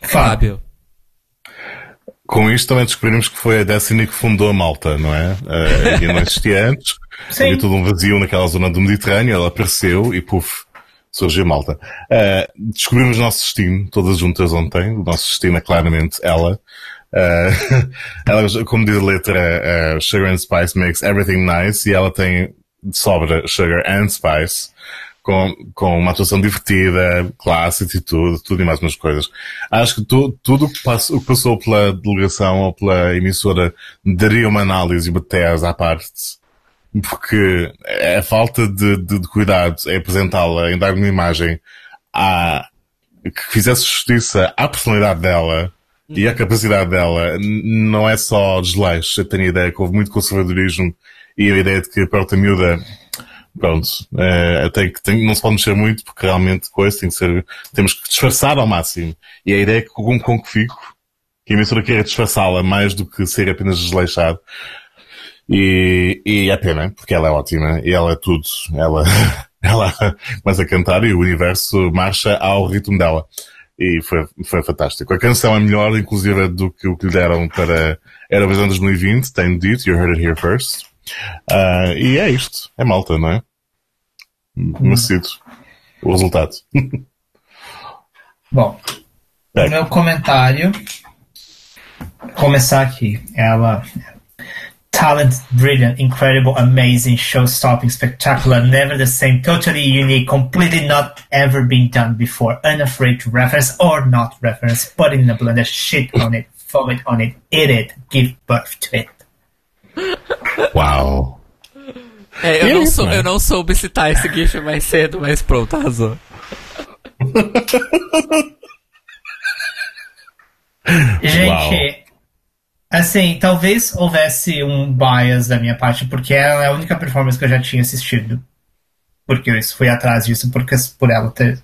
Fábio. Com isto também descobrimos que foi a Destiny que fundou a Malta, não é? Uh, e não existia antes. Sim. Havia todo um vazio naquela zona do Mediterrâneo, ela apareceu e puf, surgiu Malta. Uh, descobrimos o nosso destino, todas juntas ontem. O nosso destino é claramente ela. Uh, ela, como diz a letra, uh, Sugar and Spice makes everything nice e ela tem de sobra Sugar and Spice com, com uma atuação divertida, classe, atitude, tudo e mais umas coisas. Acho que tu, tudo o que passou, que passou pela delegação ou pela emissora daria uma análise e uma tese à parte, porque a falta de, de, de cuidado em apresentá-la, em dar uma imagem à, que fizesse justiça à personalidade dela e à capacidade dela, não é só desleixo. Eu tenho a ideia que houve muito conservadorismo e a ideia de que a porta miúda pronto, é, tem que, tem, não se pode mexer muito porque realmente coisa tem que ser, temos que disfarçar ao máximo. E a ideia que com, com que fico, que a emissora queira disfarçá-la mais do que ser apenas desleixado, E, e é pena, porque ela é ótima e ela é tudo. Ela, ela começa a cantar e o universo marcha ao ritmo dela. E foi, foi fantástico. A canção é melhor, inclusive, do que o que lhe deram para Eurovisão 2020, tenho dito, you heard it here first. Uh, e é isto. É malta, não é? Merecido. O resultado. Bom, É. o meu comentário. Começar aqui. Ela. Talent, brilliant, incredible, amazing, show-stopping, spectacular, never the same, totally unique, completely not ever been done before, unafraid to reference or not reference, put in a blender, shit on it, vomit on it, eat it, give birth to it. Uau! É, eu, E não sou, eu não soube citar esse GIF mais cedo, mas pronto, arrasou. Gente, assim, talvez houvesse um bias da minha parte, porque ela é a única performance que eu já tinha assistido. Porque eu fui atrás disso porque, por ela ter.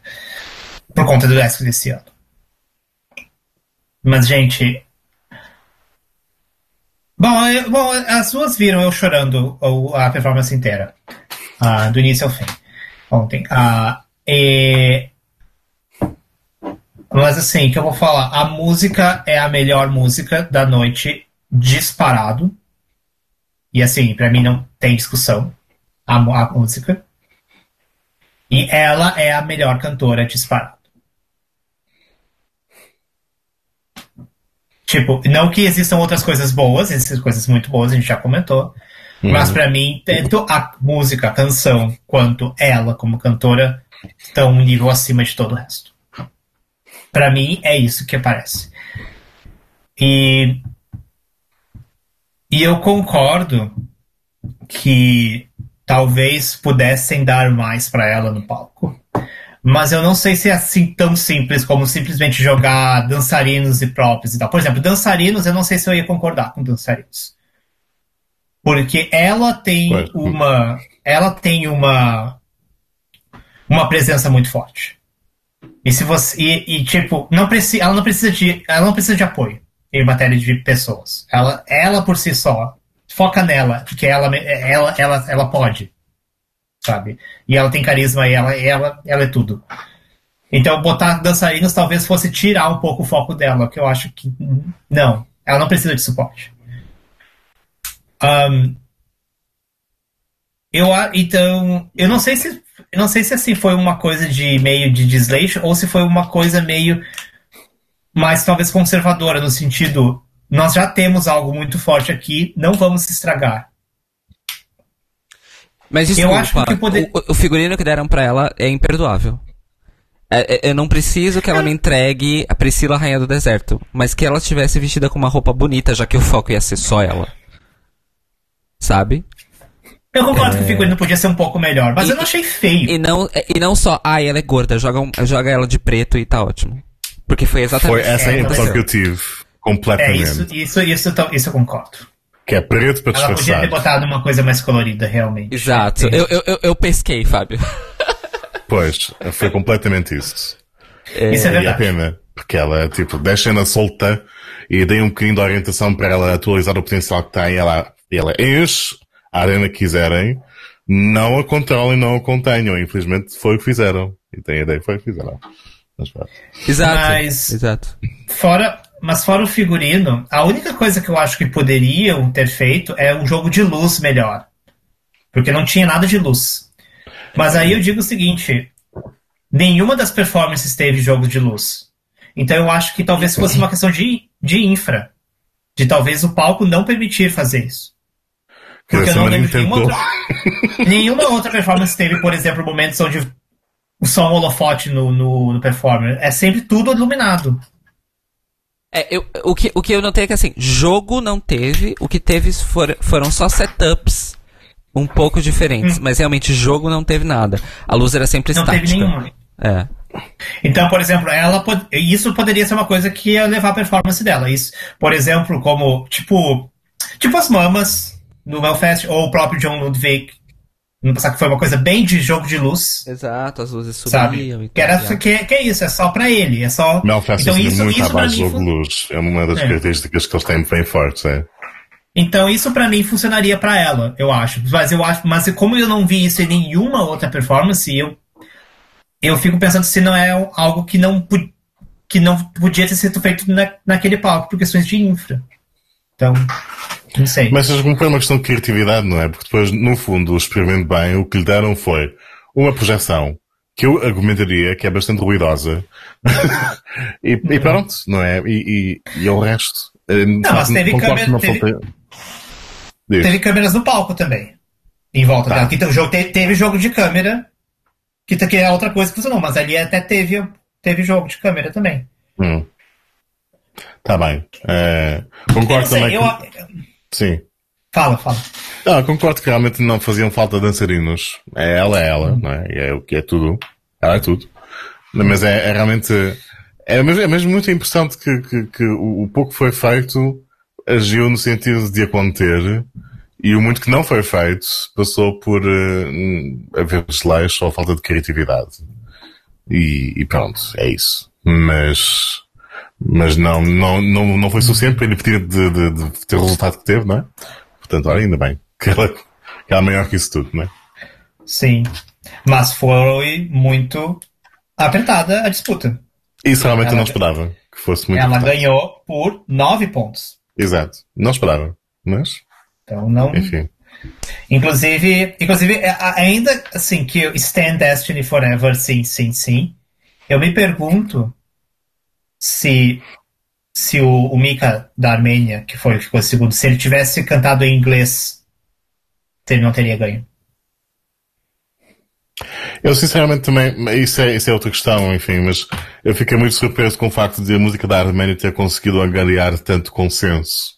Por conta do ESC desse ano. Mas, gente. Bom, eu- bom, as duas viram eu chorando a performance inteira. ah, do início ao fim. Ontem. Ah, e mas assim, que eu vou falar? A música é a melhor música da noite, disparado. E assim, pra mim não tem discussão. A, a música. E ela é a melhor cantora disparado. Tipo, não que existam outras coisas boas, existem coisas muito boas, a gente já comentou. Mas pra mim, tanto a música, a canção, quanto ela como cantora estão um nível acima de todo o resto. Pra mim, é isso que aparece. E. E eu concordo que talvez pudessem dar mais pra ela no palco. Mas eu não sei se é assim tão simples como simplesmente jogar dançarinos e próprios e tal. Por exemplo, dançarinos, eu não sei se eu ia concordar com dançarinos. Porque ela tem Ué. uma. Ela tem uma. Uma presença muito forte. E se você. E, e, tipo, não preci, ela não precisa de. Ela não precisa de apoio em matéria de pessoas. Ela, ela por si só, foca nela, porque ela, ela, ela, ela pode. Sabe? E ela tem carisma ela, ela, ela é tudo. Então botar dançarinos talvez fosse tirar um pouco o foco dela, que eu acho que. Não, ela não precisa de suporte. Ahn, eu, então, eu não sei se eu não sei se assim foi uma coisa de meio de desleixo ou se foi uma coisa meio mais talvez conservadora no sentido nós já temos algo muito forte aqui, não vamos se estragar. Mas Eu desculpa, acho que poder- o, o figurino que deram pra ela é imperdoável. É- é- eu não preciso que ela me entregue a Priscila Rainha do Deserto, mas que ela estivesse vestida com uma roupa bonita, já que o foco ia ser só ela. Sabe? Eu concordo que o figurino podia ser um pouco melhor, mas E- eu não achei feio. E não, e não só, ai, ela é gorda, joga, um- joga ela de preto e tá ótimo. Porque foi exatamente Foi essa a É, impressão que eu tive. é, Completamente. isso, isso, isso, eu- isso eu concordo. Que é preto para Ela podia ter botado uma coisa mais colorida, realmente. Exato. Eu, eu, eu, eu pesquei, Fábio. Pois, foi completamente isso. Isso é E é verdade. pena, porque ela, tipo, deixa-na solta e dei um bocadinho de orientação para ela atualizar o potencial que tem. Ela, ela enche a arena que quiserem, não a controlem, não a contenham. Infelizmente foi o que fizeram. E tem a ideia, foi o que fizeram. Mas. Exato. Mas- Exato. Fora, mas fora o figurino, a única coisa que eu acho que poderiam ter feito é um jogo de luz melhor. Porque não tinha nada de luz. Mas aí eu digo o seguinte: nenhuma das performances teve jogo de luz. Então eu acho que talvez fosse uma questão de, de infra. De talvez o palco não permitir fazer isso. Porque eu não lembro de nenhuma outra, nenhuma outra performance teve, por exemplo, momentos onde o som holofote no, no, no performer. É sempre tudo iluminado. É, eu, o, que, o que eu notei é que assim, jogo não teve, o que teve for, foram só setups um pouco diferentes, mas realmente jogo não teve nada. A luz era sempre Hum. Não estática. teve nenhuma. É. Então, por exemplo, ela pod- isso poderia ser uma coisa que ia levar a performance dela. Isso, por exemplo, como tipo, tipo as mamas no Belfast ou o próprio John Ludwig no passado que foi uma coisa bem de jogo de luz, Exato, as luzes sabe? subiam e Que era tal, que, que é isso, é só pra ele, é só. Melfast então então, isso, muito isso abaixo mim do jogo de luz. É uma das É. características que eles têm bem fortes, é. Então isso pra mim funcionaria pra ela, eu acho. Mas eu acho, mas como eu não vi isso em nenhuma outra performance, eu eu fico pensando se não é algo que não que não podia ter sido feito na, naquele palco por questões de infra. Então, sei. Mas como foi uma questão de criatividade, não é? Porque depois, no fundo, o experimento bem, o que lhe deram foi uma projeção que eu argumentaria que é bastante ruidosa. e, e, pronto, não é? E, e, e é o resto. Eh, não, mas teve, câmera, teve, teve, câmeras no palco também. Em volta tá. dela. Que o jogo, teve, teve jogo de câmera, que, que é outra coisa que funcionou, mas ali até teve, teve jogo de câmera também. Hum. Tá bem. É, concordo sei, também. Eu... Sim. Fala, fala. Ah, concordo que realmente não faziam falta dançarinos. É ela, é ela, não é? É o que é tudo. Ela é tudo. Mas é, é realmente. É mesmo, é mesmo muito importante que, que, que o, pouco foi feito agiu no sentido de a conter e o muito que não foi feito passou por uh, haver desleixo ou falta de criatividade. E, e pronto, é isso. Mas mas não, não, não, não foi suficiente para impedir de, de, de, ter o resultado que teve, não é? Portanto, olha, ainda bem que ela, que ela é maior que isso tudo, não é? Sim, mas foi muito apertada a disputa. Isso realmente ela, eu não esperava que fosse muito Ela apertado. ganhou por nove pontos. Exato, não esperava, mas. Então não. Enfim. Inclusive, inclusive, é, ainda assim que Stand Destiny Forever, sim, sim, sim. Eu me pergunto se se o, o Mika da Armênia, que foi ficou segundo, se ele tivesse cantado em inglês, ele não teria ganho. Eu sinceramente também, isso é, isso é outra questão, enfim, mas eu fiquei muito surpreso com o facto de a música da Arménia ter conseguido angariar tanto consenso.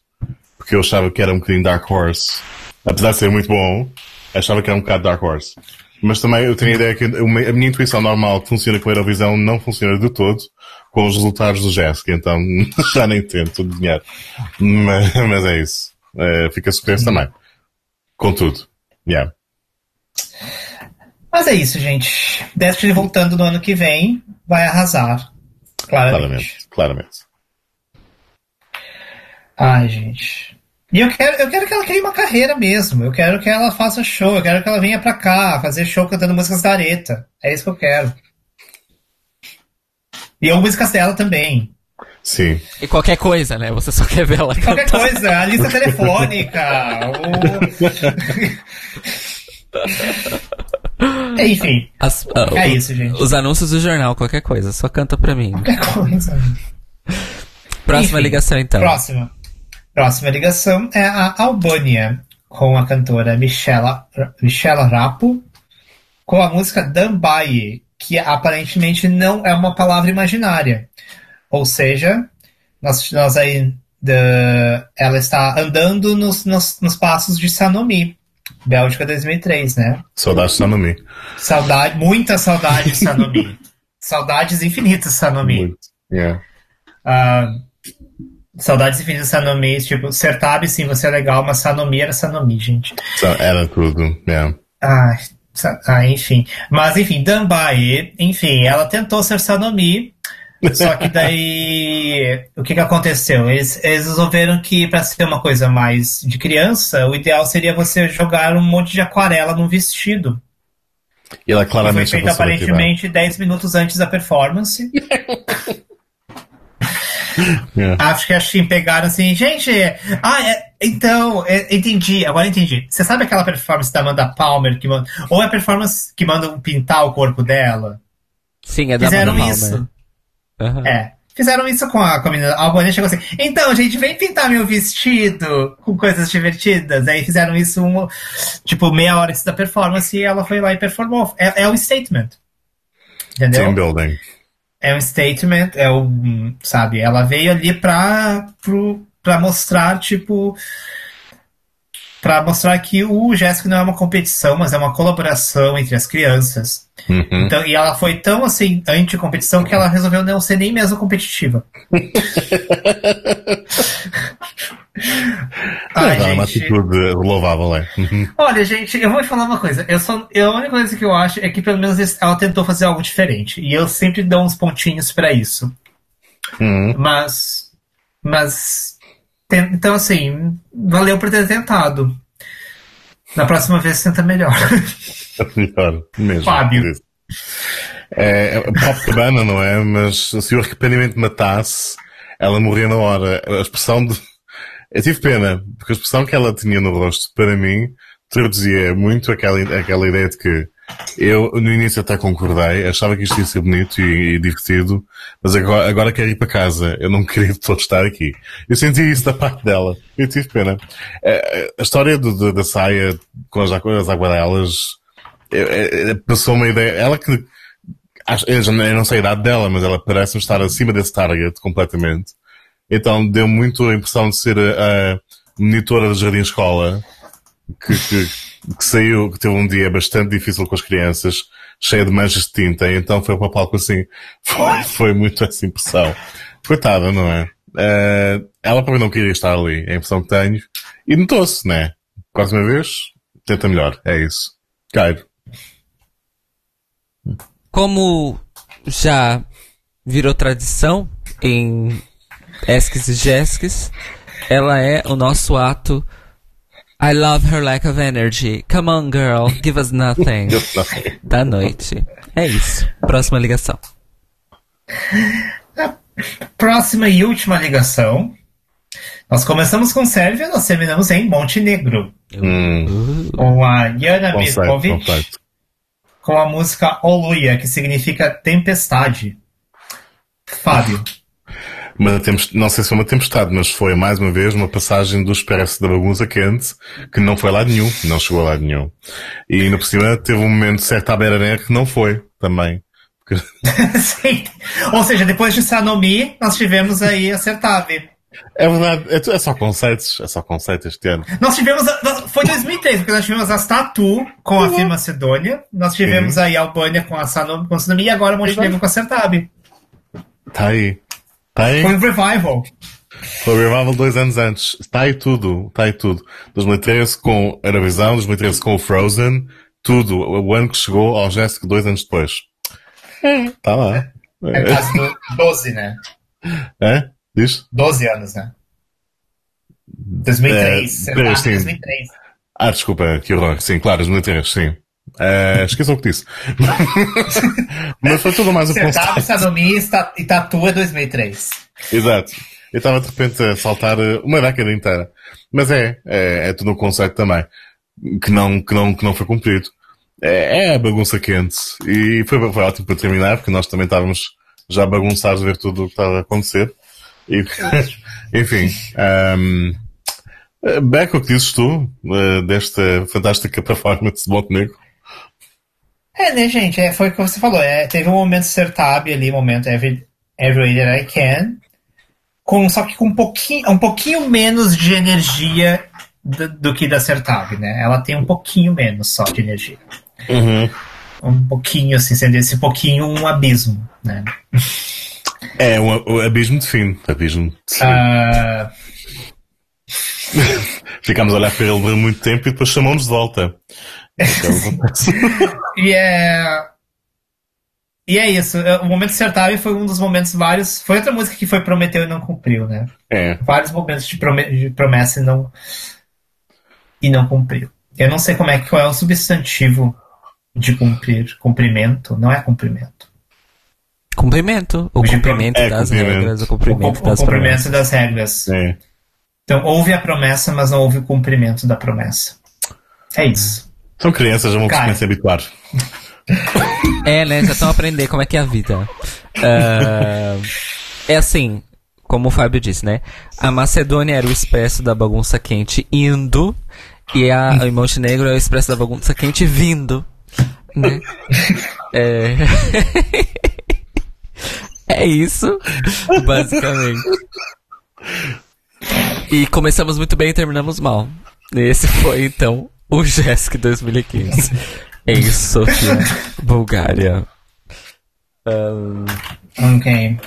Porque eu achava que era um bocadinho Dark Horse. Apesar de ser muito bom, achava que era um bocado Dark Horse. Mas também eu tenho a ideia que a minha intuição normal que funciona com a Eurovisão não funciona de todo com os resultados do Jéssica, então já nem tento adivinhar. Mas, mas é isso. É, fica surpreso também. Contudo. Yeah. Mas é isso, gente. Destiny voltando no ano que vem vai arrasar. Claramente. Claramente. claramente. Ai, gente. E eu quero, eu quero que ela crie uma carreira mesmo. Eu quero que ela faça show. Eu quero que ela venha pra cá fazer show cantando músicas da areta. É isso que eu quero. E a músicas dela também. Sim. E qualquer coisa, né? Você só quer ver ela. qualquer coisa, a lista telefônica. o... Enfim. As, uh, é isso, gente. Os anúncios do jornal, qualquer coisa, só canta pra mim. Qualquer coisa. Próxima Enfim, ligação, então. Próxima. Próxima ligação é a Albânia, com a cantora Michela, Michela Rapo, com a música Dambaye, que aparentemente não é uma palavra imaginária. Ou seja, nós, nós aí ela está andando nos, nos, nos, passos de Sanomi, Bélgica 2003, né? Saudade de Sanomi. Saudade, muita saudade de Sanomi. Saudades infinitas Sanomi. Muito. Yeah. Uh, saudades infinitas Sanomi, tipo, Sertab sim, você é legal, mas Sanomi era Sanomi, gente. Era tudo, yeah. Ah, ah, enfim. Mas, enfim, Dambae, enfim, ela tentou ser Sanomi, só que daí. o que, que aconteceu? Eles, eles resolveram que, para ser uma coisa mais de criança, o ideal seria você jogar um monte de aquarela num vestido. E ela claramente foi feito aparentemente 10 minutos antes da performance. Yeah. Acho que a Shin pegaram assim, gente, ah, é, então, é, entendi, agora entendi. Você sabe aquela performance da Amanda Palmer que manda, ou é a performance que mandam pintar o corpo dela? Sim, é da Fizeram Amanda isso. Uhum. É. Fizeram isso com a, com a menina. A Albania chegou assim, então, gente, vem pintar meu vestido com coisas divertidas. Aí fizeram isso, um, tipo, meia hora antes da performance e ela foi lá e performou. É, é um statement. Entendeu? Team building é um statement, é um, sabe, ela veio ali pra, pro, pra mostrar, tipo, para mostrar que o Jéssica não é uma competição, mas é uma colaboração entre as crianças. Uhum. Então, e ela foi tão assim anti-competição que ela resolveu não ser nem mesmo competitiva. Ai, é uma atitude louvável, é. Olha, gente, eu vou falar uma coisa. Eu só, eu, a única coisa que eu acho é que pelo menos ela tentou fazer algo diferente. E eu sempre dou uns pontinhos para isso. Uhum. Mas. Mas. Então, assim, valeu por ter tentado. Na próxima vez tenta melhor. Melhor, mesmo. Fábio. É, é pop cabana, não é? Mas se o arrependimento matasse, ela morria na hora. A expressão de. Eu tive pena, porque a expressão que ela tinha no rosto, para mim, traduzia muito aquela, aquela ideia de que eu, no início até concordei, achava que isto ia ser bonito e, e divertido, mas agora, agora quero ir para casa. Eu não queria todo estar aqui. Eu senti isso da parte dela. Eu tive pena. É, A história do- do- da saia com as, as aguarelas, é, é, passou uma ideia. Ela que eu, não- sei a idade dela, mas ela parece estar acima desse target completamente. Então deu muito a impressão de ser a, a monitora do jardim escola que, que, que saiu, que teve um dia bastante difícil com as crianças, cheia de manchas de tinta, e então foi para o palco assim. Foi, foi muito essa impressão. Coitada, não é? Eh, ela mim não queria estar ali, é a impressão que tenho. E notou-se, né? Quase uma vez, tenta melhor, é isso. Cairo. Como já virou tradição em Esques e Jesques, ela é o nosso ato I love her lack of energy. Come on, girl, give us nothing. Da noite. É isso. Próxima ligação. Próxima e última ligação. Nós começamos com Sérvia, nós terminamos em Montenegro. Hum, Com a Jana Mirkovic, com a música Oluia, que significa tempestade. Fábio. Uma tempest- não sei se foi uma tempestade, mas foi mais uma vez uma passagem do Expresso da Bagunça Quente, que não foi lá nenhum, não chegou lado nenhum. E ainda por cima teve um momento certo à beira que não foi também. Sim. Ou seja, depois de Sanomi, nós tivemos aí a Certave. É verdade, é, é só conceitos, é só conceitos este ano. Nós tivemos. foi 2003, porque nós tivemos a Statu com a Fim Macedônia, nós tivemos aí a Albânia com a Sanomi, com a Sanomi e agora Montenegro com a Certave. Tá aí. Tá aí. Foi um revival. Foi o Revival dois anos antes. Está aí tudo. Está aí tudo. 2013 com a Eurovisão, 2013 com o Frozen. Tudo. O ano que chegou ao Jéssica dois anos depois. Está lá. É do 12, né? É? Diz? 12 anos, né? 2003. É, Certave sim. 2003. Ah, desculpa, que horror. Sim, claro, 2013, sim. É, esqueçam o que disse. Mas foi tudo mais um Certave, conceito. Sanomi e Sta- Tatu é 2003. Exato. Eu estava de repente a saltar eh, uma década inteira. Mas é, é, é tudo um conceito também. Que não, que não, que não foi cumprido. É, é a bagunça quente. E foi, foi ótimo para terminar, porque nós também estávamos já bagunçados a ver tudo o que estava a acontecer. E, enfim. Um, Beck, o que dizes tu eh, desta fantástica performance de Montenegro? É, né, gente? É, foi o que você falou. É, teve um momento Sertab ali, momento Every, Every Way That I Can. Com, só que com um pouquinho, um pouquinho menos de energia do, do que da Sertab, né? Ela tem um pouquinho menos só de energia. Uhum. Um pouquinho, assim, sendo esse pouquinho um abismo, né? É um, um abismo de fim. Abismo de fim. Ah, Ficámos a olhar para ele durante muito tempo e depois chamou-nos de volta. Então. E é. E é isso. O momento Sertab foi um dos momentos vários. Foi outra música que foi prometeu e não cumpriu, né? é. vários momentos de, prome- de promessa e não e não cumpriu. Eu não sei como é que qual é o substantivo de cumprir. Cumprimento não é cumprimento. Cumprimento. O cumprimento é das cumprimento. regras, o O, cumprimento cu- o das cumprimento promessas. das regras. É. Então houve a promessa, mas não houve o cumprimento da promessa. É isso. São crianças, já vão Cara. se habituar. É, né? Já estão a aprender como é que é a vida. Ah, é assim, como o Fábio disse, né? A Macedônia era o expresso da bagunça quente indo, e a o Montenegro é o expresso da bagunça quente vindo. Né? É... é isso, basicamente. E começamos muito bem e terminamos mal. Esse foi, então, o Jessic 2015. Em Sofia, Bulgária. Ahn, Ok.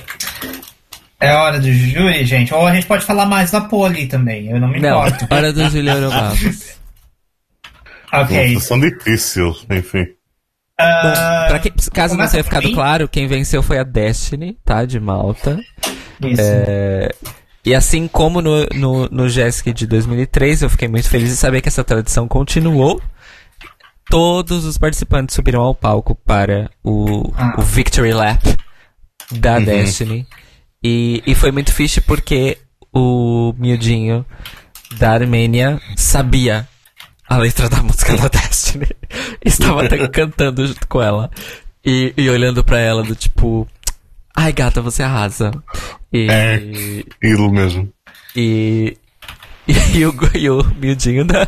É hora do júri, gente. Ou a gente pode falar mais da poli também. Eu não me não, importo. hora do Julia Euromapos. Uma Ok. situação difícil, enfim. Ah, Pra quem, caso não tenha ficado claro, quem venceu foi a Destiny, tá? De Malta. isso. É, e assim como no, no, no Jessica de 2003, eu fiquei muito feliz de saber que essa tradição continuou. Todos os participantes subiram ao palco para o, Ah. o Victory Lap da Destiny. E, e foi muito fixe porque o miudinho da Armênia sabia a letra da música da Destiny. Estava até cantando junto com ela. E, e olhando pra ela do tipo... Ai, gata, você arrasa. E, É. Ídolo mesmo. e, e, o, e o miudinho da,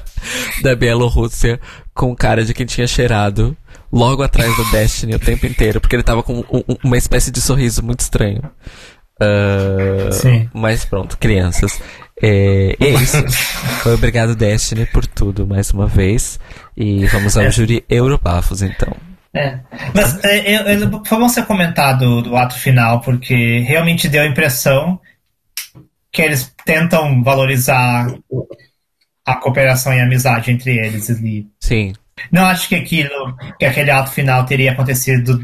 da Bielorrússia com cara de quem tinha cheirado logo atrás do Destiny o tempo inteiro, porque ele tava com um- um- uma espécie de sorriso muito estranho. Ah, Sim. Mas pronto, crianças. É, é isso. Obrigado, Destiny, por tudo mais uma vez. E vamos ao júri Europafos, então. É. Mas é, eu- eu- foi bom você comentar do, do ato final, porque realmente deu a impressão que eles tentam valorizar a cooperação e a amizade entre eles ali. Sim. Não acho que aquilo, que aquele ato final teria acontecido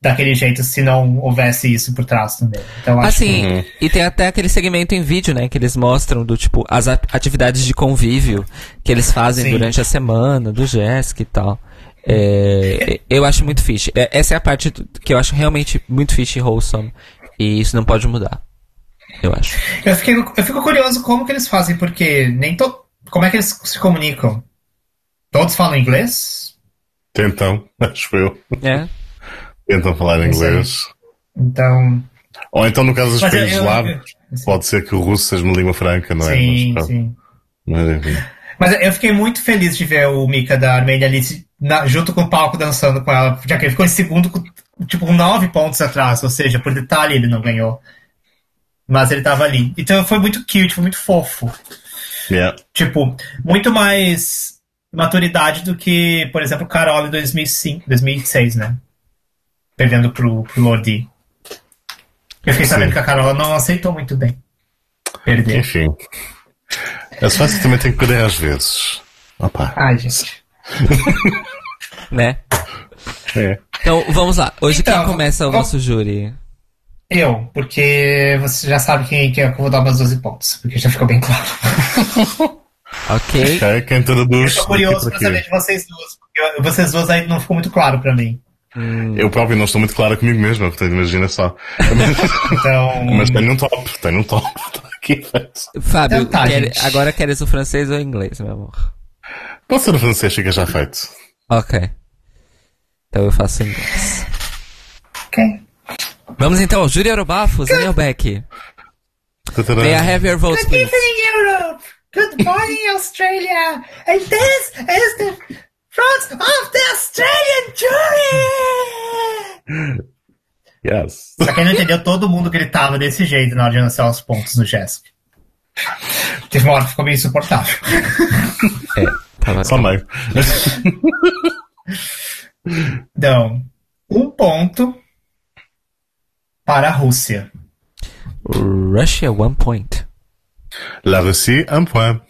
daquele jeito se não houvesse isso por trás também. Então acho Assim, Uhum. e tem até aquele segmento em vídeo, né, que eles mostram do tipo as atividades de convívio que eles fazem Sim. durante a semana, do Jéssica e tal. É, eu acho muito fixe. É, Essa é a parte que eu acho realmente muito fixe e wholesome. E isso não pode mudar. Eu acho. Eu, fiquei, eu fico curioso como que eles fazem, porque nem to, como é que eles se comunicam? Todos falam inglês? Tentam, acho eu. É. Tentam falar é. inglês. Então. Ou então, no caso dos Mas países eu- lá, eu- pode ser que o russo seja uma língua franca, não é? sim, mas, sim. mas, enfim. Mas eu fiquei muito feliz de ver o Mika da Armênia ali se- na- junto com o palco dançando com ela, já que ele ficou em segundo, com, tipo, com nove pontos atrás, ou seja, por detalhe ele não ganhou. Mas ele tava ali. Então foi muito cute, foi muito fofo. Yeah. Tipo, muito mais maturidade do que, por exemplo, Carol em 2005, 2006, né? Perdendo pro, pro Lordi. Eu fiquei sabendo Sim. que a Carol não aceitou muito bem. Perder. Enfim. A Suécia também tem que perder às vezes. Opa. Ai, gente. Né? É. Então, vamos lá. Hoje Então, quem começa o vamos- nosso júri? Eu, porque você já sabe quem, quem é que eu vou dar meus 12 pontos, porque já ficou bem claro. Ok. Quem Eu tô curioso pra para saber de vocês duas, porque eu- vocês duas aí não ficou muito claro pra mim. Eu próprio não estou muito claro comigo mesmo, portanto imagina só. Então. Mas tenho um top, tenho um top. Está aqui. Fábio, Então tá, quer- agora queres o francês ou o inglês, meu amor? Pode ser o francês, fica já feito. Ok. Então eu faço em inglês. Ok. Vamos então ao júri Eurobafos, Daniel Beck. May I have your votes, Good please? evening, Europe! Good morning, Australia! And this is the front of the Australian jury! Yes. Pra quem não entendeu, todo mundo gritava desse jeito na hora de anunciar os pontos no Jéssica. Teve uma hora que ficou meio insuportável. É, tava Só meio. Então, um ponto para a Rússia. Russia, one point. La Russie, un point.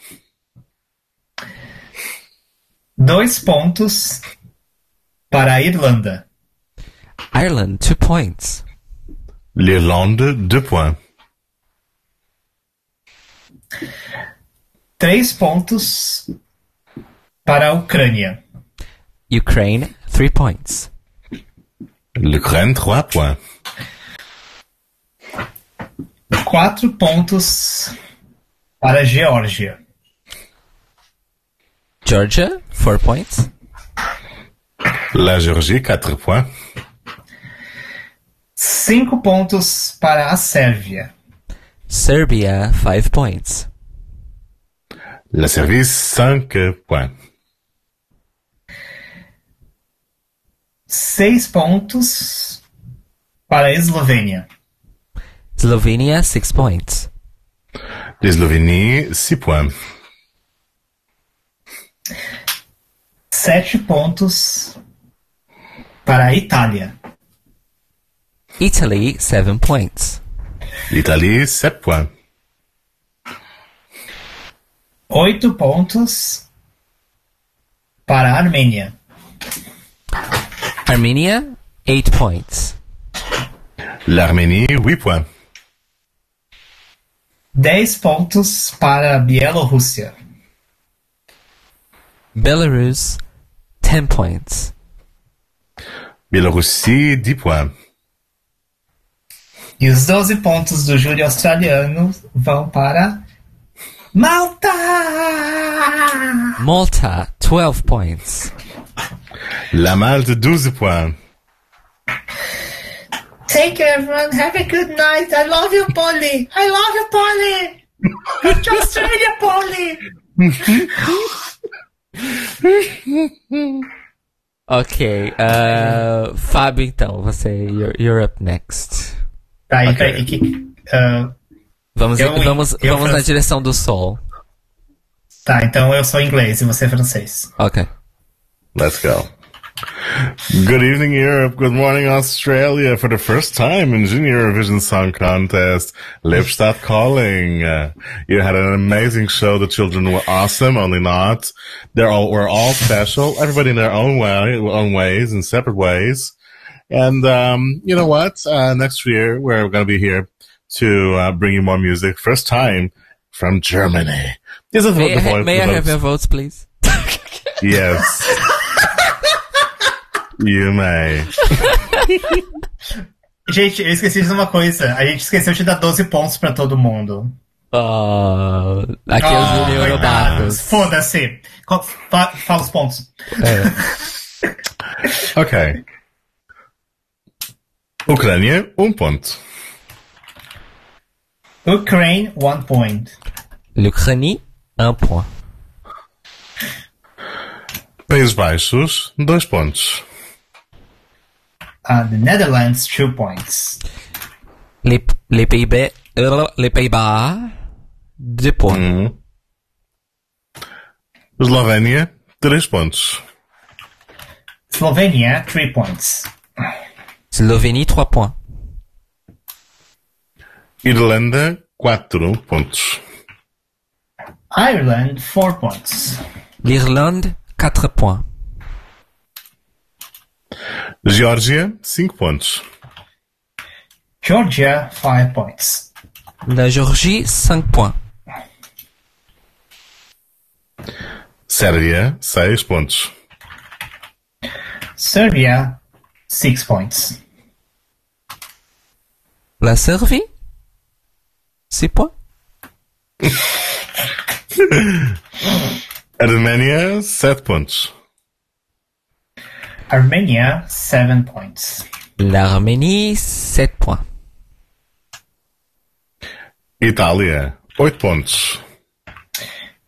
Dois pontos para a Irlanda. Ireland, two points. L'Irlande, deux points. Três pontos para a Ucrânia. Ukraine, three points. L'Ukraine, trois points. Quatro pontos para a Geórgia. Georgia, four points. La Géorgie, quatre points. Cinco pontos para a Sérvia. Serbia, five points. La Service, cinq points. Seis pontos para a Eslovênia. Slovenia, six points. L'Eslovénie, six points. Sete pontos para a Itália. Italy, seven points. L'Italie, sept points. Oito pontos para a Armênia. Armenia, eight points. L'Arménie, huit points. 10 pontos para a Bielorrússia. Belarus, 10 points. Bielorrussie, 10 points. E os 12 pontos do júri australiano vão para Malta! Malta, 12 points. La Malte, 12 points. Take care, everyone. Have a good night. I love you, Polly. I love you, Polly. To Australia, Polly. Ok, uh, Fábio, então, você, you're, you're up next. Tá, Ok. que. ah, Vamos, Eu- vamos, eu vamos na direção do sol. tá, então eu sou inglês e você é francês. Ok. Let's go. Good evening, Europe. Good morning, Australia. For the first time in Junior Eurovision Song Contest, Lipstadt calling. Uh, you had an amazing show. The children were awesome, only not. They're all, were all special. Everybody in their own way, own ways, in separate ways. And, um, you know what? Uh, next year, we're going to be here to, uh, bring you more music. First time from Germany. This is May, what I, the ha- voice may I have your votes, please? Yes. you may. Gente, eu esqueci de dizer uma coisa. A gente esqueceu de dar 12 pontos pra todo mundo. Oh, aqui é Ah, o Júnior. Barros. Foda-se. Co- fa- Fala os pontos. Ok. Ucrânia, um ponto. Ukraine, 1 point. L'Ukraine, un point. Países Baixos, dois pontos. Uh, the Netherlands, 2 points. Les, les Pays-Bas, euh, les Pays-Bas, deux points. Um. Eslovénia, três pontos. Slovenia, 3 points. Slovénie, trois points. Irlanda, quatro pontos. Ireland, 4 points. L'Irlande, quatre points. Geórgia, cinco pontos. Georgia, 5 points. La Géorgie, cinq points. Sérvia, seis pontos. Serbia, 6 points. La Serbie, six points. Arménia, sete pontos. Armenia, 7 points. L'Arménie, sept points. Itália, oito pontos.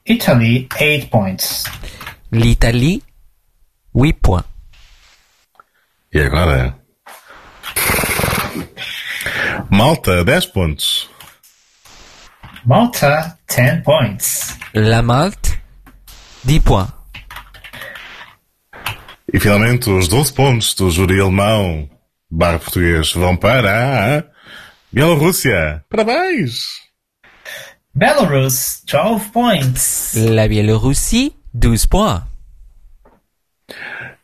Italy, 8 points. L'Italie, huit points. E agora? Malta, dez pontos. Malta, 10 points. La Malte, dix points. E finalmente os 12 pontos do júri alemão barra português vão para a Bielorrússia. Parabéns! Belarus, 12 points. La Biélorussie, 12 points.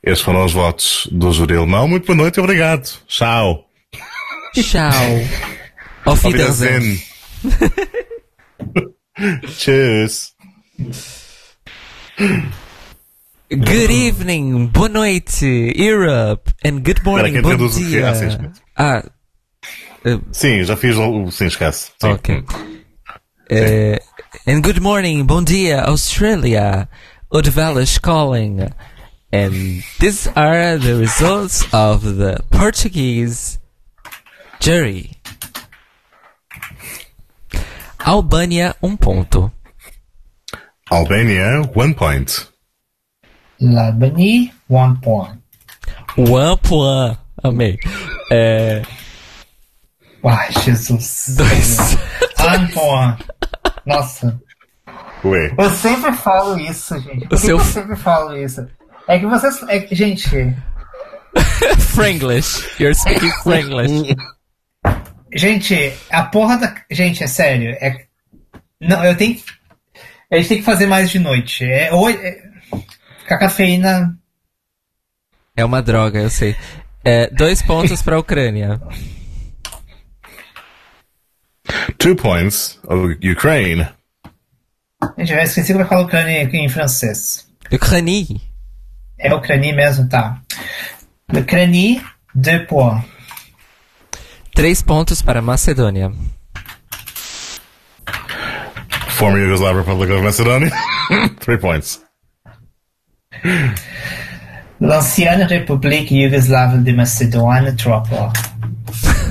Estes foram os votos do júri alemão. Muito boa noite e obrigado. Tchau. Ciao. Auf. Wiedersehen. Tschüss. Good evening, boa noite, Europe, and good morning, quem bom traduz o quê? dia. Ah, sim, esquece. Ah, Sim, já fiz o. Sim, esquece. Sim. ok. Eh, and good morning, bom dia, Australia. Odvalas calling. And these are the results of the Portuguese jury. Albânia, um ponto. Albania, one point. Albany, 1 point. One point. Amei. É, Ai, Jesus. dois. 1 point. Nossa. Ué. Eu sempre falo isso, gente. Por que seu- eu sempre falo isso? É que vocês. É que, gente, Franglish. You're speaking Franglish. gente, a porra da. Gente, é sério. É... Não, eu tenho que. A gente tem que fazer mais de noite. É, ou, é... A cafeína. É uma droga, eu sei. É, dois pontos pra Ucrânia. Two points of Ukraine. Gente, eu esqueci como é que fala Ucrânia em francês. Ucranie. É Ucrânia mesmo, tá. Ucrânia, deux points. Três pontos para Macedônia. Former Yugoslav Republic of Macedonia. Three points. L'ancienne République yougoslave de trois points.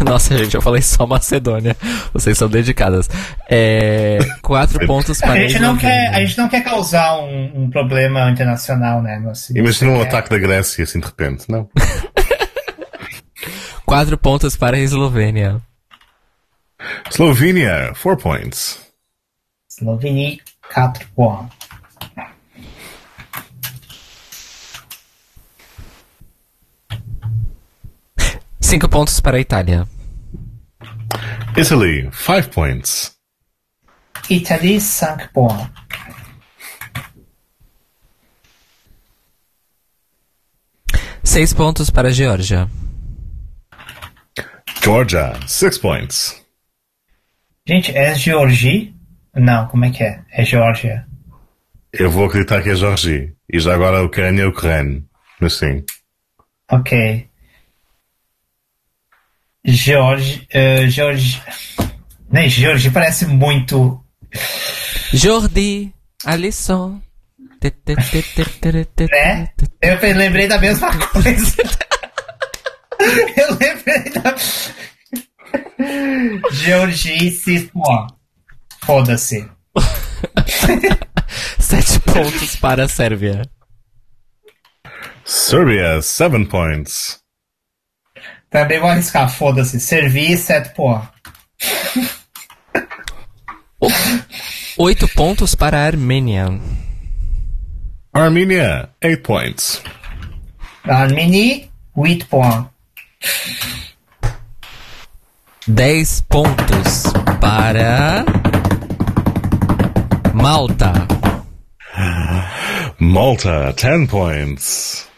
Nossa, gente, eu falei só Macedônia. Vocês são dedicadas. É, quatro pontos para A gente, não Eslovênia. quer, a gente não quer causar um, um problema internacional, né? Mas, Imagina um é. ataque da Grécia assim de repente, não? Quatro pontos para a Eslovênia. Slovenia, four points. Slovénie, quatre points. Cinco pontos para a Itália. Italy, five points. Italie, cinq points. Seis pontos para a Geórgia. Georgia, six points. Gente, é Georgie? Não, como é que é? É Geórgia. Eu vou acreditar que é Georgie. E já agora a Ucrânia é Ucrânia. Mas sim. Ok. George. Uh, George. Nem George parece muito. Jordi, Alisson. Né? tê. Eu lembrei da mesma coisa. Eu lembrei da. Georgie Sismoa. Foda-se. Sete pontos para a Sérvia. Serbia, seven points. Também vou arriscar, foda-se. Servi 7 points. Oito pontos para a Armênia. Armenia, eight points. Armini, 8 points. Dez pontos para Malta. Malta, ten points.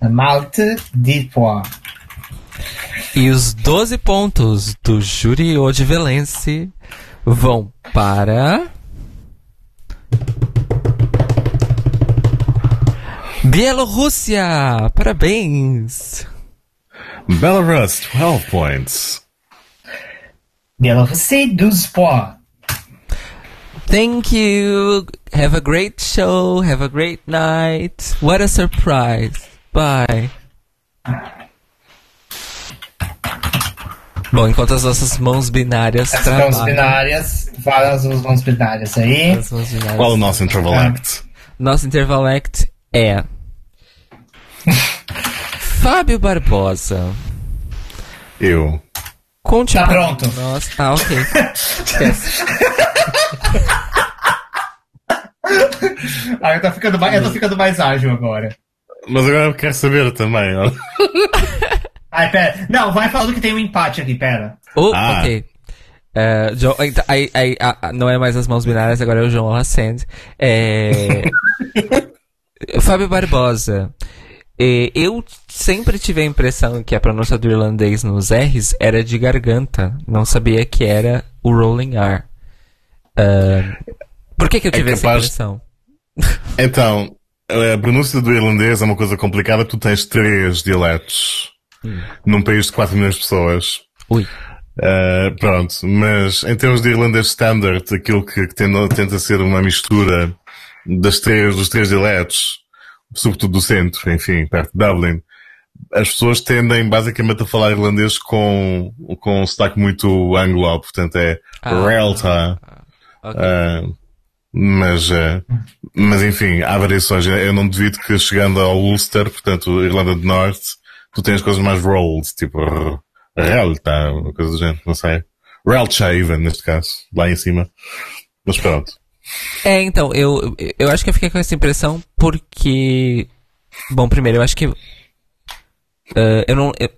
Malte, 10 points. E os 12 pontos do Júri Odivelense vão para. Bielorrússia! Parabéns! Belarus, twelve points. Bielorrússia, 12 points. Thank you! Have a great show! Have a great night! What a surprise! Bye! Bom, enquanto as nossas mãos binárias As mãos trabalham. binárias, várias as mãos binárias aí. As mãos binárias. Qual o nosso interval act? Nosso intervalect é. Fábio Barbosa. Eu. Conte Tá pra pronto. nós. Ah, ok. Esquece. Ah, eu tô ficando mais, eu tô ficando mais ágil agora. Mas agora eu quero saber também. ó. Ai, pera. Não, vai falando que tem um empate aqui, pera. Oh, Ah. ok. É, Jo- então, aí, aí, ah, não é mais as mãos binárias, agora é o João Lassend. É... Fábio Barbosa. É, eu sempre tive a impressão que a pronúncia do irlandês nos R's era de garganta. Não sabia que era o rolling R. Ah, por que, que eu tive essa capaz- impressão? Então, a pronúncia do irlandês é uma coisa complicada. Tu tens três dialetos num país de 4 milhões de pessoas. Ui. Uh, pronto, mas em termos de irlandês standard, aquilo que, que tenta, tenta ser uma mistura das três, dos três dialetos, sobretudo do centro, enfim, perto de Dublin, as pessoas tendem basicamente a falar irlandês com, com um sotaque muito anglo, portanto é Ah. Relta, Ok. uh, mas, uh, mas enfim, há variações. Eu não duvido que chegando ao Ulster, portanto, Irlanda do Norte, tu tens coisas mais rolled, tipo Relta, uma coisa do género, não sei. Relcha, even, neste caso, lá em cima. Mas pronto. É, então, eu, eu acho que eu fiquei com essa impressão porque. Bom, primeiro, eu acho que. eh, eu não. eu-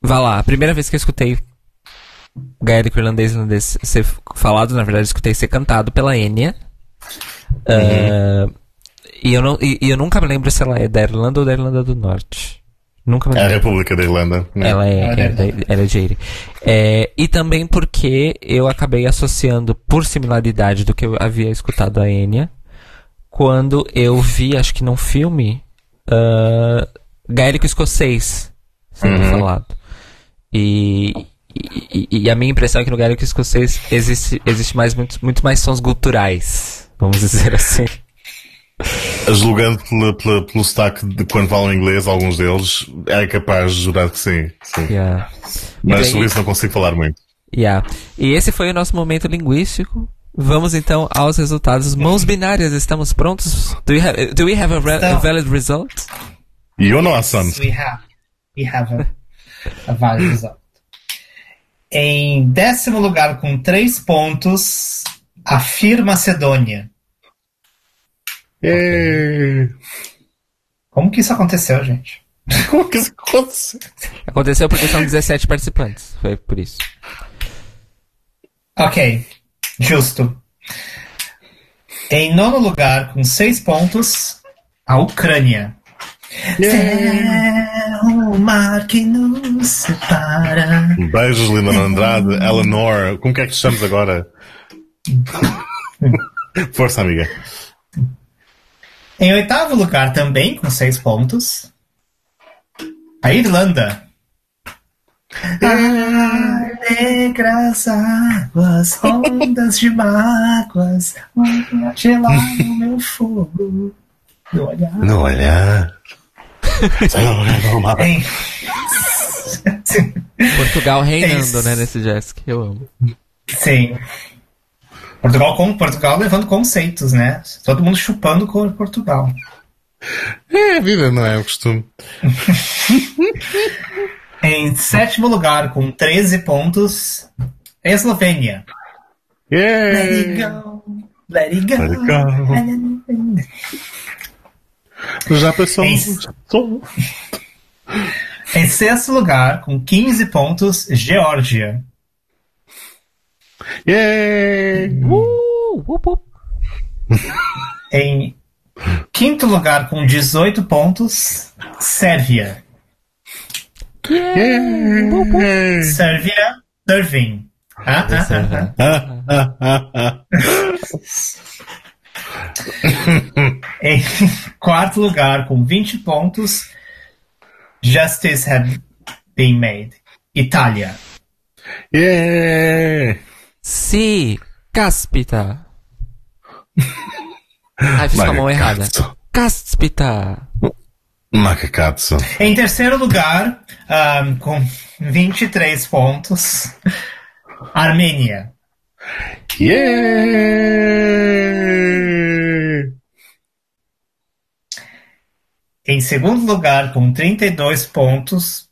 vá lá, a primeira vez que eu escutei gaélico irlandês irlandês ser falado, na verdade, eu escutei ser cantado pela Enya. Eh, e, eu não, e, e eu nunca me lembro se ela é da Irlanda ou da Irlanda do Norte. Nunca me É a. República da Irlanda. né? Ela é, É é, ela é Jade. É, e também porque eu acabei associando, por similaridade do que eu havia escutado a Enya, quando eu vi, acho que num filme, ah, gaélico escocês sendo Uhum. falado. E, e, e- e a minha impressão é que no gaélico escocês existe, existe mais, muito, muito mais sons guturais, vamos dizer assim. Julgando pela, pela- pelo sotaque de quando falam inglês, alguns deles, é capaz de jurar que sim. sim. Yeah. Mas daí- sobre isso não consigo falar muito. Yeah. E esse foi o nosso momento linguístico. Vamos então aos resultados. Mãos binárias, estamos prontos? Do we have, do we have a, re- a Então. valid result? E eu não há sons. We have, we have a, a valid result. Em décimo lugar, com três pontos, a FIR Macedônia. Yay! Como que isso aconteceu, gente? Como que isso aconteceu? Aconteceu porque são 17 participantes. Foi por isso. Ok, justo. Em nono lugar, com seis pontos, a Ucrânia. É o mar que nos separa. Beijos, Linda Andrade, Eleanor. Como que é que te chamas agora? Força, amiga. Em oitavo lugar, também com seis pontos, a Irlanda. Negras águas, ondas de mágoas, gelaram meu fogo. No olhar. Não olhar. Em... Portugal reinando, isso. né, nesse jazz que eu amo. Sim. Portugal, com, Portugal levando conceitos, né? Todo mundo chupando com Portugal. É, a vida não é o costume. Em sétimo lugar, com 13 pontos, a Eslovênia. Let it Yeah! go, let it go. Let it go. Já pensou? Pensou? Em sexto lugar, com 15 pontos, Geórgia. Yeah! Uh, up, up. Em quinto lugar, com 18 pontos, Sérvia. Yeah! Sérvia, Irving. Ah, ah, ah, ah. Ah, ah, ah, ah. Em quarto lugar, com 20 pontos, Justice Had Been Made. Itália. Yeah! Si, caspita. Ai, fiz com a mão errada. Caspita. Macacazzo. Em terceiro lugar, ahm, com 23 pontos, Armênia. Yeah! Em segundo lugar, com 32 pontos,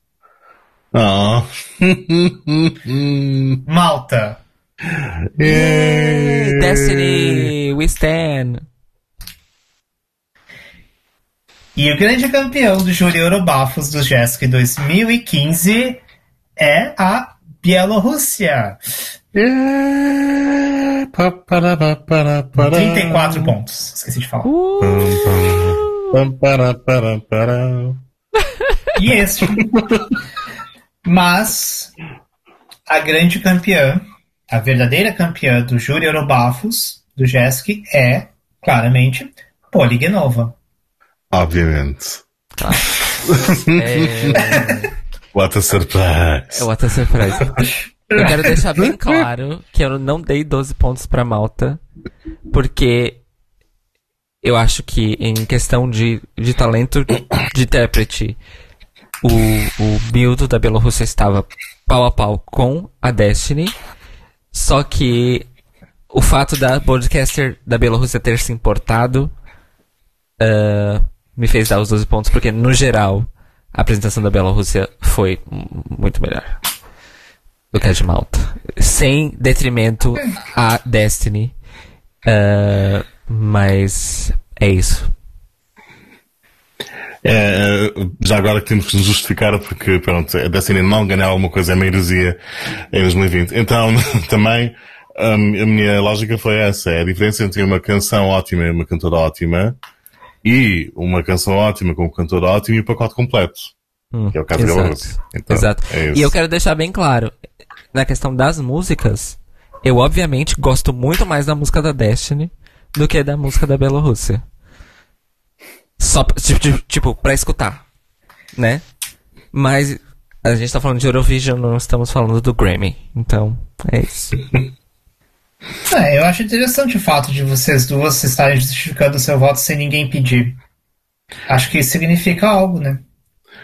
Oh. Malta. Yeah! Destiny, we stand. E o grande campeão do júri Eurobafos do JESC 2015 é a Bielorrússia. Yeah! Pa, para, pa, para, para. 34 pontos. Esqueci de falar. Uh. E este. Mas a grande campeã, a verdadeira campeã do júri Eurobafos do JESC é, claramente, Poligenova. Obviamente. é, What a surprise. é what a surprise. Eu quero deixar bem claro que eu não dei 12 pontos pra Malta, porque eu acho que em questão de, de talento de intérprete, o, o Bildo da Bielorrússia estava pau a pau com a Destiny, só que o fato da broadcaster da Bielorrússia ter se importado ah, me fez dar os 12 pontos, porque no geral a apresentação da Bielorrússia foi muito melhor do que a de Malta. Sem detrimento a Destiny. Ah, mas é isso. É, já agora que temos que nos justificar porque, pronto, a Destiny não ganhar alguma coisa é uma heresia em 2020. Então, também, hum, a minha lógica foi essa. É a diferença entre uma canção ótima e uma cantora ótima e uma canção ótima com um cantor ótimo e o pacote completo. Hum, que é o caso exato. Bielorrússia. Então, Exato. é E eu quero deixar bem claro, na questão das músicas, eu obviamente gosto muito mais da música da Destiny do que da música da Bielorrússia. Só, pra- tipo, tipo, pra escutar, né? Mas a gente tá falando de Eurovision, não estamos falando do Grammy. Então, é isso. É, eu acho interessante o fato de vocês duas estarem justificando o seu voto sem ninguém pedir. Acho que isso significa algo, né?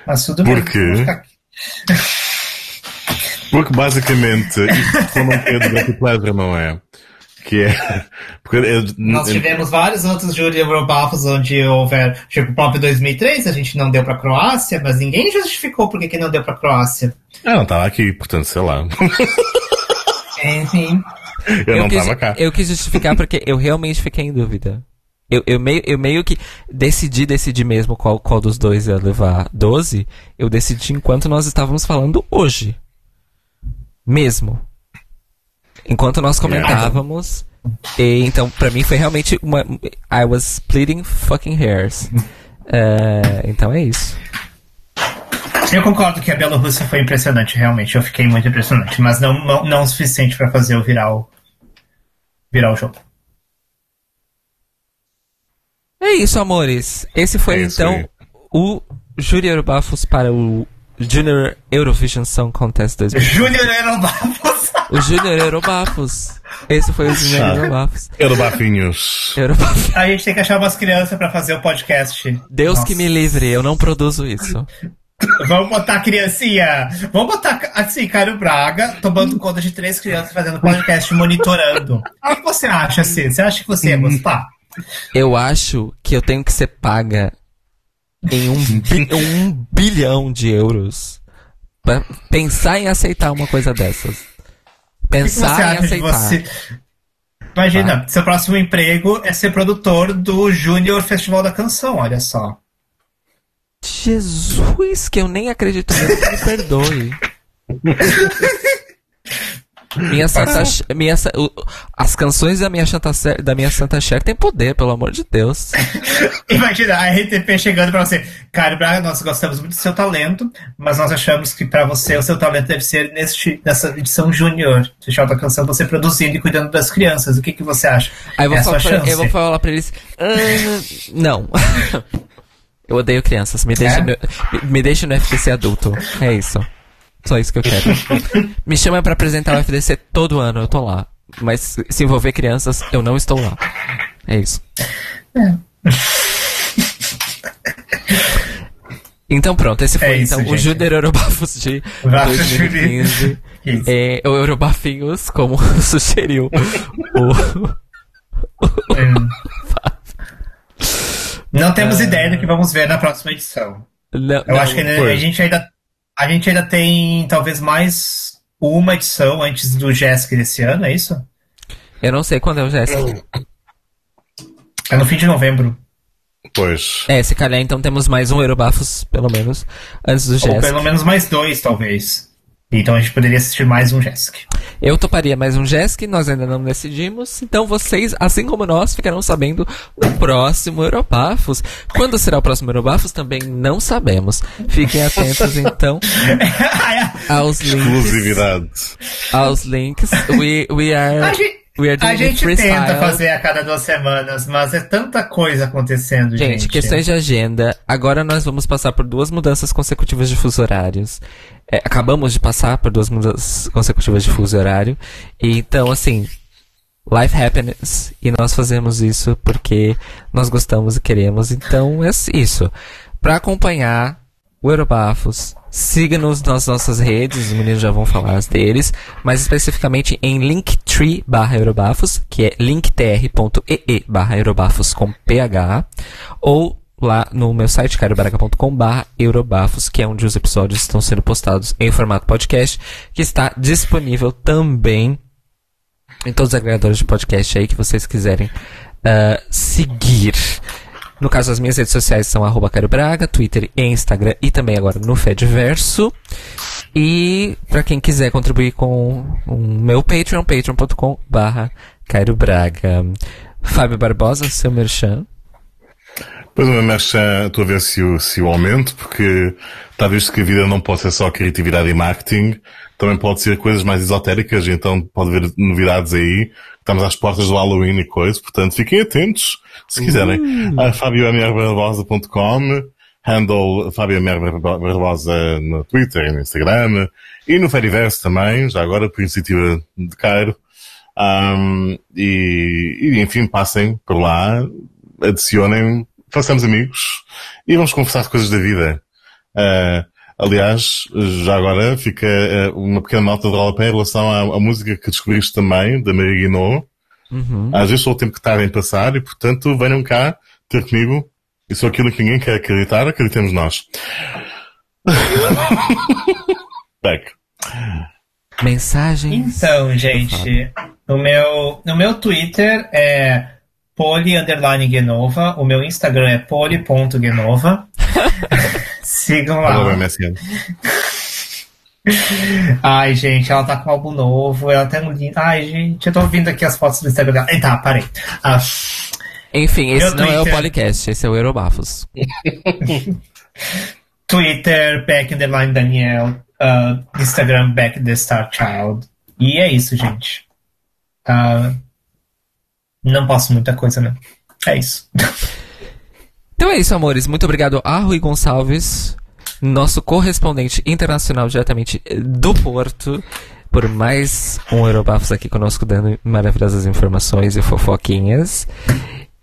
Mas tudo Por bem. quê? ficar aqui. Porque basicamente só não é do Guilty Pleasure, não é? Que é. Porque é- Nós tivemos vários outros júri Eurobafos onde houver, tipo, o próprio 2003, a gente não deu pra Croácia, mas ninguém justificou por que não deu pra Croácia. Ah, não estava aqui, portanto, sei lá. Enfim. Eu, não quis, estava cá. eu quis justificar porque eu realmente fiquei em dúvida. Eu, eu, meio, eu meio que decidi decidir mesmo qual, qual dos dois ia levar 12. Eu decidi enquanto nós estávamos falando hoje. Mesmo. Enquanto nós comentávamos. E, então, pra mim foi realmente uma. I was splitting fucking hairs. É, então é isso. Eu concordo que a Bielorrússia foi impressionante, realmente. Eu fiquei muito impressionante, mas não, não, não o suficiente pra fazer eu virar o, virar o jogo. É isso, amores. Esse foi É isso então aí. o Júri Eurobafos para o Junior Eurovision Song Contest 2020. Júnior Eurobafos! O Júnior Eurobafos. Esse foi o Chato. Eurobafos. Eurobafinhos. Eurobafos. A gente tem que achar umas crianças pra fazer o podcast. Deus Nossa. que me livre, eu não produzo isso. Vamos botar criancinha. Vamos botar, assim, Caio Braga tomando conta de três crianças fazendo podcast monitorando. O que você acha, assim? Você acha que você ia gostar? Eu acho que eu tenho que ser paga em um, bi- um bilhão de euros pra pensar em aceitar uma coisa dessas. Pensar em aceitar. você. Imagina, seu próximo emprego é ser produtor do Júnior Festival da Canção, olha só. Jesus, que eu nem acredito que me perdoe. Minha Santa, minha, as canções da minha Santa, da minha Santa Cher têm poder, pelo amor de Deus. Imagina a RTP chegando pra você. Braga, nós gostamos muito do seu talento, mas nós achamos que pra você o seu talento deve ser neste, nessa edição Júnior, Festival da Canção, você produzindo e cuidando das crianças. O que, que você acha? Aí eu vou, é falar pra, eu vou falar pra eles: "Ah, não. eu odeio crianças. Me deixa, É? no, me, me deixa no FDC adulto. É isso. Só isso que eu quero. me chama pra apresentar o FDC todo ano, eu tô lá. Mas se envolver crianças, eu não estou lá. É isso. Então pronto, esse foi É isso, então o. Júnior Eurobafos de Bafos 2015. Isso. É, o Eurobafinhos, como sugeriu o, Hum. Não temos Ah. ideia do que vamos ver na próxima edição. Não, Eu não, acho que ainda- a gente ainda a gente ainda tem talvez mais uma edição antes do Jessica desse ano, é isso? eu não sei quando é o Jéssica. É no fim de novembro. Pois. É, se calhar então temos mais um Eurobafos, pelo menos, antes do Ou Jéssica. pelo menos mais dois, talvez. Então a gente poderia assistir mais um Jessica. Eu toparia mais um Jéssica, nós ainda não decidimos. Então vocês, assim como nós, ficarão sabendo do próximo Eurobafos. Quando será o próximo Eurobafos também não sabemos. Fiquem atentos então aos links. Exclusividade. Aos links. We, we are. A gente, We are doing a gente freestyle. tenta fazer a cada duas semanas, mas é tanta coisa acontecendo, gente. Gente, questões de agenda. Agora nós vamos passar por duas mudanças consecutivas de fuso horários. É, acabamos de passar por duas mudanças consecutivas de fuso horário. E então, assim, life happens. E nós fazemos isso porque nós gostamos e queremos. Então, é isso. Pra acompanhar o Eurobafos, siga-nos nas nossas redes, os meninos já vão falar deles, mais especificamente em linktree barra Eurobafos, que é linktr.ee barra Eurobafos com PH, ou lá no meu site, cariobraga.com barra Eurobafos, que é onde os episódios estão sendo postados em formato podcast, que está disponível também em todos os agregadores de podcast aí que vocês quiserem ah, seguir. No caso, as minhas redes sociais são arroba Braga, Twitter e Instagram e também agora no Fedverso. E para quem quiser contribuir com o meu Patreon, patreon.com barra Cairo Braga. Fábio Barbosa, seu merchan. Pois uma mexa, estou a ver se o, se o aumento, porque está visto que a vida não pode ser só criatividade e marketing, também pode ser coisas mais esotéricas, então pode haver novidades aí. Estamos às portas do Halloween e coisas, portanto fiquem atentos, se quiserem. Uh. A fabiomrbarbosa.com, handle Fábio Barbosa no Twitter e no Instagram, e no Fediverse também, já agora por iniciativa de Cairo. Um, e, e, enfim, passem por lá, adicionem, façamos amigos e vamos conversar de coisas da vida. Uh, aliás, já agora fica uh, uma pequena nota de rodapé em relação à, à, música que descobriste também, da Maria Guinot. Uhum. Às vezes só o tempo que está em passar e, portanto, venham cá ter comigo. E só aquilo que ninguém quer acreditar, acreditemos nós. Back. Mensagens. Então, gente, no meu, no meu Twitter é poli underline Genova, o meu Instagram é poli.genova. Sigam lá. Alô, MSN. Ai, gente, ela tá com um álbum novo, ela tem um lindo. Ai, gente, eu tô ouvindo aqui as fotos do Instagram dela. Eita, parei. Ah, Enfim, esse não Twitter... é o podcast, esse é o Eurobafos. Twitter, back in the line Daniel, uh, Instagram, back the Star Child. E é isso, gente. Uh, não posso muita coisa, né? É isso. Então é isso, amores. Muito obrigado a Rui Gonçalves, nosso correspondente internacional diretamente do Porto, por mais um Eurobafos aqui conosco, dando maravilhosas informações e fofoquinhas.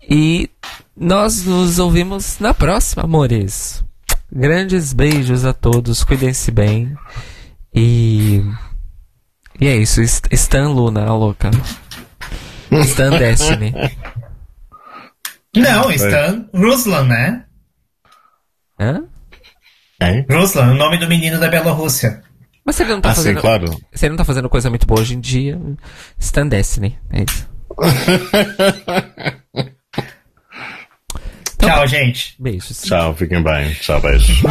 E nós nos ouvimos na próxima, amores. Grandes beijos a todos, cuidem-se bem. E. E é isso, Stan Luna, a louca. Stan Destiny. Não, Stan Ruslan, né? Hã? É? Ruslan, o nome do menino da Bielorrússia. Mas se ele não tá ah, fazendo. Sim, claro. Se ele não tá fazendo coisa muito boa hoje em dia, Stan Destiny. É isso. Então, Tchau, gente. Beijos. Tchau, fiquem bem. Tchau, beijos.